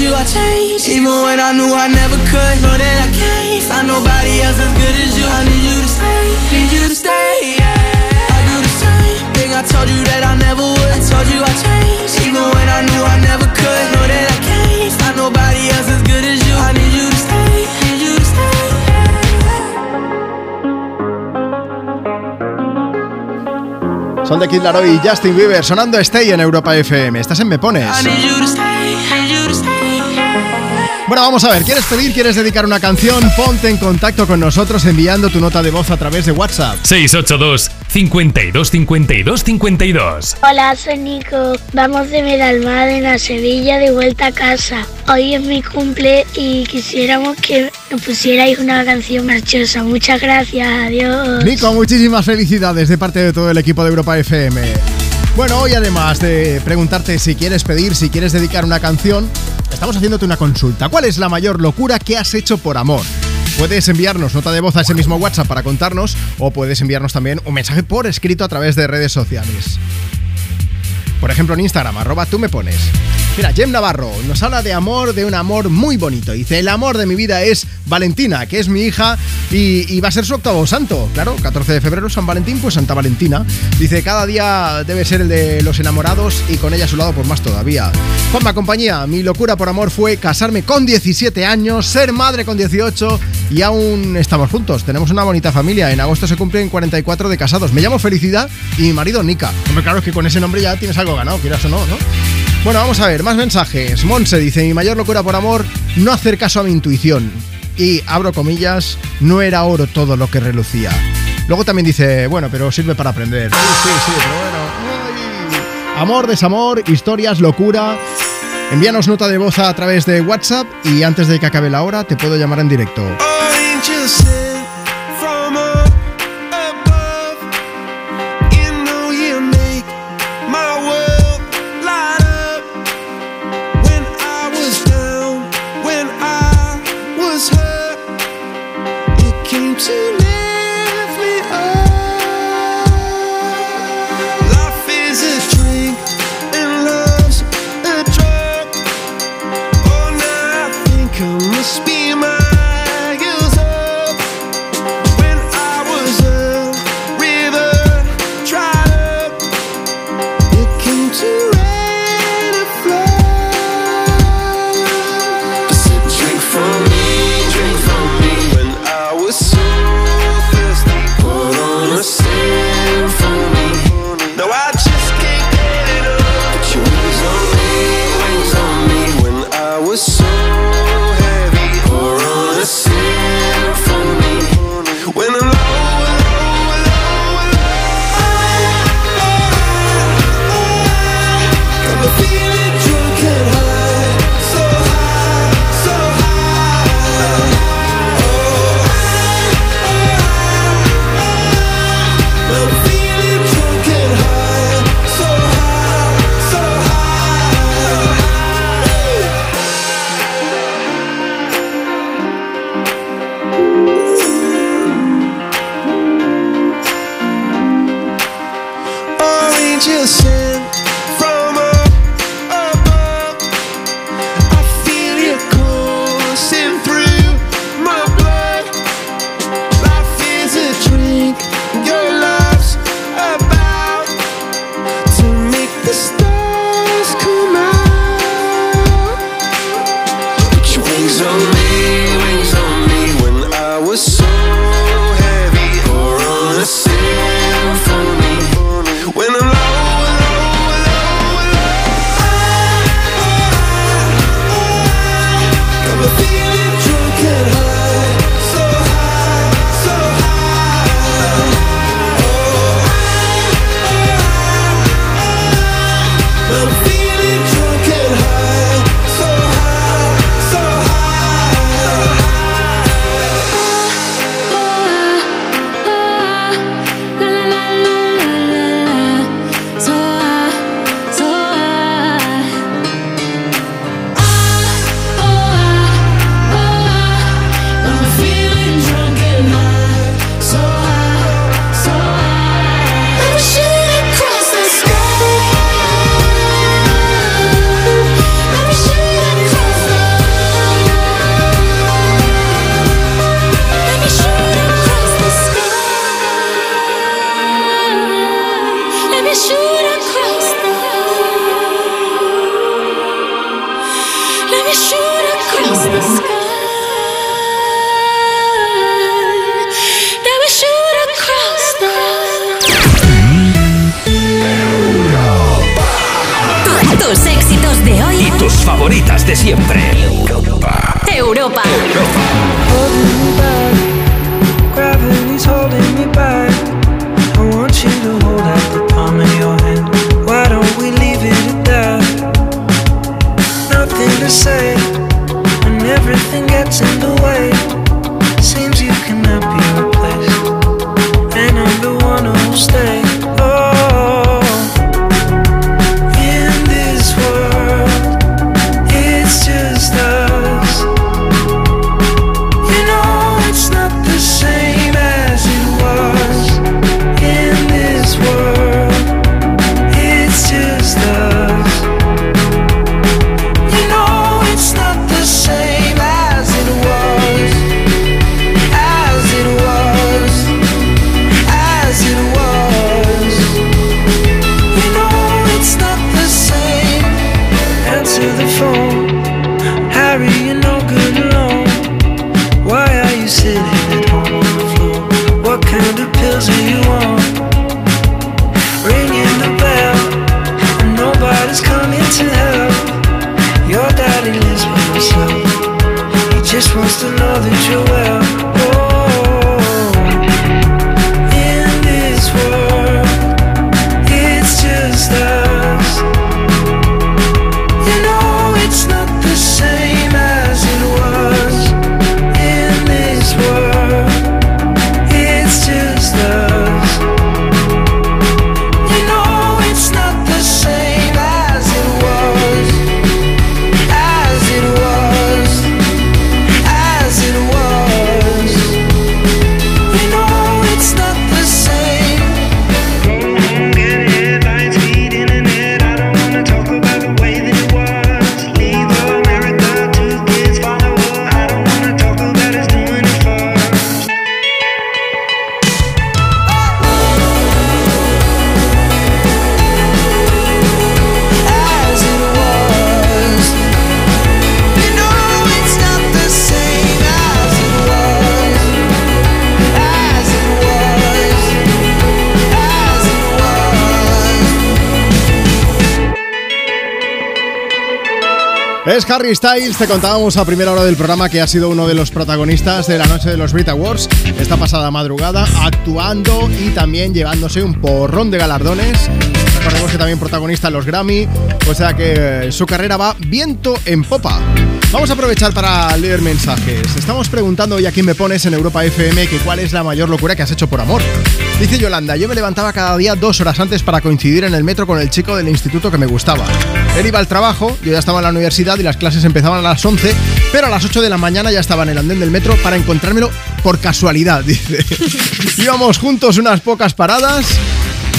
You I changed, even when I knew I never could. Know that I can't find nobody else as good as you. I need you to stay, need you to stay. Yeah. I do the same thing I told you that I never would. I told you I changed, even when I knew I never could. Know that I can't find nobody else as good as you. I need you to stay, need you to stay. Son de Kid Laroi y Justin Bieber sonando Stay en Europa FM. Estás en Me Pones. Bueno, vamos a ver, ¿quieres pedir, quieres dedicar una canción? Ponte en contacto con nosotros enviando tu nota de voz a través de WhatsApp. 682 52 52 52. Hola, soy Nico. Vamos de Medalmadena a Sevilla de vuelta a casa. Hoy es mi cumple y quisiéramos que nos pusierais una canción marchosa. Muchas gracias, adiós. Nico, muchísimas felicidades de parte de todo el equipo de Europa FM. Bueno, hoy además de preguntarte si quieres pedir, si quieres dedicar una canción, estamos haciéndote una consulta. ¿Cuál es la mayor locura que has hecho por amor? Puedes enviarnos nota de voz a ese mismo WhatsApp para contarnos o puedes enviarnos también un mensaje por escrito a través de redes sociales. Por ejemplo, en Instagram, arroba tú me pones. Mira, Jem Navarro nos habla de amor, de un amor muy bonito. Dice, el amor de mi vida es Valentina, que es mi hija y, va a ser su octavo santo. Claro, 14 de febrero, San Valentín, pues Santa Valentina. Dice, cada día debe ser el de los enamorados y con ella a su lado, pues más todavía. Juanma, compañía, mi locura por amor fue casarme con 17 años, ser madre con 18 y aún estamos juntos. Tenemos una bonita familia. En agosto se cumplen 44 de casados. Me llamo Felicidad y mi marido Nika. Hombre, claro es que con ese nombre ya tienes algo ganado, quieras o no, ¿no? Bueno, vamos a ver, más mensajes. Monse dice, mi mayor locura por amor, no hacer caso a mi intuición. Y, abro comillas, no era oro todo lo que relucía. Luego también dice, bueno, pero sirve para aprender. Sí, sí, pero bueno. Amor, desamor, historias, locura. Envíanos nota de voz a través de WhatsApp y antes de que acabe la hora te puedo llamar en directo. Harry Styles, te contábamos a primera hora del programa que ha sido uno de los protagonistas de la noche de los Brit Awards esta pasada madrugada, actuando y también llevándose un porrón de galardones. Recordemos que también protagonista en los Grammy, o sea que eh, su carrera va viento en popa. Vamos a aprovechar para leer mensajes. Estamos preguntando hoy a quién me pones en Europa FM que cuál es la mayor locura que has hecho por amor. Dice Yolanda, yo me levantaba cada día dos horas antes para coincidir en el metro con el chico del instituto que me gustaba. Él iba al trabajo, yo ya estaba en la universidad y las clases empezaban a las 11, pero a las 8 de la mañana ya estaba en el andén del metro para encontrármelo por casualidad, dice. Íbamos juntos unas pocas paradas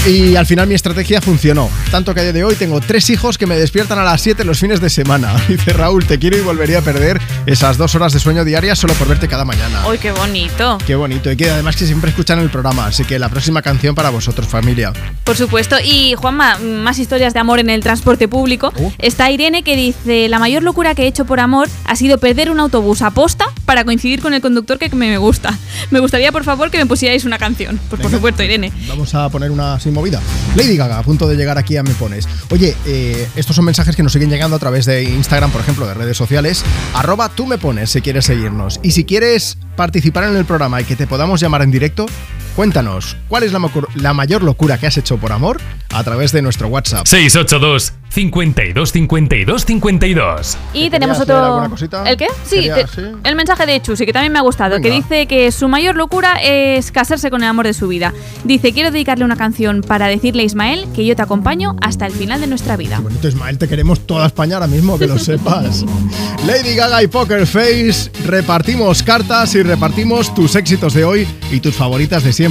y al final mi estrategia funcionó. Tanto que a día de hoy tengo tres hijos que me despiertan a las 7 los fines de semana. Dice Raúl, te quiero y volvería a perder esas dos horas de sueño diarias solo por verte cada mañana. ¡Uy, qué bonito! Qué bonito. Y que además que siempre escuchan el programa. Así que la próxima canción para vosotros, familia. Por supuesto. Y Juanma, más historias de amor en el transporte público. Está Irene que dice, la mayor locura que he hecho por amor ha sido perder un autobús a posta para coincidir con el conductor que me gusta. Me gustaría, por favor, que me pusierais una canción. Pues por supuesto, Irene. Vamos a poner una sin movida. Lady Gaga, a punto de llegar aquí a Me Pones. Oye, eh, estos son mensajes que nos siguen llegando a través de Instagram, por ejemplo, de redes sociales. Arroba tú me pones si quieres seguirnos. Y si quieres participar en el programa y que te podamos llamar en directo, cuéntanos, ¿cuál es la, mayor locura que has hecho por amor? A través de nuestro WhatsApp. 682 52 52 52. Y tenemos otro. alguna cosita? ¿El qué? Sí, Quería- te- sí. el mensaje de Chusi, que también me ha gustado, que dice que su mayor locura es casarse con el amor de su vida. Dice: Quiero dedicarle una canción para decirle a Ismael que yo te acompaño hasta el final de nuestra vida. Bonito, Ismael, te queremos toda España ahora mismo, que lo sepas. Lady Gaga y Poker Face, repartimos cartas y repartimos tus éxitos de hoy y tus favoritas de siempre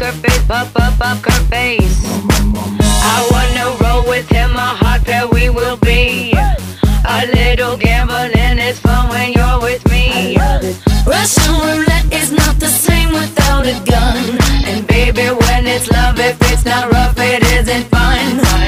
her face, bump up, up her face. I wanna roll with him, a hot pair we will be. A little gambling is fun when you're with me. Russian roulette is not the same without a gun. And baby, when it's love, if it's not rough, it isn't fun.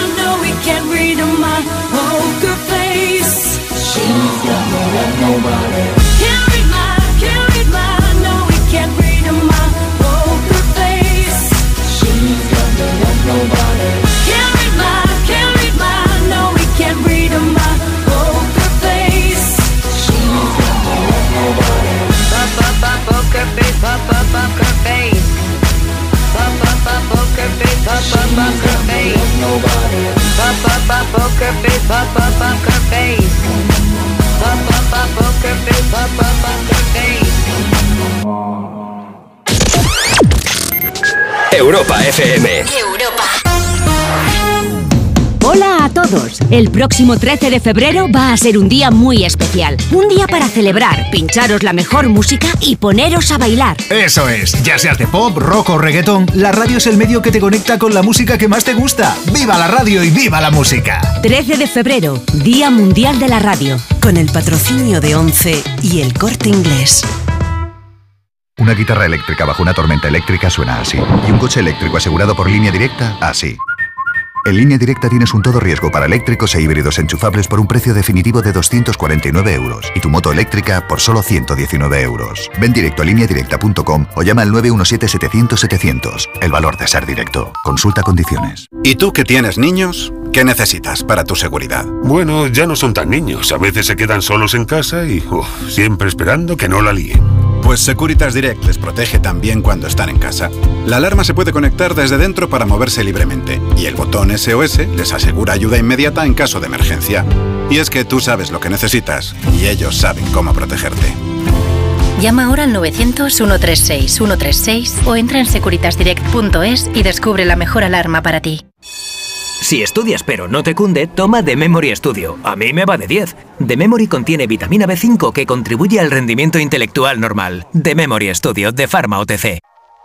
can't read my poker face. She's got no love, nobody. Can't read my, can't read my, no, we can't read my poker face. She's got no love, nobody. Can't read my, can't read my, no, we can't read my poker face. She's got no love, nobody. Pop, pop, pop, poker face, pop, pop, poker face. Pop, pop, pop, poker face, pop, pop, poker face. Europa FM. Hola a todos. El próximo 13 de febrero va a ser un día muy especial. Un día para celebrar, pincharos la mejor música y poneros a bailar. Eso es, ya seas de pop, rock o reggaetón, la radio es el medio que te conecta con la música que más te gusta. ¡Viva la radio y viva la música! 13 de febrero, Día Mundial de la Radio. Con el patrocinio de ONCE y el corte inglés. Una guitarra eléctrica bajo una tormenta eléctrica suena así. Y un coche eléctrico asegurado por línea directa, así. En línea directa tienes un todo riesgo para eléctricos e híbridos enchufables por un precio definitivo de 249 euros y tu moto eléctrica por solo 119 euros. Ven directo a lineadirecta.com o llama al 917-700-700. El valor de ser directo. Consulta condiciones. ¿Y tú que tienes niños? ¿Qué necesitas para tu seguridad? Bueno, ya no son tan niños. A veces se quedan solos en casa y uf, siempre esperando que no la líen. Pues Securitas Direct les protege también cuando están en casa. La alarma se puede conectar desde dentro para moverse libremente y el botón SOS les asegura ayuda inmediata en caso de emergencia. Y es que tú sabes lo que necesitas y ellos saben cómo protegerte. Llama ahora al 900-136-136 o entra en securitasdirect.es y descubre la mejor alarma para ti. Si estudias pero no te cunde, toma The Memory Studio. A mí me va de 10. The Memory contiene vitamina B5 que contribuye al rendimiento intelectual normal. The Memory Studio de Pharma OTC.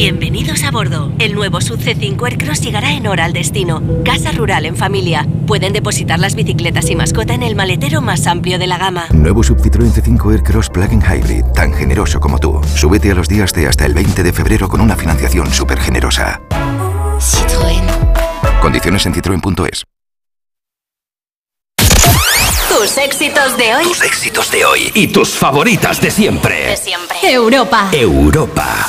Bienvenidos a bordo. El nuevo Sub C5 Aircross llegará en hora al destino. Casa rural en familia. Pueden depositar las bicicletas y mascota en el maletero más amplio de la gama. Nuevo Sub Citroën C5 Aircross Plug-in Hybrid, tan generoso como tú. Súbete a los días de hasta el 20 de febrero con una financiación súper generosa. Citroën. Condiciones en citroen.es. Tus éxitos de hoy. Tus éxitos de hoy y tus favoritas de siempre. De siempre. Europa. Europa.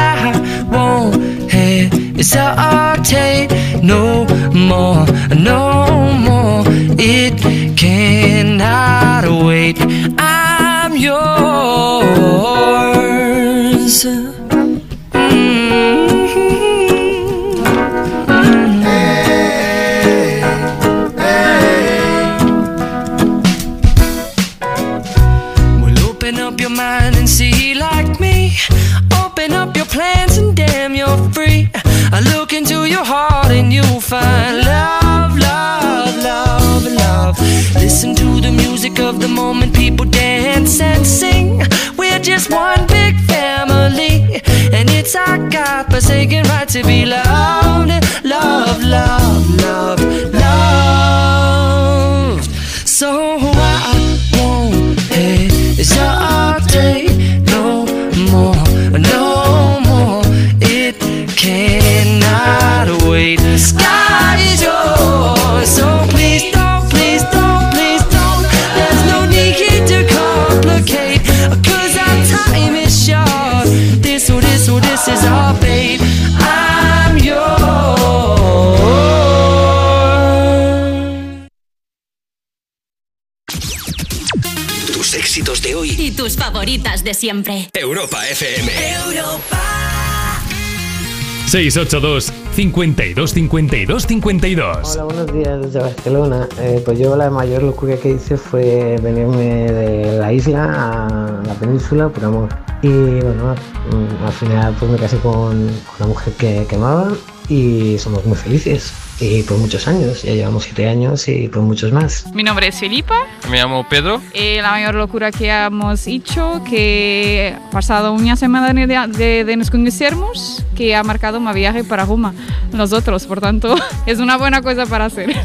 I won't hesitate hesitate no more, no more. It cannot wait. I'm yours. God forsaken right to be loved, love, love, tus favoritas de siempre. Europa FM. 682 52 52 52 Hola, buenos días desde Barcelona. Eh, pues yo la mayor locura que hice fue venirme de la isla a la península por amor. Y bueno, mm, al final pues me casé con una mujer que, que amaba y somos muy felices. Y por muchos años, ya llevamos siete años y por muchos más. Mi nombre es Filipa. Me llamo Pedro. Eh, la mayor locura que hemos hecho, que pasado una semana de, de, de nos conocermos, que ha marcado mi viaje para Roma, nosotros, por tanto, es una buena cosa para hacer.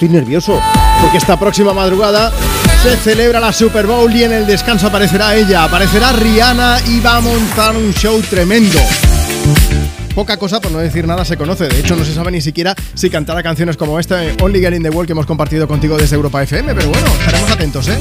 Estoy nervioso. Porque esta próxima madrugada se celebra la Super Bowl y en el descanso aparecerá ella, aparecerá Rihanna y va a montar un show tremendo. Poca cosa, por no decir nada, se conoce. De hecho, no se sabe ni siquiera si cantará canciones como esta, Only Girl in the World, que hemos compartido contigo desde Europa FM. Pero bueno, estaremos atentos, ¿eh?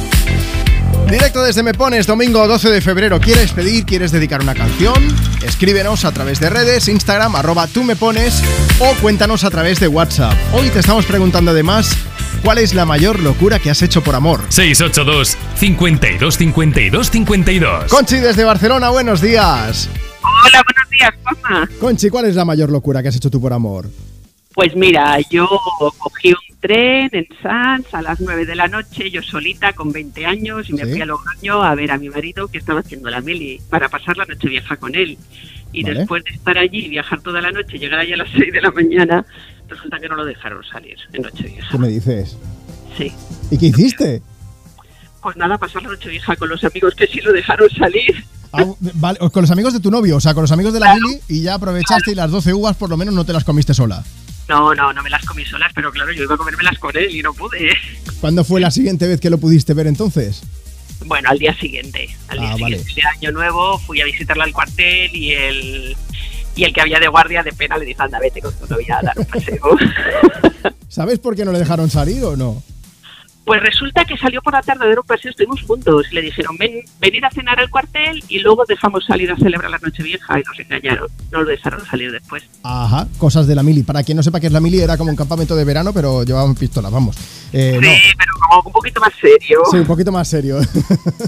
Directo desde Me Pones, domingo 12 de febrero. ¿Quieres pedir, quieres dedicar una canción? Escríbenos a través de redes, Instagram, arroba tú me pones o cuéntanos a través de WhatsApp. Hoy te estamos preguntando además, ¿cuál es la mayor locura que has hecho por amor? 682 52 52 52. Conchi desde Barcelona, buenos días. Hola, buenos días, mamá. Conchi, ¿cuál es la mayor locura que has hecho tú por amor? Pues mira, yo cogí un tren en Sanz a las 9 de la noche, yo solita, con 20 años, y me Sí. fui a A ver a mi marido que estaba haciendo la mili para pasar la noche vieja con él. Y Vale. después de estar allí y viajar toda la noche, llegar allí a las 6 de la mañana, resulta que no lo dejaron salir en noche vieja. ¿Qué me dices? Sí. ¿Y qué hiciste? Pues nada, pasar la noche vieja con los amigos que sí lo dejaron salir. Ah, vale, con los amigos de tu novio, o sea, con los amigos de la Lili y ya aprovechaste y las 12 uvas por lo menos no te las comiste sola. No, no, no me las comí solas, pero claro, yo iba a comérmelas con él y no pude. ¿Cuándo fue la siguiente vez que lo pudiste ver entonces? Bueno, al día siguiente. Al día Ah, vale. siguiente de Año Nuevo fui a visitarla al cuartel y el, y el que había de guardia de pena le dijo, anda, vete con tu novia a dar un paseo. ¿Sabes por qué no le dejaron salir o no? Pues resulta que salió por la tarde dar un paseo, estuvimos juntos y le dijeron, ven, venid a cenar al cuartel y luego dejamos salir a celebrar la noche vieja y nos engañaron. No lo dejaron salir después. Ajá, cosas de la mili. Para quien no sepa qué es la mili, era como un campamento de verano, pero llevaban pistolas, vamos. Eh, no. Pero como un poquito más serio. Sí, un poquito más serio.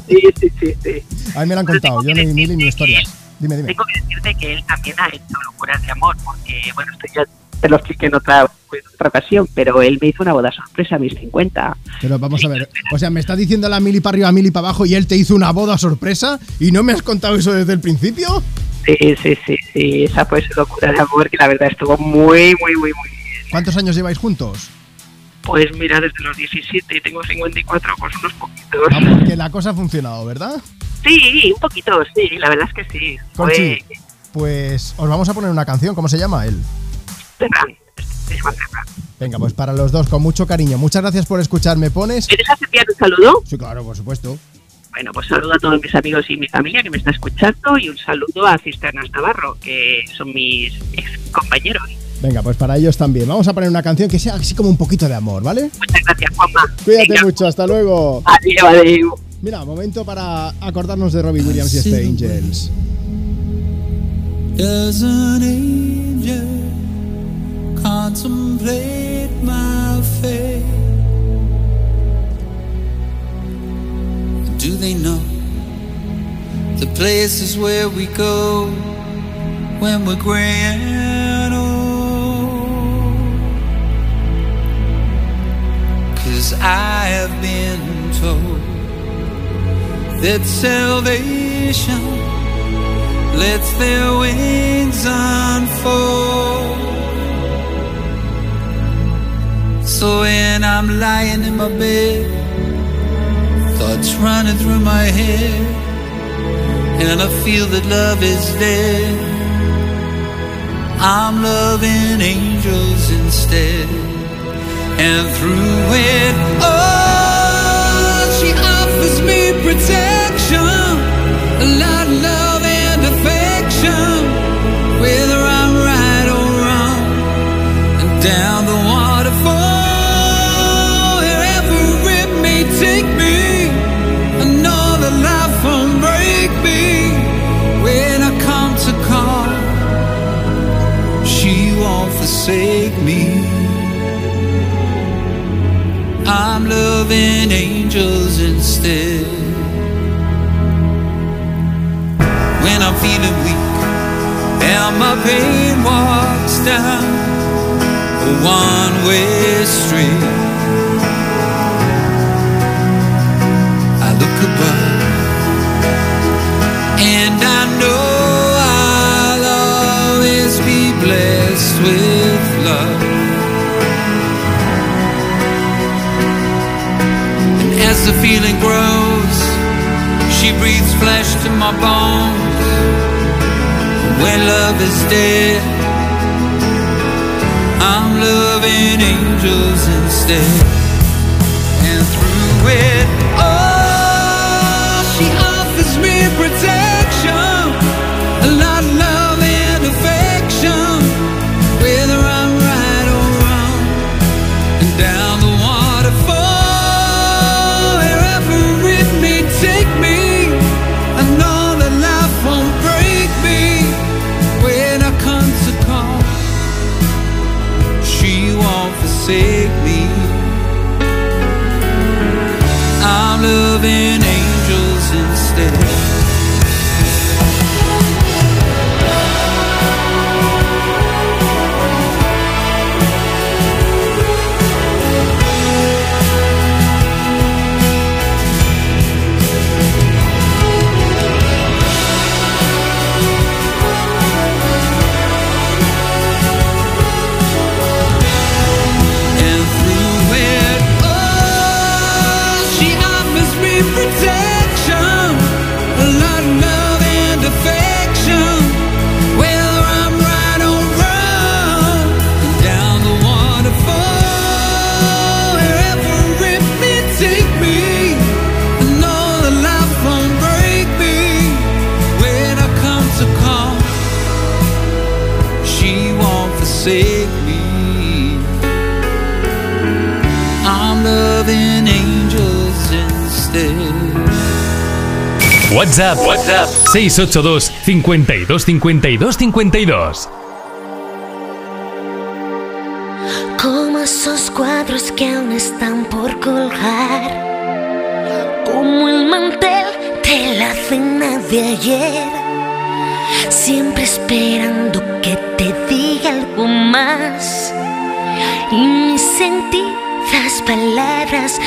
Sí, sí, sí, sí. A mí me lo han contado, yo no vi mili ni historias. Dime, dime. Tengo que decirte que él también ha hecho locuras de amor, porque, bueno, esto ya te lo expliqué en otra, en otra ocasión, pero él me hizo una boda sorpresa a mis 50. Pero vamos a ver, o sea, me estás diciendo la mili para arriba, mili para abajo y él te hizo una boda sorpresa y no me has contado eso desde el principio. Sí, sí, sí, sí, esa fue su locura de amor, que la verdad estuvo muy, muy, muy, muy bien. ¿Cuántos años lleváis juntos? Pues mira, desde los 17 y tengo 54, pues unos poquitos. Vamos, que la cosa ha funcionado, ¿verdad? Sí, un poquito, sí, la verdad es que sí. Conchi, pues os vamos a poner una canción, ¿cómo se llama él? Venga, pues para los dos, con mucho cariño. Muchas gracias por escuchar, ¿me pones? ¿Me dejas enviar un saludo? Sí, claro, por supuesto. Bueno, pues saludo a todos mis amigos y mi familia que me está escuchando y un saludo a Cisternas Navarro, que son mis ex compañeros. Venga, pues para ellos también. Vamos a poner una canción que sea así como un poquito de amor, ¿vale? Muchas gracias, Juanma. Cuídate Venga. mucho, hasta luego. Adiós, adiós. Mira, momento para acordarnos de Robbie Williams y este Angels. Contemplate my fate? Do they know the places where we go when we're gray and old? Cause I have been told that salvation lets their wings unfold. So when I'm lying in my bed, thoughts running through my head, and I feel that love is dead, I'm loving angels instead. And through it all, she offers me protection, a lot of love and affection, whether I'm right or wrong. And down I'm loving angels instead. When I'm feeling weak and my pain walks down a one way street, I look above and I know I'll always be blessed with love. as the feeling grows, she breathes flesh to my bones. When love is dead, I'm loving angels instead. And through it triste. WhatsApp, WhatsApp 682 52 52 52. Como esos cuadros que aún están por colgar, como el mantel de la cena de ayer, siempre esperando que te diga algo más. Y mis sentidas palabras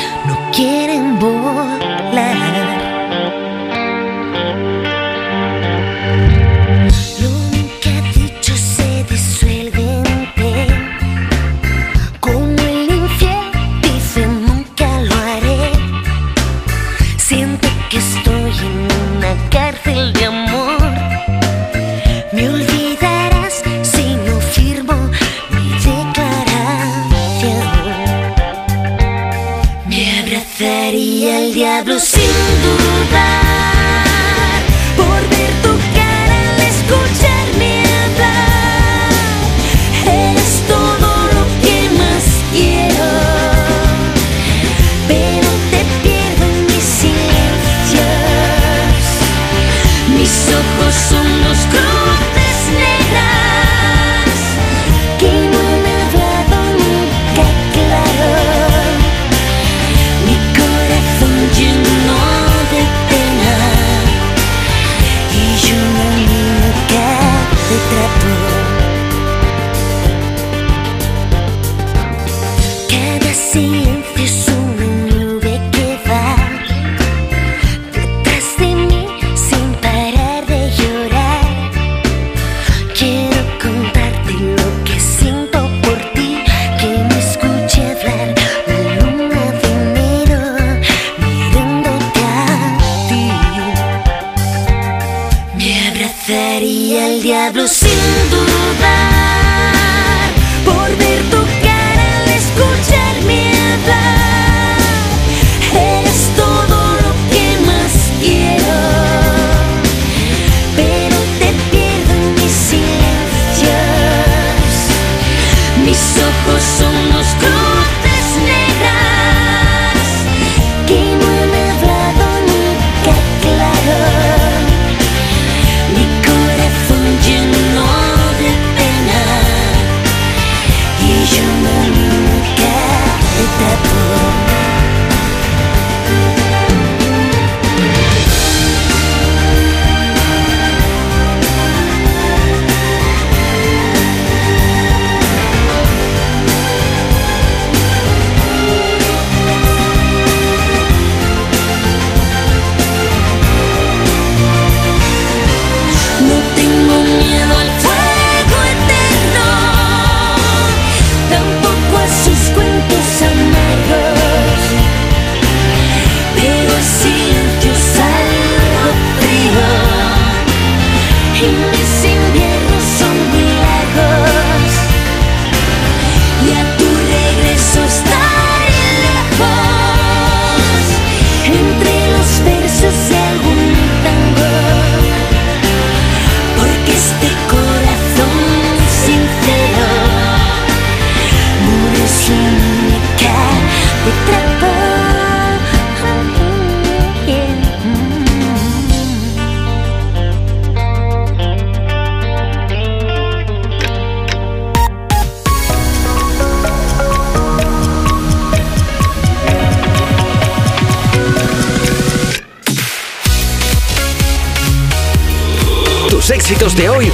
éxitos de hoy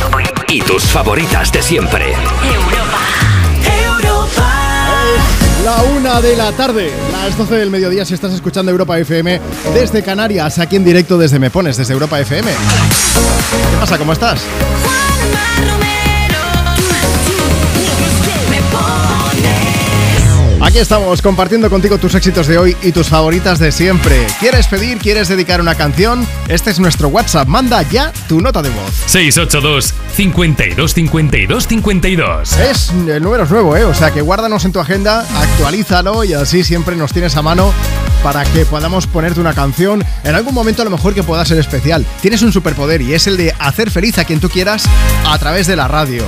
y tus favoritas de siempre. La una de la tarde, las 12 del mediodía si estás escuchando Europa FM desde Canarias, aquí en directo desde Me Pones, desde Europa FM. ¿Qué pasa? ¿Cómo estás? Aquí estamos compartiendo contigo tus éxitos de hoy y tus favoritas de siempre. ¿Quieres pedir? ¿Quieres dedicar una canción? Este es nuestro WhatsApp. Manda ya tu nota de voz. 682 52 52 52. Es el número es nuevo, ¿eh? O sea que guárdanos en tu agenda, actualízalo y así siempre nos tienes a mano para que podamos ponerte una canción en algún momento a lo mejor que pueda ser especial. Tienes un superpoder y es el de hacer feliz a quien tú quieras a través de la radio.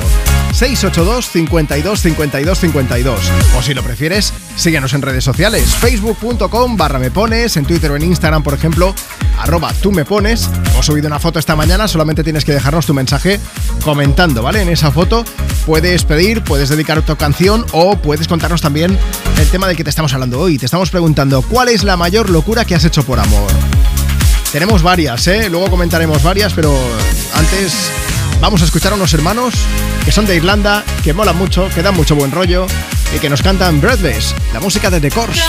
682 52 52 52 o si lo prefieres síguenos en redes sociales facebook.com barra me pones en Twitter o en Instagram por ejemplo arroba tú me pones hemos subido una foto esta mañana solamente tienes que dejarnos tu mensaje comentando ¿vale? en esa foto puedes pedir puedes dedicar tu canción o puedes contarnos también el tema del que te estamos hablando hoy te estamos preguntando ¿cuál es la mayor locura que has hecho por amor? tenemos varias ¿eh? luego comentaremos varias pero antes Vamos a escuchar a unos hermanos que son de Irlanda, que molan mucho, que dan mucho buen rollo y que nos cantan Breathless, la música de The Course.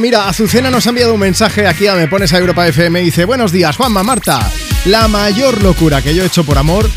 Mira, Azucena nos ha enviado un mensaje aquí a Me Pones a Europa FM y dice Buenos días, Juanma, Marta La mayor locura que yo he hecho por amor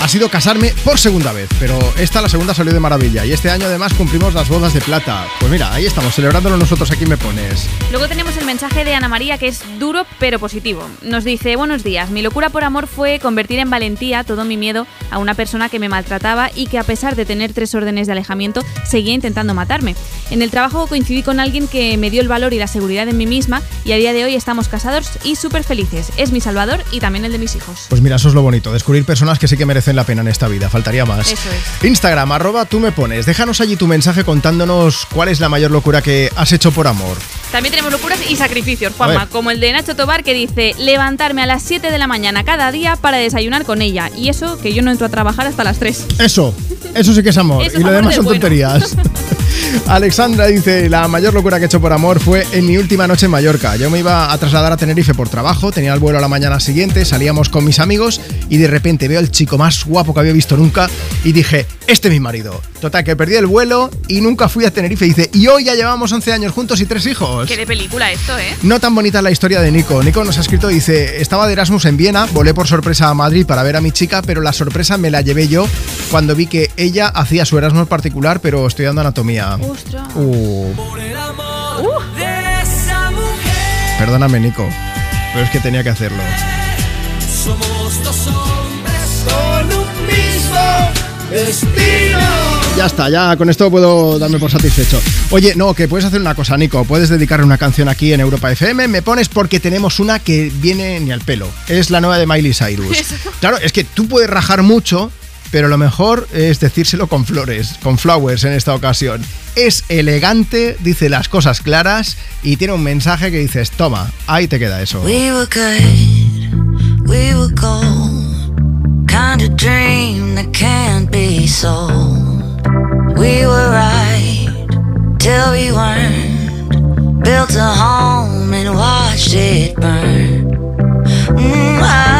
ha sido casarme por segunda vez Pero esta, la segunda, salió de maravilla Y este año además cumplimos las bodas de plata Pues mira, ahí estamos, celebrándolo nosotros aquí Me Pones Luego tenemos el mensaje de Ana María que es duro pero positivo. Nos dice, buenos días, mi locura por amor fue convertir en valentía todo mi miedo a una persona que me maltrataba y que a pesar de tener tres órdenes de alejamiento seguía intentando matarme. En el trabajo coincidí con alguien que me dio el valor y la seguridad en mí misma y a día de hoy estamos casados y súper felices. Es mi salvador y también el de mis hijos. Pues mira, eso es lo bonito, descubrir personas que sí que merecen la pena en esta vida, faltaría más. Eso es. Instagram, arroba tú me pones. Déjanos allí tu mensaje contándonos cuál es la mayor locura que has hecho por amor. También tenemos locuras y sacrificios, Juanma, como el de Nacho Tobar que dice levantarme a las 7 de la mañana cada día para desayunar con ella. Y eso que yo no entro a trabajar hasta las 3. Eso, eso sí que es amor. Eso y lo demás son bueno. tonterías. Alexandra dice, la mayor locura que he hecho por amor fue en mi última noche en Mallorca. Yo me iba a trasladar a Tenerife por trabajo, tenía el vuelo a la mañana siguiente, salíamos con mis amigos y de repente veo al chico más guapo que había visto nunca y dije, este es mi marido. Total, que perdí el vuelo y nunca fui a Tenerife. Y dice, y hoy ya llevamos 11 años juntos y tres hijos. Qué de película esto, ¿eh? No tan bonita la historia de Nico. Nico nos ha escrito, dice, estaba de Erasmus en Viena, volé por sorpresa a Madrid para ver a mi chica, pero la sorpresa me la llevé yo cuando vi que ella hacía su Erasmus particular, pero estudiando anatomía. Ostras. Uh, perdóname, Nico, pero es que tenía que hacerlo. Somos dos hombres con un mismo destino. Ya está, ya con esto puedo darme por satisfecho. Oye, no, que puedes hacer una cosa, Nico. Puedes dedicarle una canción aquí en Europa FM. Me pones porque tenemos una que viene ni al pelo. Es la nueva de Miley Cyrus. Claro, es que tú puedes rajar mucho, pero lo mejor es decírselo con flores, con flowers en esta ocasión. Es elegante, dice las cosas claras y tiene un mensaje que dices, toma, ahí te queda eso. We were good, we were gold. Kind of dream that can't be sold. We were right till we weren't. Built a home and watched it burn. Mm, I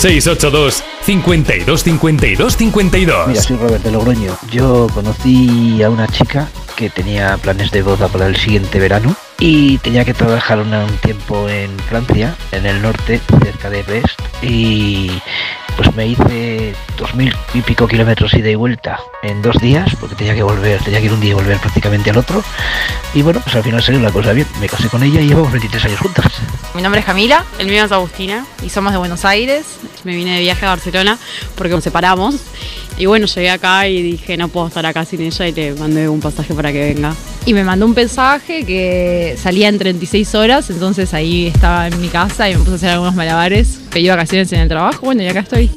682 52 52 52. Mira, soy Robert de Logroño. Yo conocí a una chica que tenía planes de boda para el siguiente verano y tenía que trabajar un tiempo en Francia, en el norte, cerca de Brest, y pues me hice dos mil y pico kilómetros ida y vuelta en dos días, porque tenía que volver, tenía que ir un día y volver prácticamente al otro. Y bueno, pues al final salió la cosa bien. Me casé con ella y llevamos 23 años juntas. Mi nombre es Camila, el mío es Agustina y somos de Buenos Aires. Me vine de viaje a Barcelona porque nos separamos y bueno, llegué acá y dije, no puedo estar acá sin ella y le mandé un pasaje para que venga. Y me mandó un mensaje que salía en 36 horas, entonces ahí estaba en mi casa y me puse a hacer algunos malabares. Pedí vacaciones en el trabajo, bueno, y acá estoy.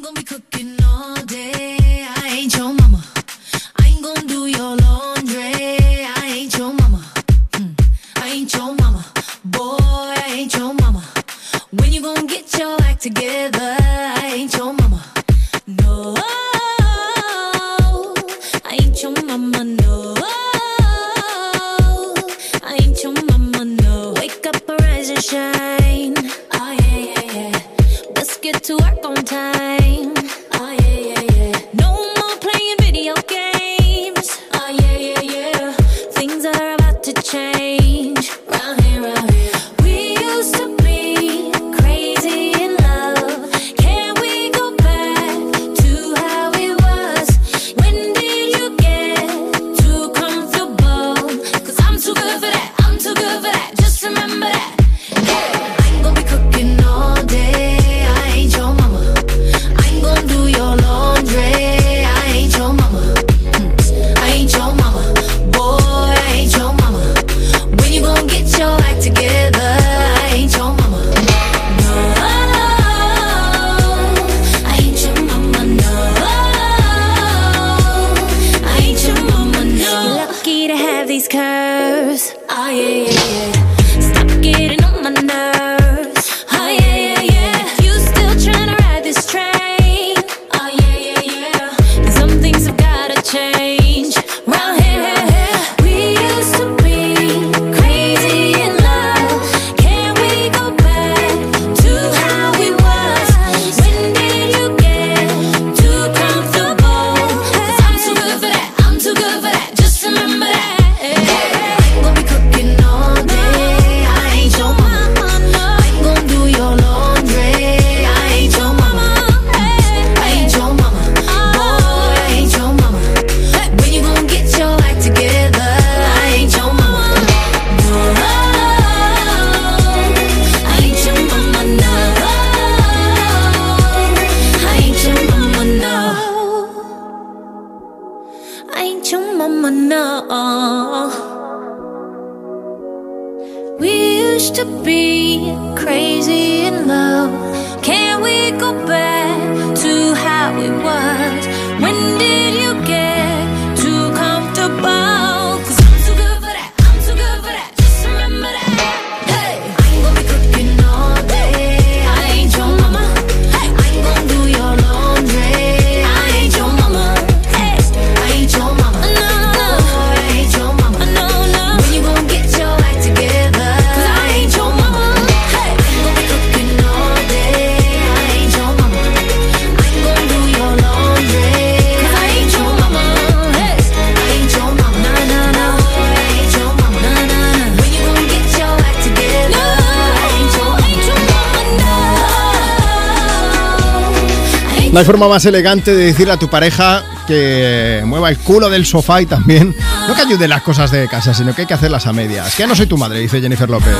No hay forma más elegante de decirle a tu pareja que mueva el culo del sofá y también no que ayude las cosas de casa, sino que hay que hacerlas a medias. Que no soy tu madre, dice Jennifer López.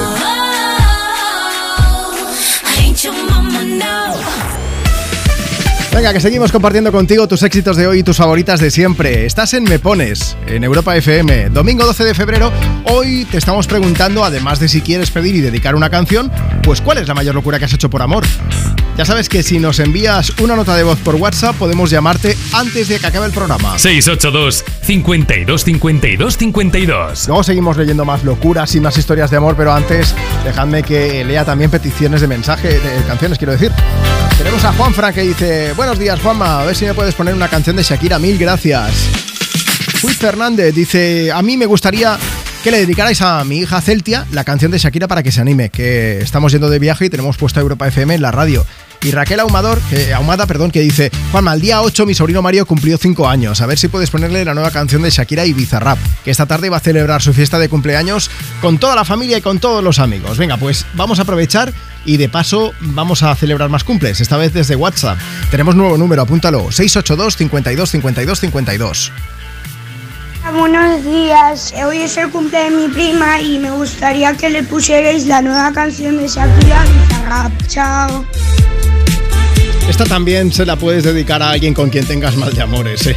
Venga, que seguimos compartiendo contigo tus éxitos de hoy y tus favoritas de siempre. Estás en Me Pones, en Europa FM. Domingo 12 de febrero, hoy te estamos preguntando, además de si quieres pedir y dedicar una canción, pues ¿cuál es la mayor locura que has hecho por amor? Ya sabes que si nos envías una nota de voz por WhatsApp, podemos llamarte antes de que acabe el programa. 682 52 52 52. Luego seguimos leyendo más locuras y más historias de amor, pero antes dejadme que lea también peticiones de mensaje, de canciones, quiero decir. Tenemos a Juanfran que dice, buenos días Juanma, a ver si me puedes poner una canción de Shakira, mil gracias. Luis Fernández dice, a mí me gustaría que le dedicarais a mi hija Celtia la canción de Shakira para que se anime, que estamos yendo de viaje y tenemos puesta Europa FM en la radio. Y Raquel Ahumador, que, Ahumada, perdón, que dice, Juanma, el día 8 mi sobrino Mario cumplió 5 años, a ver si puedes ponerle la nueva canción de Shakira y Bizarrap, que esta tarde va a celebrar su fiesta de cumpleaños con toda la familia y con todos los amigos. Venga, pues vamos a aprovechar y de paso vamos a celebrar más cumples, esta vez desde WhatsApp. Tenemos nuevo número, apúntalo, 682 52 52 52. Buenos días, hoy es el cumple de mi prima y me gustaría que le pusierais la nueva canción de Shakira Bizarrap. Chao. Esta también se la puedes dedicar a alguien con quien tengas mal de amores, ¿eh?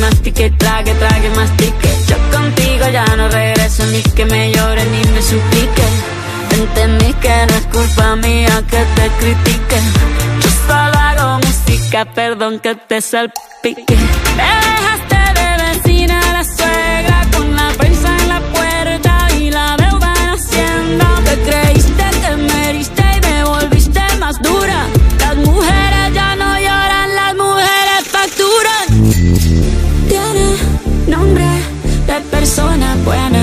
Mastique, trague, trague, mastique. Yo contigo ya no regreso ni que me llore ni me suplique. Entendí que no es culpa mía que te critique. Yo solo hago música, perdón que te salpique. Me dejaste de vecina la suegra con la prensa en la puerta y la deuda en Hacienda. Te creíste que me heriste y me volviste más dura. Persona buena.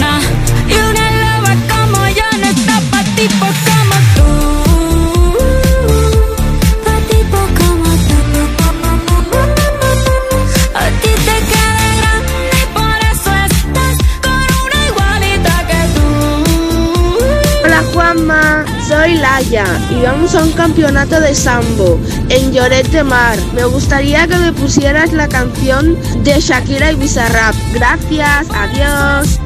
Y vamos a un campeonato de sambo en Lloret de Mar. Me gustaría que me pusieras la canción de Shakira y Bizarrap. Gracias, adiós.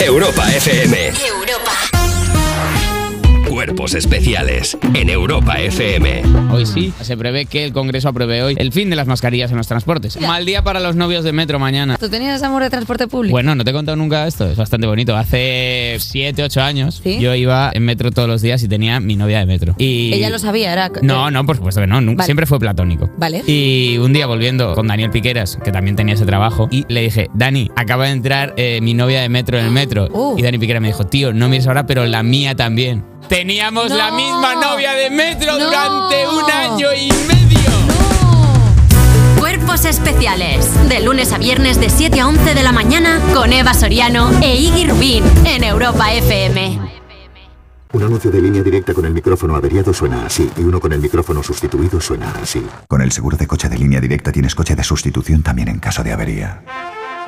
Europa FM. Cuerpos Especiales en Europa FM. Hoy sí, se prevé que el Congreso apruebe hoy el fin de las mascarillas en los transportes. Mal día para los novios de metro mañana. ¿Tú tenías amor de transporte público? Bueno, no te he contado nunca esto, es bastante bonito. Hace 7, 8 años yo iba en metro todos los días y tenía mi novia de metro. Y... Ella lo sabía, era... No, no, por supuesto que no, nunca, Vale. siempre fue platónico. Vale. Y un día volviendo con Daniel Piqueras, que también tenía ese trabajo, y le dije, Dani, acaba de entrar eh, mi novia de metro en el metro. Y Dani Piqueras me dijo, tío, no mires ahora, pero la mía también. Teníamos la misma novia de metro durante un año y medio. Cuerpos especiales. De lunes a viernes de 7 a 11 de la mañana con Eva Soriano e Iggy Rubín en Europa FM. Un anuncio de línea directa con el micrófono averiado suena así y uno con el micrófono sustituido suena así. Con el seguro de coche de línea directa tienes coche de sustitución también en caso de avería.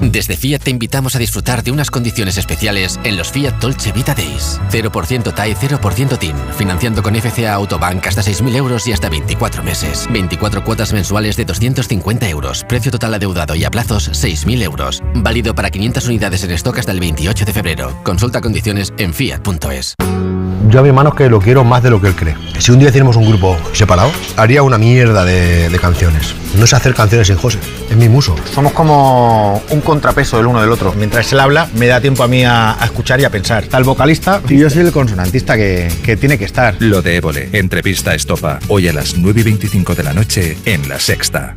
Desde Fiat te invitamos a disfrutar de unas condiciones especiales en los Fiat Dolce Vita Days. 0% TAE, 0% TIN. Financiando con FCA Autobank hasta 6.000 euros y hasta 24 meses. 24 cuotas mensuales de 250 euros. Precio total adeudado y a plazos 6.000 euros. Válido para 500 unidades en stock hasta el 28 de febrero. Consulta condiciones en fiat.es. Yo a mi hermano que lo quiero más de lo que él cree. Si un día hiciéramos un grupo separado, haría una mierda de, de canciones. No sé hacer canciones sin José, es mi muso. Somos como un contrapeso del uno del otro. Mientras él habla, me da tiempo a mí a, a escuchar y a pensar. Está el vocalista y yo soy el consonantista que, que tiene que estar. Lo de Évole, entrevista estopa, hoy a las 9 y 25 de la noche en La Sexta.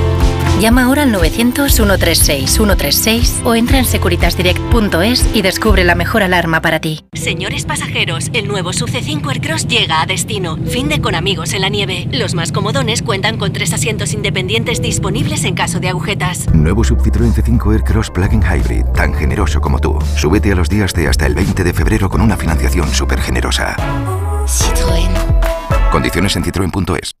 Llama ahora al 900-136-136 o entra en securitasdirect.es y descubre la mejor alarma para ti. Señores pasajeros, el nuevo Sub C5 Aircross llega a destino. Fin de con amigos en la nieve. Los más comodones cuentan con tres asientos independientes disponibles en caso de agujetas. Nuevo Sub Citroën C5 Aircross Plug-in Hybrid, tan generoso como tú. Súbete a los días de hasta el 20 de febrero con una financiación súper generosa. Citroën. Condiciones en citroen.es.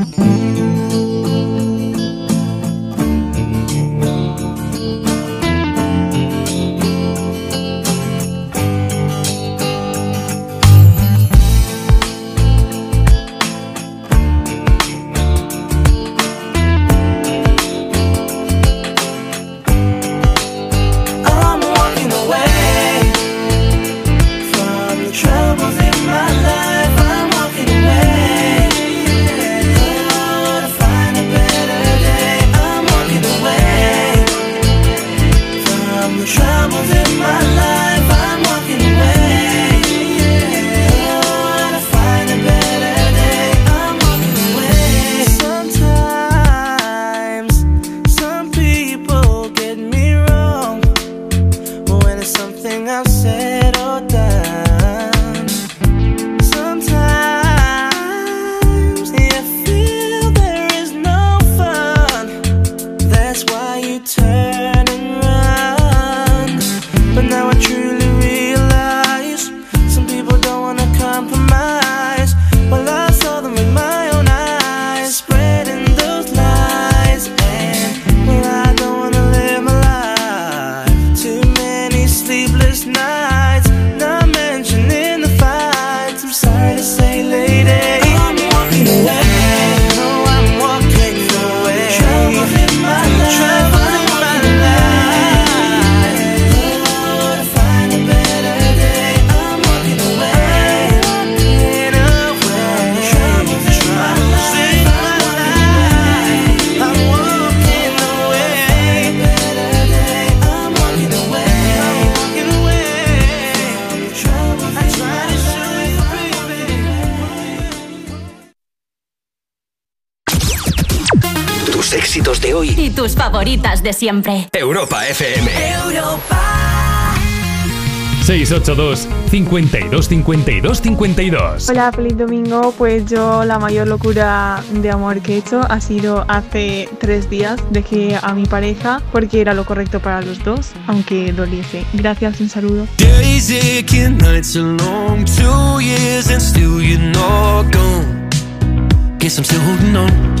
De siempre. Europa FM. Europa. 682 52 52 52. Hola, feliz domingo. Pues yo la mayor locura de amor que he hecho ha sido hace tres días. Dejé a mi pareja porque era lo correcto para los dos, aunque doliese. Gracias, un saludo. Guess I'm still holding on.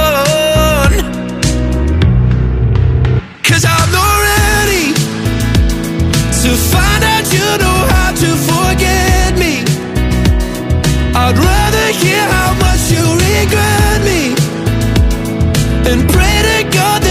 To forget me. I'd rather hear how much you regret me and pray to God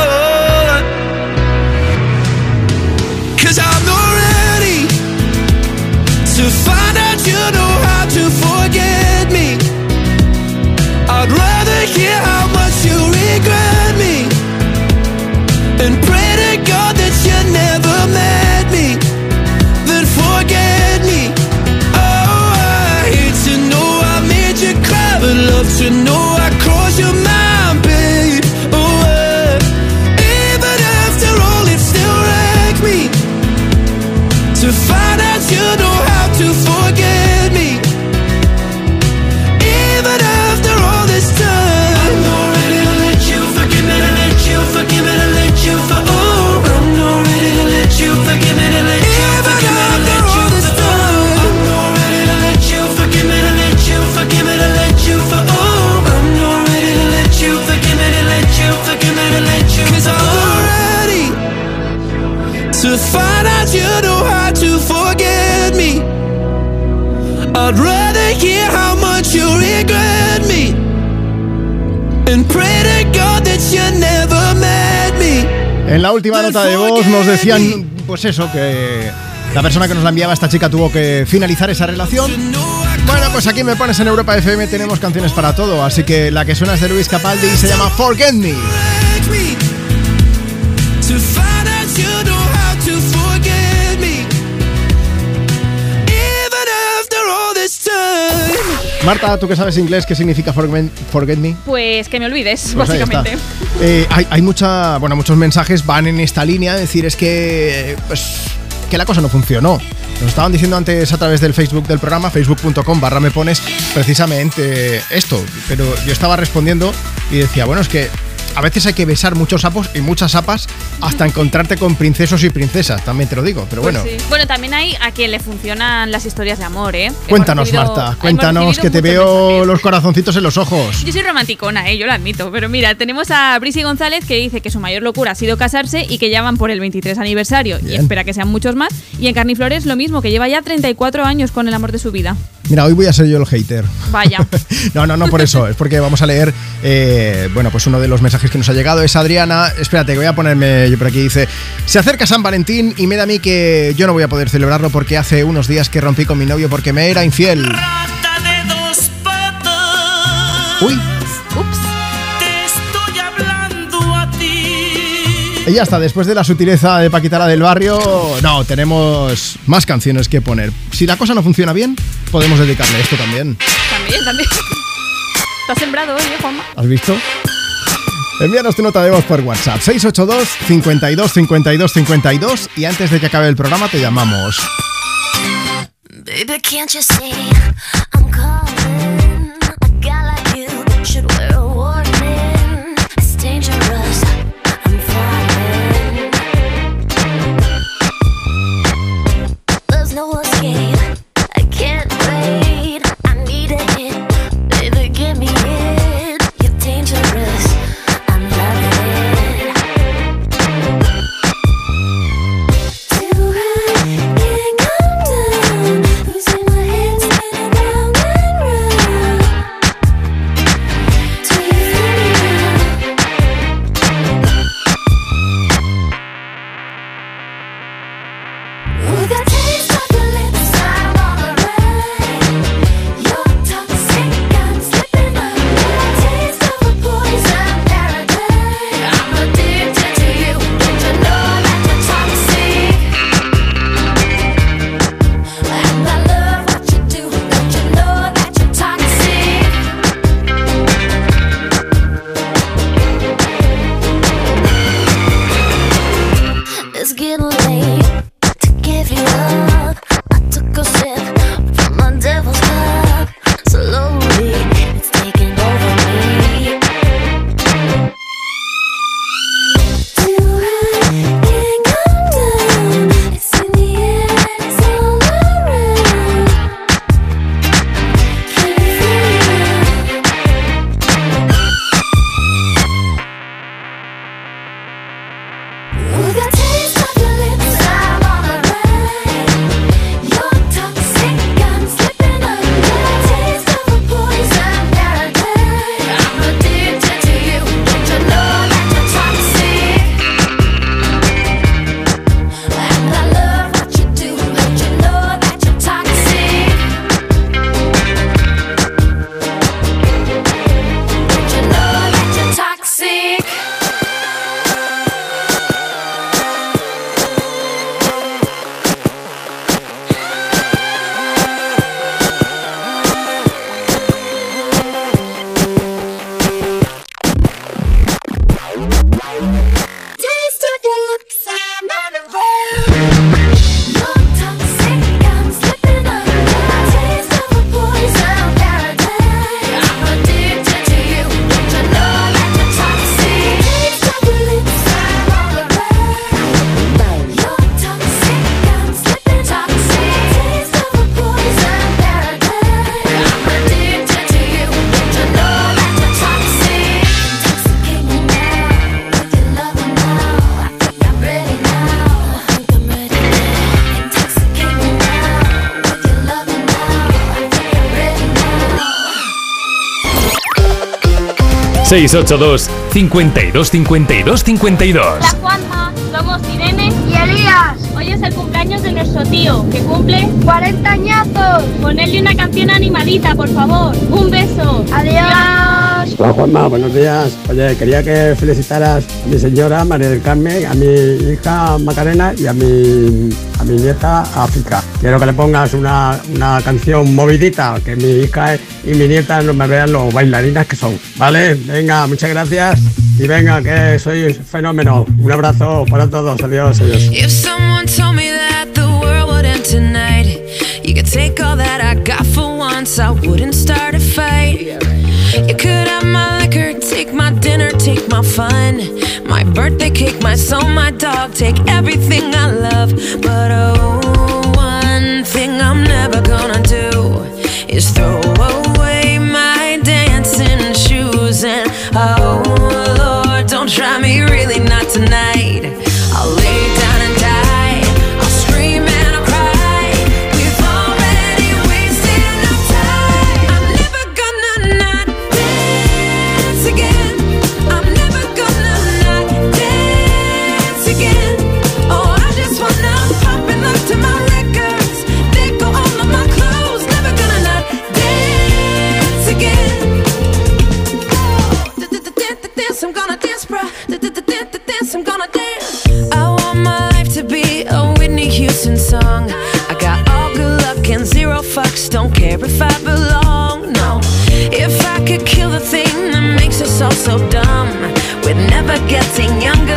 Find out you know how to En la última nota de voz nos decían, pues eso, que la persona que nos la enviaba, esta chica, tuvo que finalizar esa relación. Bueno, pues aquí me pones en Europa FM, tenemos canciones para todo, así que la que suena es de Luis Capaldi y se llama Forget Me. Marta, ¿tú que sabes inglés qué significa forget, forget me? Pues que me olvides, Pues ahí básicamente. Eh, hay, hay mucha, bueno, muchos mensajes van en esta línea, decir, es que, pues, que la cosa no funcionó. Nos estaban diciendo antes a través del Facebook del programa, facebook.com barra me pones, precisamente esto. Pero yo estaba respondiendo y decía, bueno, es que a veces hay que besar muchos sapos y muchas sapas hasta encontrarte con princesos y princesas, también te lo digo. Pero bueno, Pues sí. Bueno, también hay a quien le funcionan las historias de amor, ¿eh? Cuéntanos, recibido- Marta, cuéntanos que te veo mensajes. los corazoncitos en los ojos. Yo soy romanticona, ¿eh? yo lo admito. Pero mira, tenemos a Brisi González que dice que su mayor locura ha sido casarse y que ya van por el 23 aniversario y espera que sean muchos más. Y en Carniflores lo mismo, que lleva ya 34 años con el amor de su vida. Mira, hoy voy a ser yo el hater. Vaya. No, no, no por eso, es porque vamos a leer, eh, bueno, pues uno de los mensajes que nos ha llegado es Adriana, espérate, que voy a ponerme yo por aquí, dice, se acerca San Valentín y me da a mí que yo no voy a poder celebrarlo porque hace unos días que rompí con mi novio porque me era infiel. Uy. Te estoy hablando a ti. Y ya está, después de la sutileza de Paquitara del barrio, no, tenemos más canciones que poner. Si la cosa no funciona bien, podemos dedicarle esto también. También, también. Está sembrado hoy, ¿eh, Juanma? ¿Has visto? Envíanos tu nota de voz por WhatsApp 682 52 52 52 y antes de que acabe el programa te llamamos. 682 52 52 52. Hola Juanma, somos Irene y Elías. Hoy es el cumpleaños de nuestro tío, que cumple 40 añazos. Ponedle una canción animadita, por favor. Un beso. Adiós. Hola Juanma, buenos días. Oye, quería que felicitaras a mi señora María del Carmen, a mi hija Macarena y a mi, a mi nieta África. Quiero que le pongas una, una canción movidita, que mi hija es y mi nieta no me vean los bailarinas que son. ¿Vale? Venga, muchas gracias. Y venga, que soy un fenómeno. Un abrazo para todos. Adiós, adiós. You could have my liquor, take my dinner, take my fun, my birthday cake, my soul, my dog, take everything I love. But oh.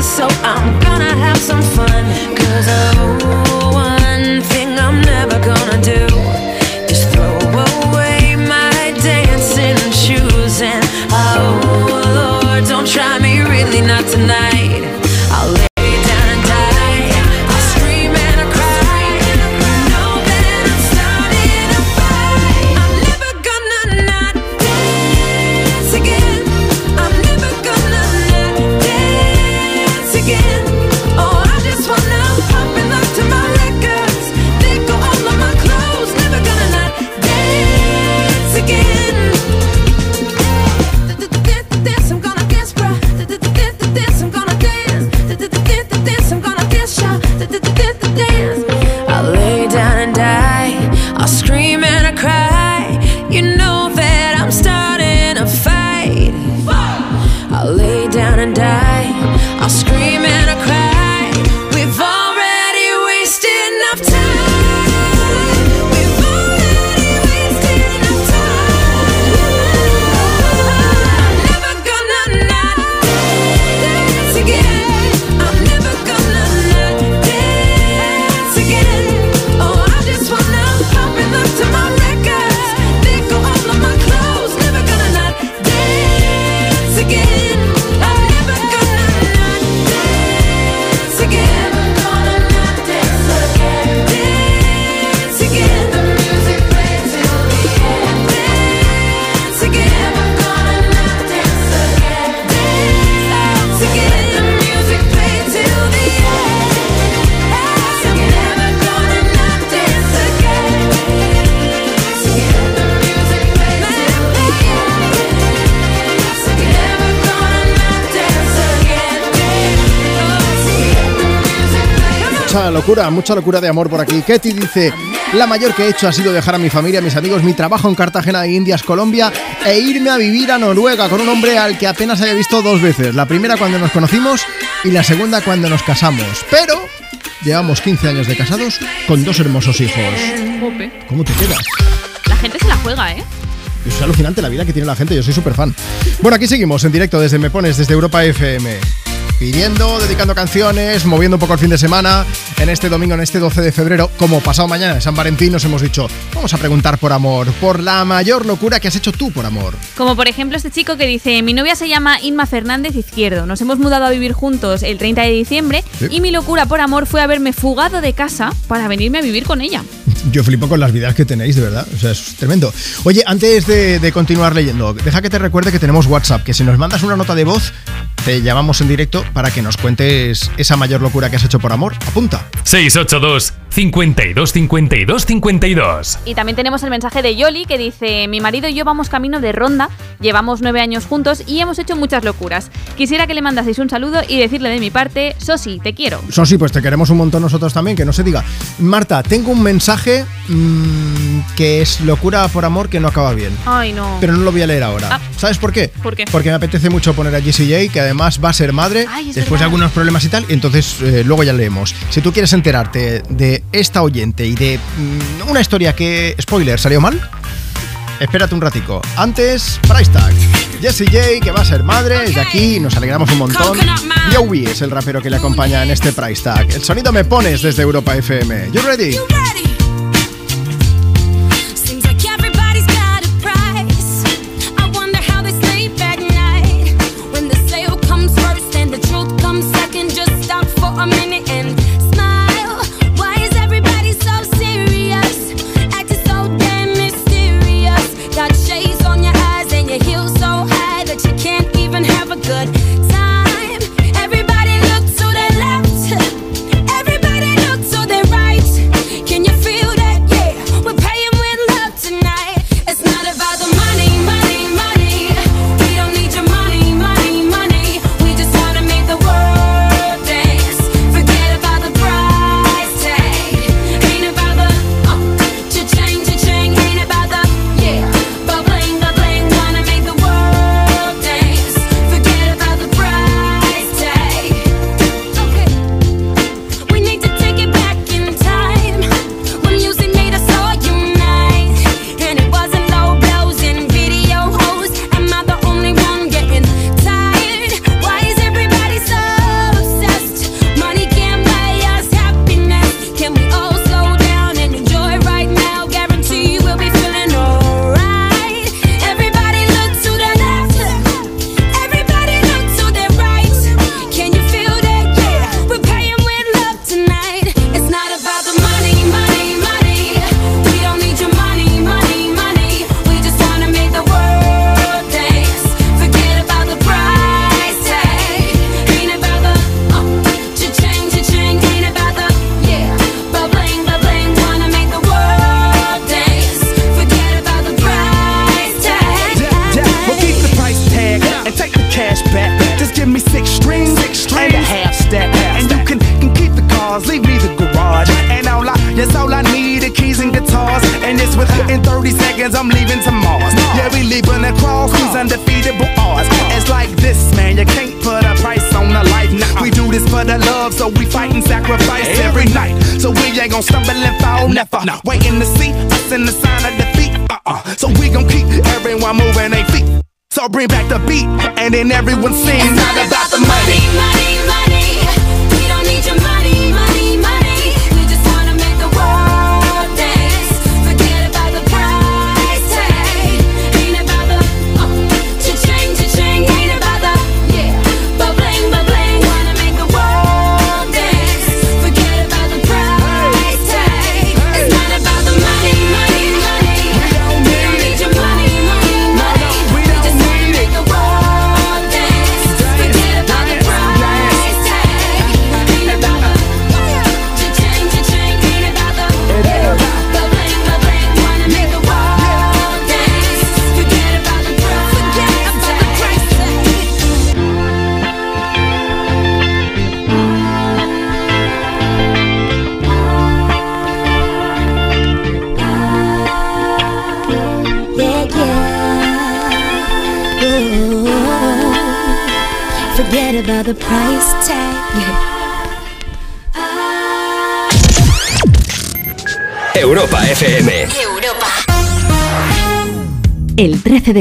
So I'm gonna have some fun. Cause Mucha locura, mucha locura de amor por aquí. Ketty dice, la mayor que he hecho ha sido dejar a mi familia, a mis amigos, mi trabajo en Cartagena de Indias, Colombia, e irme a vivir a Noruega con un hombre al que apenas había visto dos veces. La primera cuando nos conocimos y la segunda cuando nos casamos. Pero llevamos 15 años de casados con dos hermosos hijos. ¿Cómo te quedas? La gente se la juega, ¿eh? Es alucinante la vida que tiene la gente, yo soy súper fan. Bueno, aquí seguimos en directo desde Me Pones, desde Europa FM. Pidiendo, dedicando canciones, moviendo un poco el fin de semana. En este domingo, en este 12 de febrero, como pasado mañana, San Valentín, nos hemos dicho, vamos a preguntar por amor, por la mayor locura que has hecho tú por amor. Como por ejemplo este chico que dice, mi novia se llama Inma Fernández Izquierdo, nos hemos mudado a vivir juntos el 30 de diciembre Sí. y mi locura por amor fue haberme fugado de casa para venirme a vivir con ella. Yo flipo con las vidas que tenéis, de verdad. O sea, es tremendo. Oye, antes de, de continuar leyendo, deja que te recuerde que tenemos WhatsApp, que si nos mandas una nota de voz, te llamamos en directo para que nos cuentes esa mayor locura que has hecho por amor. Apunta. 682 52 52 52. Y también tenemos el mensaje de Yoli que dice, mi marido y yo vamos camino de ronda, llevamos nueve años juntos y hemos hecho muchas locuras. Quisiera que le mandaseis un saludo y decirle de mi parte, Sosi, te quiero. Sosi, pues te queremos un montón nosotros también, que no se diga. Marta, tengo un mensaje mm, que es locura por amor que no acaba bien. Ay, no. Pero no lo voy a leer ahora. Ah. ¿Sabes por qué? ¿Por qué? Porque me apetece mucho poner a Jessie J, que además va a ser madre Ay, después de algunos problemas y tal, entonces eh, luego ya leemos. Si tú quieres enterarte de esta oyente y de mm, una historia que, spoiler, salió mal, espérate un ratico. Antes, Price Tag. Jessie J, que va a ser madre, es de aquí, nos alegramos un montón. Yowie es el rapero que le acompaña en este Price Tag. El sonido me pones desde Europa FM. You ready?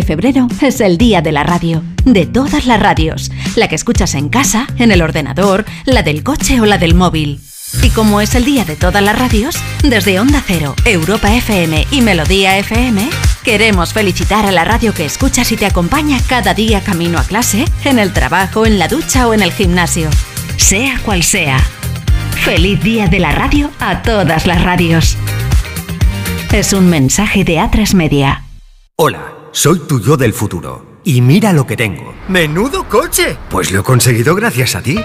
Febrero es el día de la radio, de todas las radios, la que escuchas en casa, en el ordenador, la del coche o la del móvil. Y como es el día de todas las radios, desde Onda Cero, Europa FM y Melodía FM, queremos felicitar a la radio que escuchas y te acompaña cada día camino a clase, en el trabajo, en la ducha o en el gimnasio. Sea cual sea. Feliz día de la radio a todas las radios. Es un mensaje de A3 Media. Soy tu yo del futuro. Y mira lo que tengo. ¡Menudo coche! Pues lo he conseguido gracias a ti.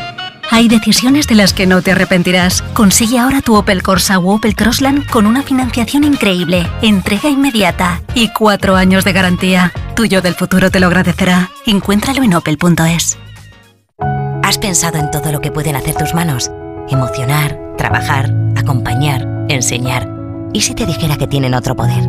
Hay decisiones de las que no te arrepentirás. Consigue ahora tu Opel Corsa o Opel Crossland con una financiación increíble, entrega inmediata y cuatro años de garantía. Tuyo del futuro te lo agradecerá. Encuéntralo en opel.es. ¿Has pensado en todo lo que pueden hacer tus manos? Emocionar, trabajar, acompañar, enseñar. ¿Y si te dijera que tienen otro poder?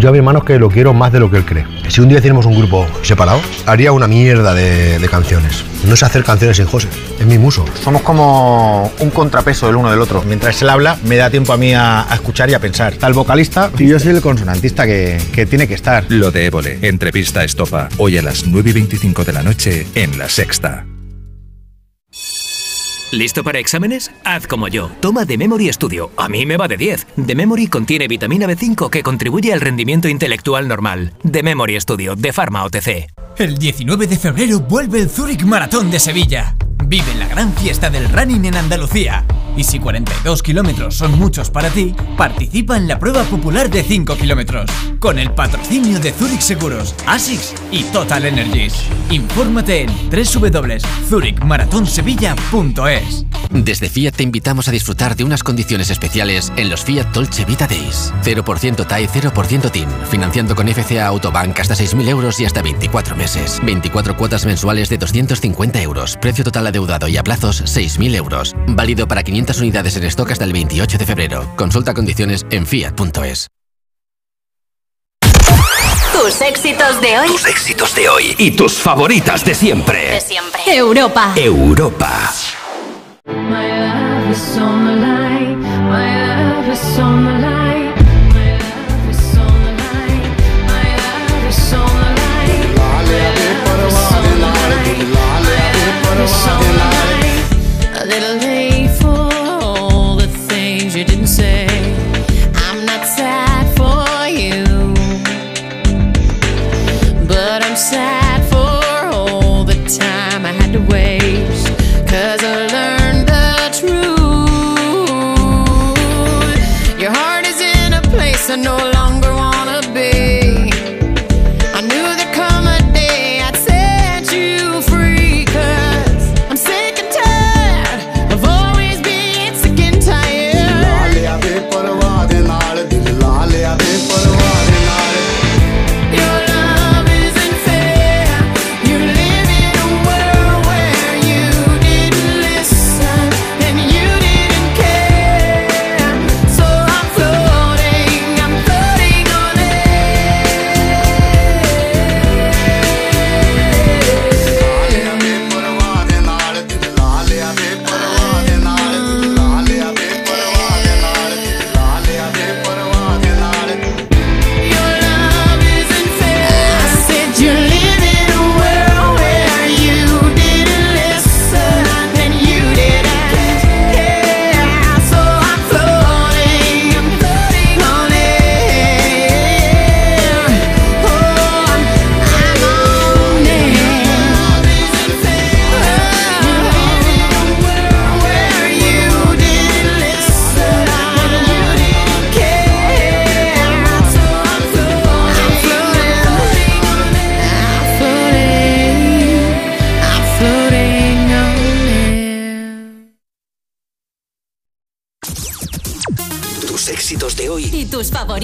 Yo a mi hermano es que lo quiero más de lo que él cree. Si un día hiciéramos un grupo separado, haría una mierda de, de canciones. No sé hacer canciones sin José, es mi muso. Somos como un contrapeso del uno del otro. Mientras él habla, me da tiempo a mí a, a escuchar y a pensar. Está el vocalista y yo soy el consonantista que, que tiene que estar. Lo de Évole, entrevista estopa. Hoy a las 9 y 25 de la noche en La Sexta. ¿Listo para exámenes? Haz como yo. Toma The Memory Studio. A mí me va de 10. The Memory contiene vitamina B5 que contribuye al rendimiento intelectual normal. The Memory Studio, de Pharma OTC. El 19 de febrero vuelve el Zurich Maratón de Sevilla. Vive la gran fiesta del running en Andalucía. Y si 42 kilómetros son muchos para ti, participa en la prueba popular de 5 kilómetros. Con el patrocinio de Zurich Seguros, ASICS y Total Energies. Infórmate en www.zurichmaratonsevilla.es. Desde Fiat te invitamos a disfrutar de unas condiciones especiales en los Fiat Dolce Vita Days. 0% TAE, 0% TIN. Financiando con FCA Autobank hasta 6.000 euros y hasta 24 meses. 24 cuotas mensuales de 250 euros. Precio total adeudado y a plazos 6.000 euros. Válido para 500 unidades en stock hasta el 28 de febrero. Consulta condiciones en fiat.es. Tus éxitos de hoy. Tus éxitos de hoy y tus favoritas de siempre. De siempre. Europa. Europa.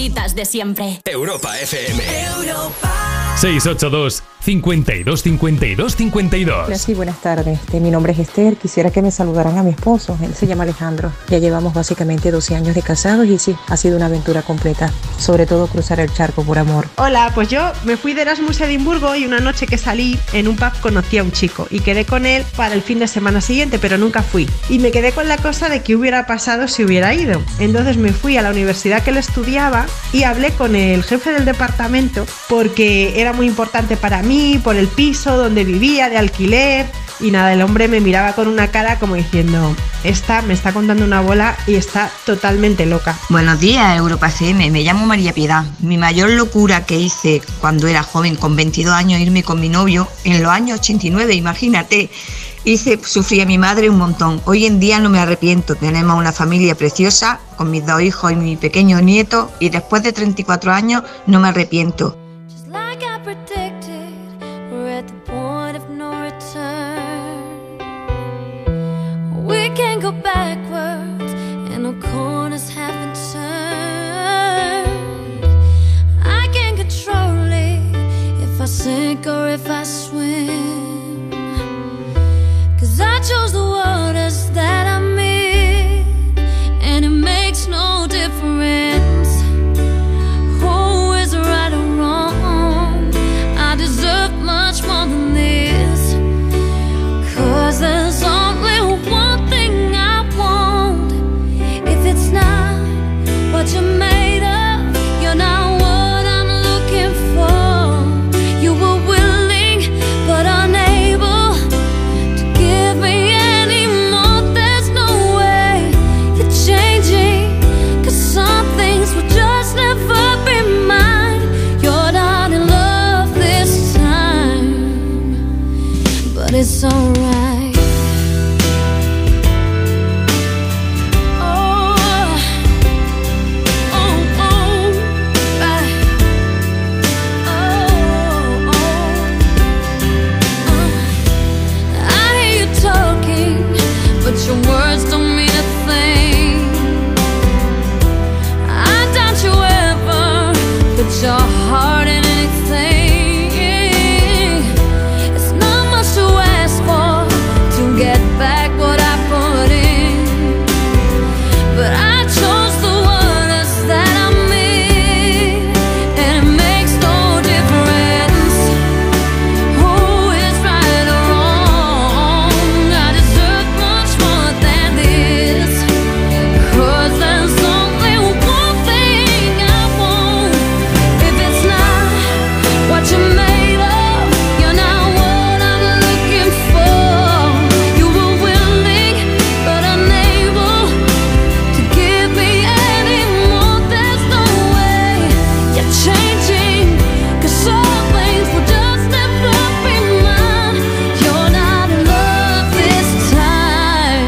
Favoritas de siempre. Europa FM. 682 52 52 52 Hola, sí, buenas tardes. Este, mi nombre es Esther. Quisiera que me saludaran a mi esposo. Él se llama Alejandro. Ya llevamos básicamente 12 años de casados y sí, ha sido una aventura completa. Sobre todo cruzar el charco por amor. Hola, pues yo me fui de Erasmus a Edimburgo y una noche que salí en un pub conocí a un chico y quedé con él para el fin de semana siguiente, pero nunca fui. Y me quedé con la cosa de qué hubiera pasado si hubiera ido. Entonces me fui a la universidad que él estudiaba y hablé con el jefe del departamento porque era muy importante para mí, por el piso donde vivía, de alquiler. Y nada, el hombre me miraba con una cara como diciendo, esta me está contando una bola y está totalmente loca. Buenos días, Europa FM. Me llamo María Piedad. Mi mayor locura que hice cuando era joven, con 22 años, irme con mi novio en los años 89, imagínate. Hice sufrir a mi madre un montón. Hoy en día no me arrepiento. Tenemos una familia preciosa con mis dos hijos y mi pequeño nieto. Y después de 34 años no me arrepiento. Predicted, we're at the point of no return. We can't go backwards, and no corners haven't turned. I can't control it if I sink or if I swim.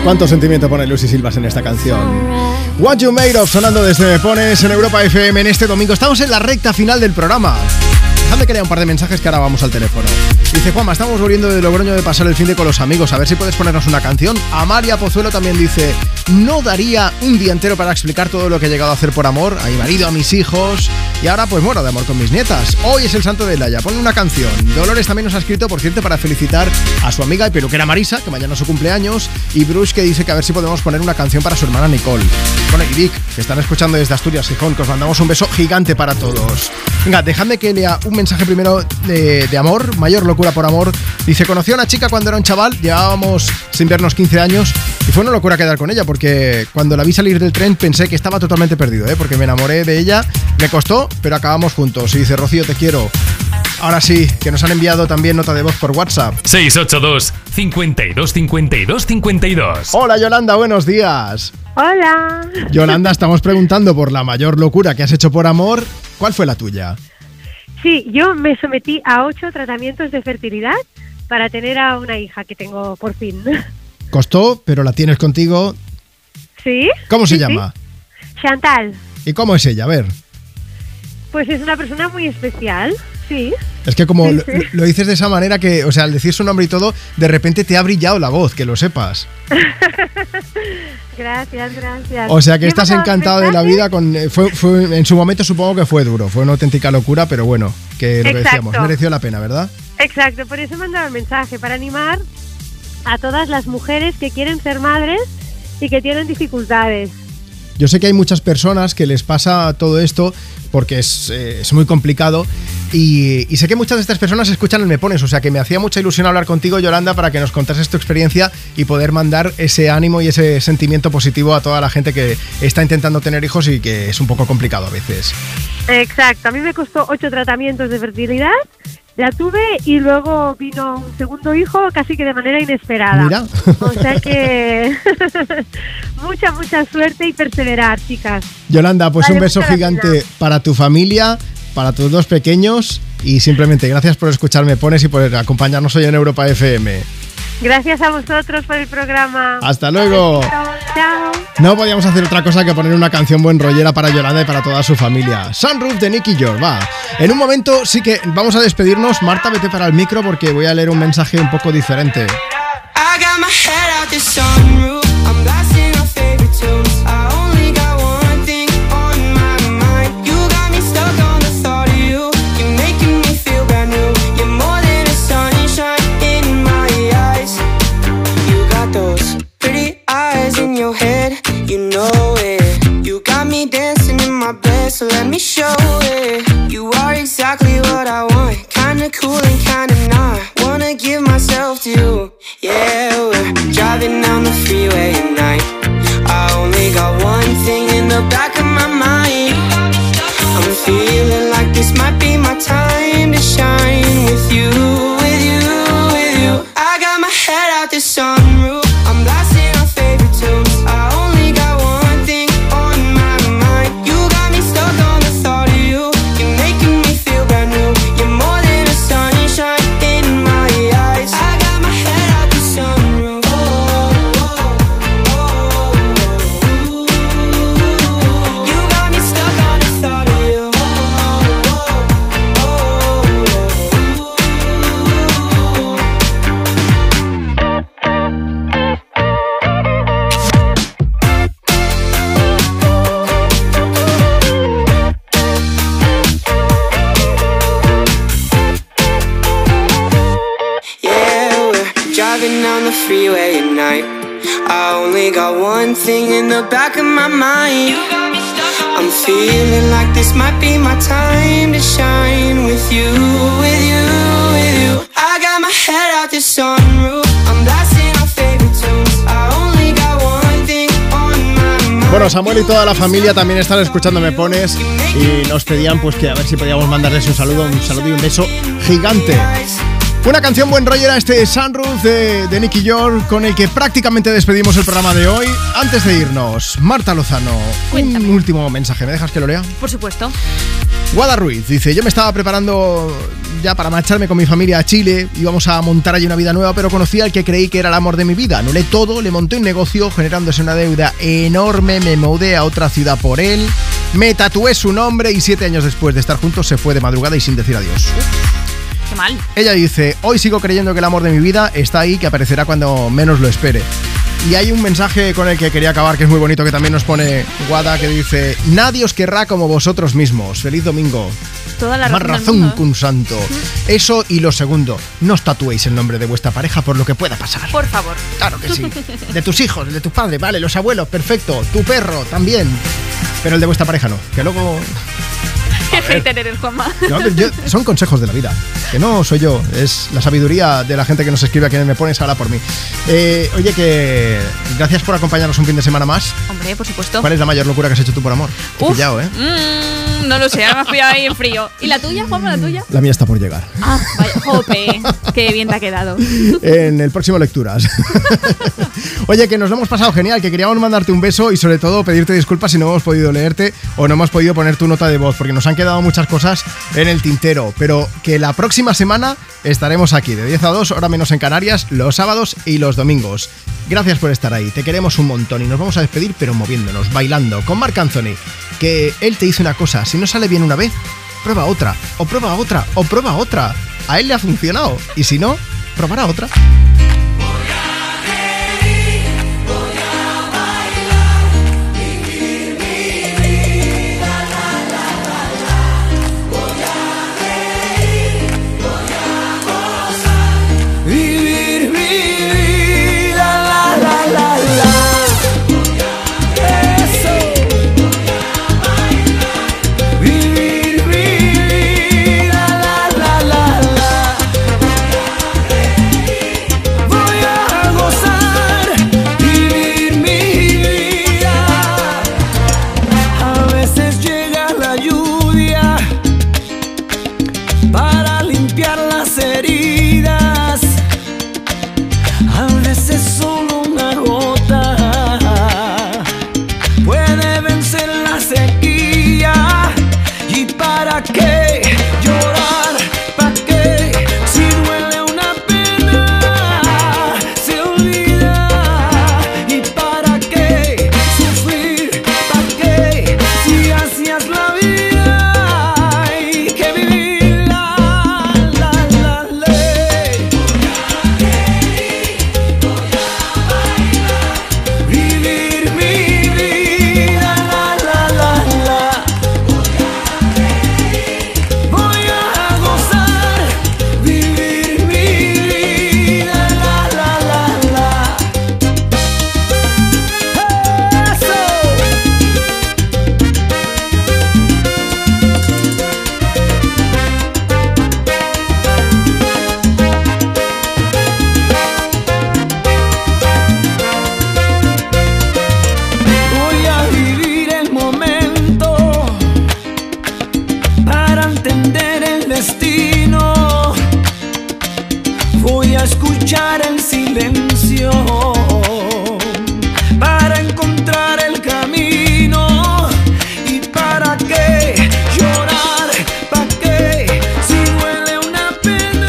Time. ¿Cuánto sentimiento pone Lucy Silvas en esta canción? What You Made Of sonando desde Me Pones en Europa FM en este domingo. Estamos en la recta final del programa. Dejadme que lea un par de mensajes que ahora vamos al teléfono. Dice Juanma, estamos volviendo de Logroño de pasar el fin de con los amigos. A ver si puedes ponernos una canción. Amalia Pozuelo también dice, no daría un día entero para explicar todo lo que he llegado a hacer por amor a mi marido, a mis hijos y ahora pues muero de amor con mis nietas. Hoy es el santo de Laia, ponle una canción. Dolores también nos ha escrito, por cierto, para felicitar a su amiga y peluquera Marisa, que mañana es su cumpleaños, y Bruce que dice que a ver si podemos poner una canción para su hermana Nicole. Bueno, y Vic, que están escuchando desde Asturias, Gijón, que os mandamos un beso gigante para todos. Venga, dejadme que lea un mensaje primero de, de amor, mayor locura por amor. Dice, conocí a una chica cuando era un chaval, llevábamos sin vernos 15 años y fue una locura quedar con ella porque cuando la vi salir del tren pensé que estaba totalmente perdido, ¿eh? porque me enamoré de ella, me costó, pero acabamos juntos. Y dice, Rocío, te quiero. Ahora sí, que nos han enviado también nota de voz por WhatsApp. 682 52 52 52 Hola Yolanda, buenos días. Hola. Yolanda, estamos preguntando por la mayor locura que has hecho por amor. ¿Cuál fue la tuya? Sí, yo me sometí a ocho tratamientos de fertilidad para tener a una hija que tengo por fin. Costó, pero la tienes contigo. ¿Sí? ¿Cómo se Sí, sí. llama? Chantal. ¿Y cómo es ella? A ver. Pues es una persona muy especial, sí. Es que como Sí, lo, sí. lo dices de esa manera que, o sea, al decir su nombre y todo, de repente te ha brillado la voz, que lo sepas. Gracias, gracias. O sea que ¿Qué estás mandaba encantado de la vida con eh, fue, fue- en su momento supongo que fue duro, fue una auténtica locura, pero bueno, que lo que decíamos, mereció la pena, ¿verdad? Exacto, por eso he mandado el mensaje, para animar a todas las mujeres que quieren ser madres y que tienen dificultades. Yo sé que hay muchas personas que les pasa todo esto porque es, eh, es muy complicado y, y sé que muchas de estas personas escuchan el Me Pones, o sea que me hacía mucha ilusión hablar contigo, Yolanda, para que nos contases tu experiencia y poder mandar ese ánimo y ese sentimiento positivo a toda la gente que está intentando tener hijos y que es un poco complicado a veces. Exacto, a mí me costó ocho tratamientos de fertilidad, la tuve y luego vino un segundo hijo casi que de manera inesperada. Mira. O sea que mucha, mucha suerte y perseverar, chicas. Yolanda, pues Vale, un beso gigante para tu familia, para tus dos pequeños y simplemente gracias por escucharme Pones y por acompañarnos hoy en Europa FM. Gracias a vosotros por el programa. Hasta luego. Chao. No podíamos hacer otra cosa que poner una canción buen rollera para Yolanda y para toda su familia. Sunroof de Nicky York, va. En un momento sí que vamos a despedirnos. Marta, vete para el micro porque voy a leer un mensaje un poco diferente. I got my head out the sunroof. I'm blasting so let me show it. You are exactly what I want. Kinda cool and kinda not. Wanna give myself to you. Yeah, we're driving down the freeway at night. I only got one thing in the back of my mind. I'm feeling like this might be my time to shine with you, the freeway at night. I only got one thing in the back of my mind. I'm feeling like this might be my time to shine with you, with you, with you. I got my head out the sunroof. I'm blasting our favorite tunes. I only got one thing on my mind. Bueno, Samuel y toda la familia también están escuchando Me Pones y nos pedían pues que a ver si podíamos mandarles un saludo, un saludo y un beso gigante. Una canción buen rollo era este Sunroof de, de Nicky York con el que prácticamente despedimos el programa de hoy. Antes de irnos, Marta Lozano, un último mensaje, ¿me dejas que lo lea? Por supuesto. Guada Ruiz dice, yo me estaba preparando ya para marcharme con mi familia a Chile, íbamos a montar allí una vida nueva, pero conocí al que creí que era el amor de mi vida. Anulé todo, le monté un negocio generándose una deuda enorme, me mudé a otra ciudad por él, me tatué su nombre y siete años después de estar juntos se fue de madrugada y sin decir adiós. Qué mal. Ella dice, hoy sigo creyendo que el amor de mi vida está ahí, que aparecerá cuando menos lo espere. Y hay un mensaje con el que quería acabar que es muy bonito que también nos pone Guada que dice, nadie os querrá como vosotros mismos. Feliz domingo. Toda la Más razón. mundo. que un santo. Eso y lo segundo, no os tatuéis el nombre de vuestra pareja por lo que pueda pasar. Por favor. Claro que sí. De tus hijos, de tus padres, vale, los abuelos, perfecto. Tu perro también. Pero el de vuestra pareja no. Que luego... Qué hater eres, Juanma. No, yo- son consejos de la vida. Que no soy yo, es la sabiduría de la gente que nos escribe a quienes me pones habla por mí. Eh, oye, que gracias por acompañarnos un fin de semana más. Hombre, por supuesto. ¿Cuál es la mayor locura que has hecho tú por amor? Te Uf. pillado, ¿eh? Mm, no lo sé, ahora me has pillado ahí en frío. ¿Y la tuya, Juanma, la tuya? La mía está por llegar. Ah, vaya, jope. Qué bien te ha quedado. en el próximo Lecturas. Oye, que nos lo hemos pasado genial, que queríamos mandarte un beso y sobre todo pedirte disculpas si no hemos podido leerte o no hemos podido poner tu nota de voz, porque nos han quedado muchas cosas en el tintero, pero que la próxima semana estaremos aquí, de 10 a 2, hora menos en Canarias, los sábados y los domingos. Gracias por estar ahí, te queremos un montón y nos vamos a despedir, pero moviéndonos, bailando, con Marc Anthony, que él te dice una cosa, si no sale bien una vez, prueba otra, o prueba otra, o prueba otra. A él le ha funcionado, y si no, probará otra.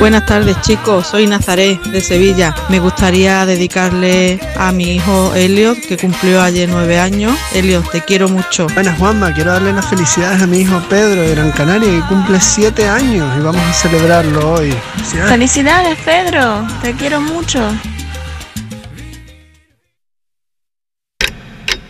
Buenas tardes chicos, soy Nazaré de Sevilla. Me gustaría dedicarle a mi hijo Elliot, que cumplió ayer nueve años. Elliot, te quiero mucho. Buenas Juanma, quiero darle las felicidades a mi hijo Pedro de Gran Canaria, que cumple siete años y vamos a celebrarlo hoy. Felicidades, felicidades Pedro, te quiero mucho.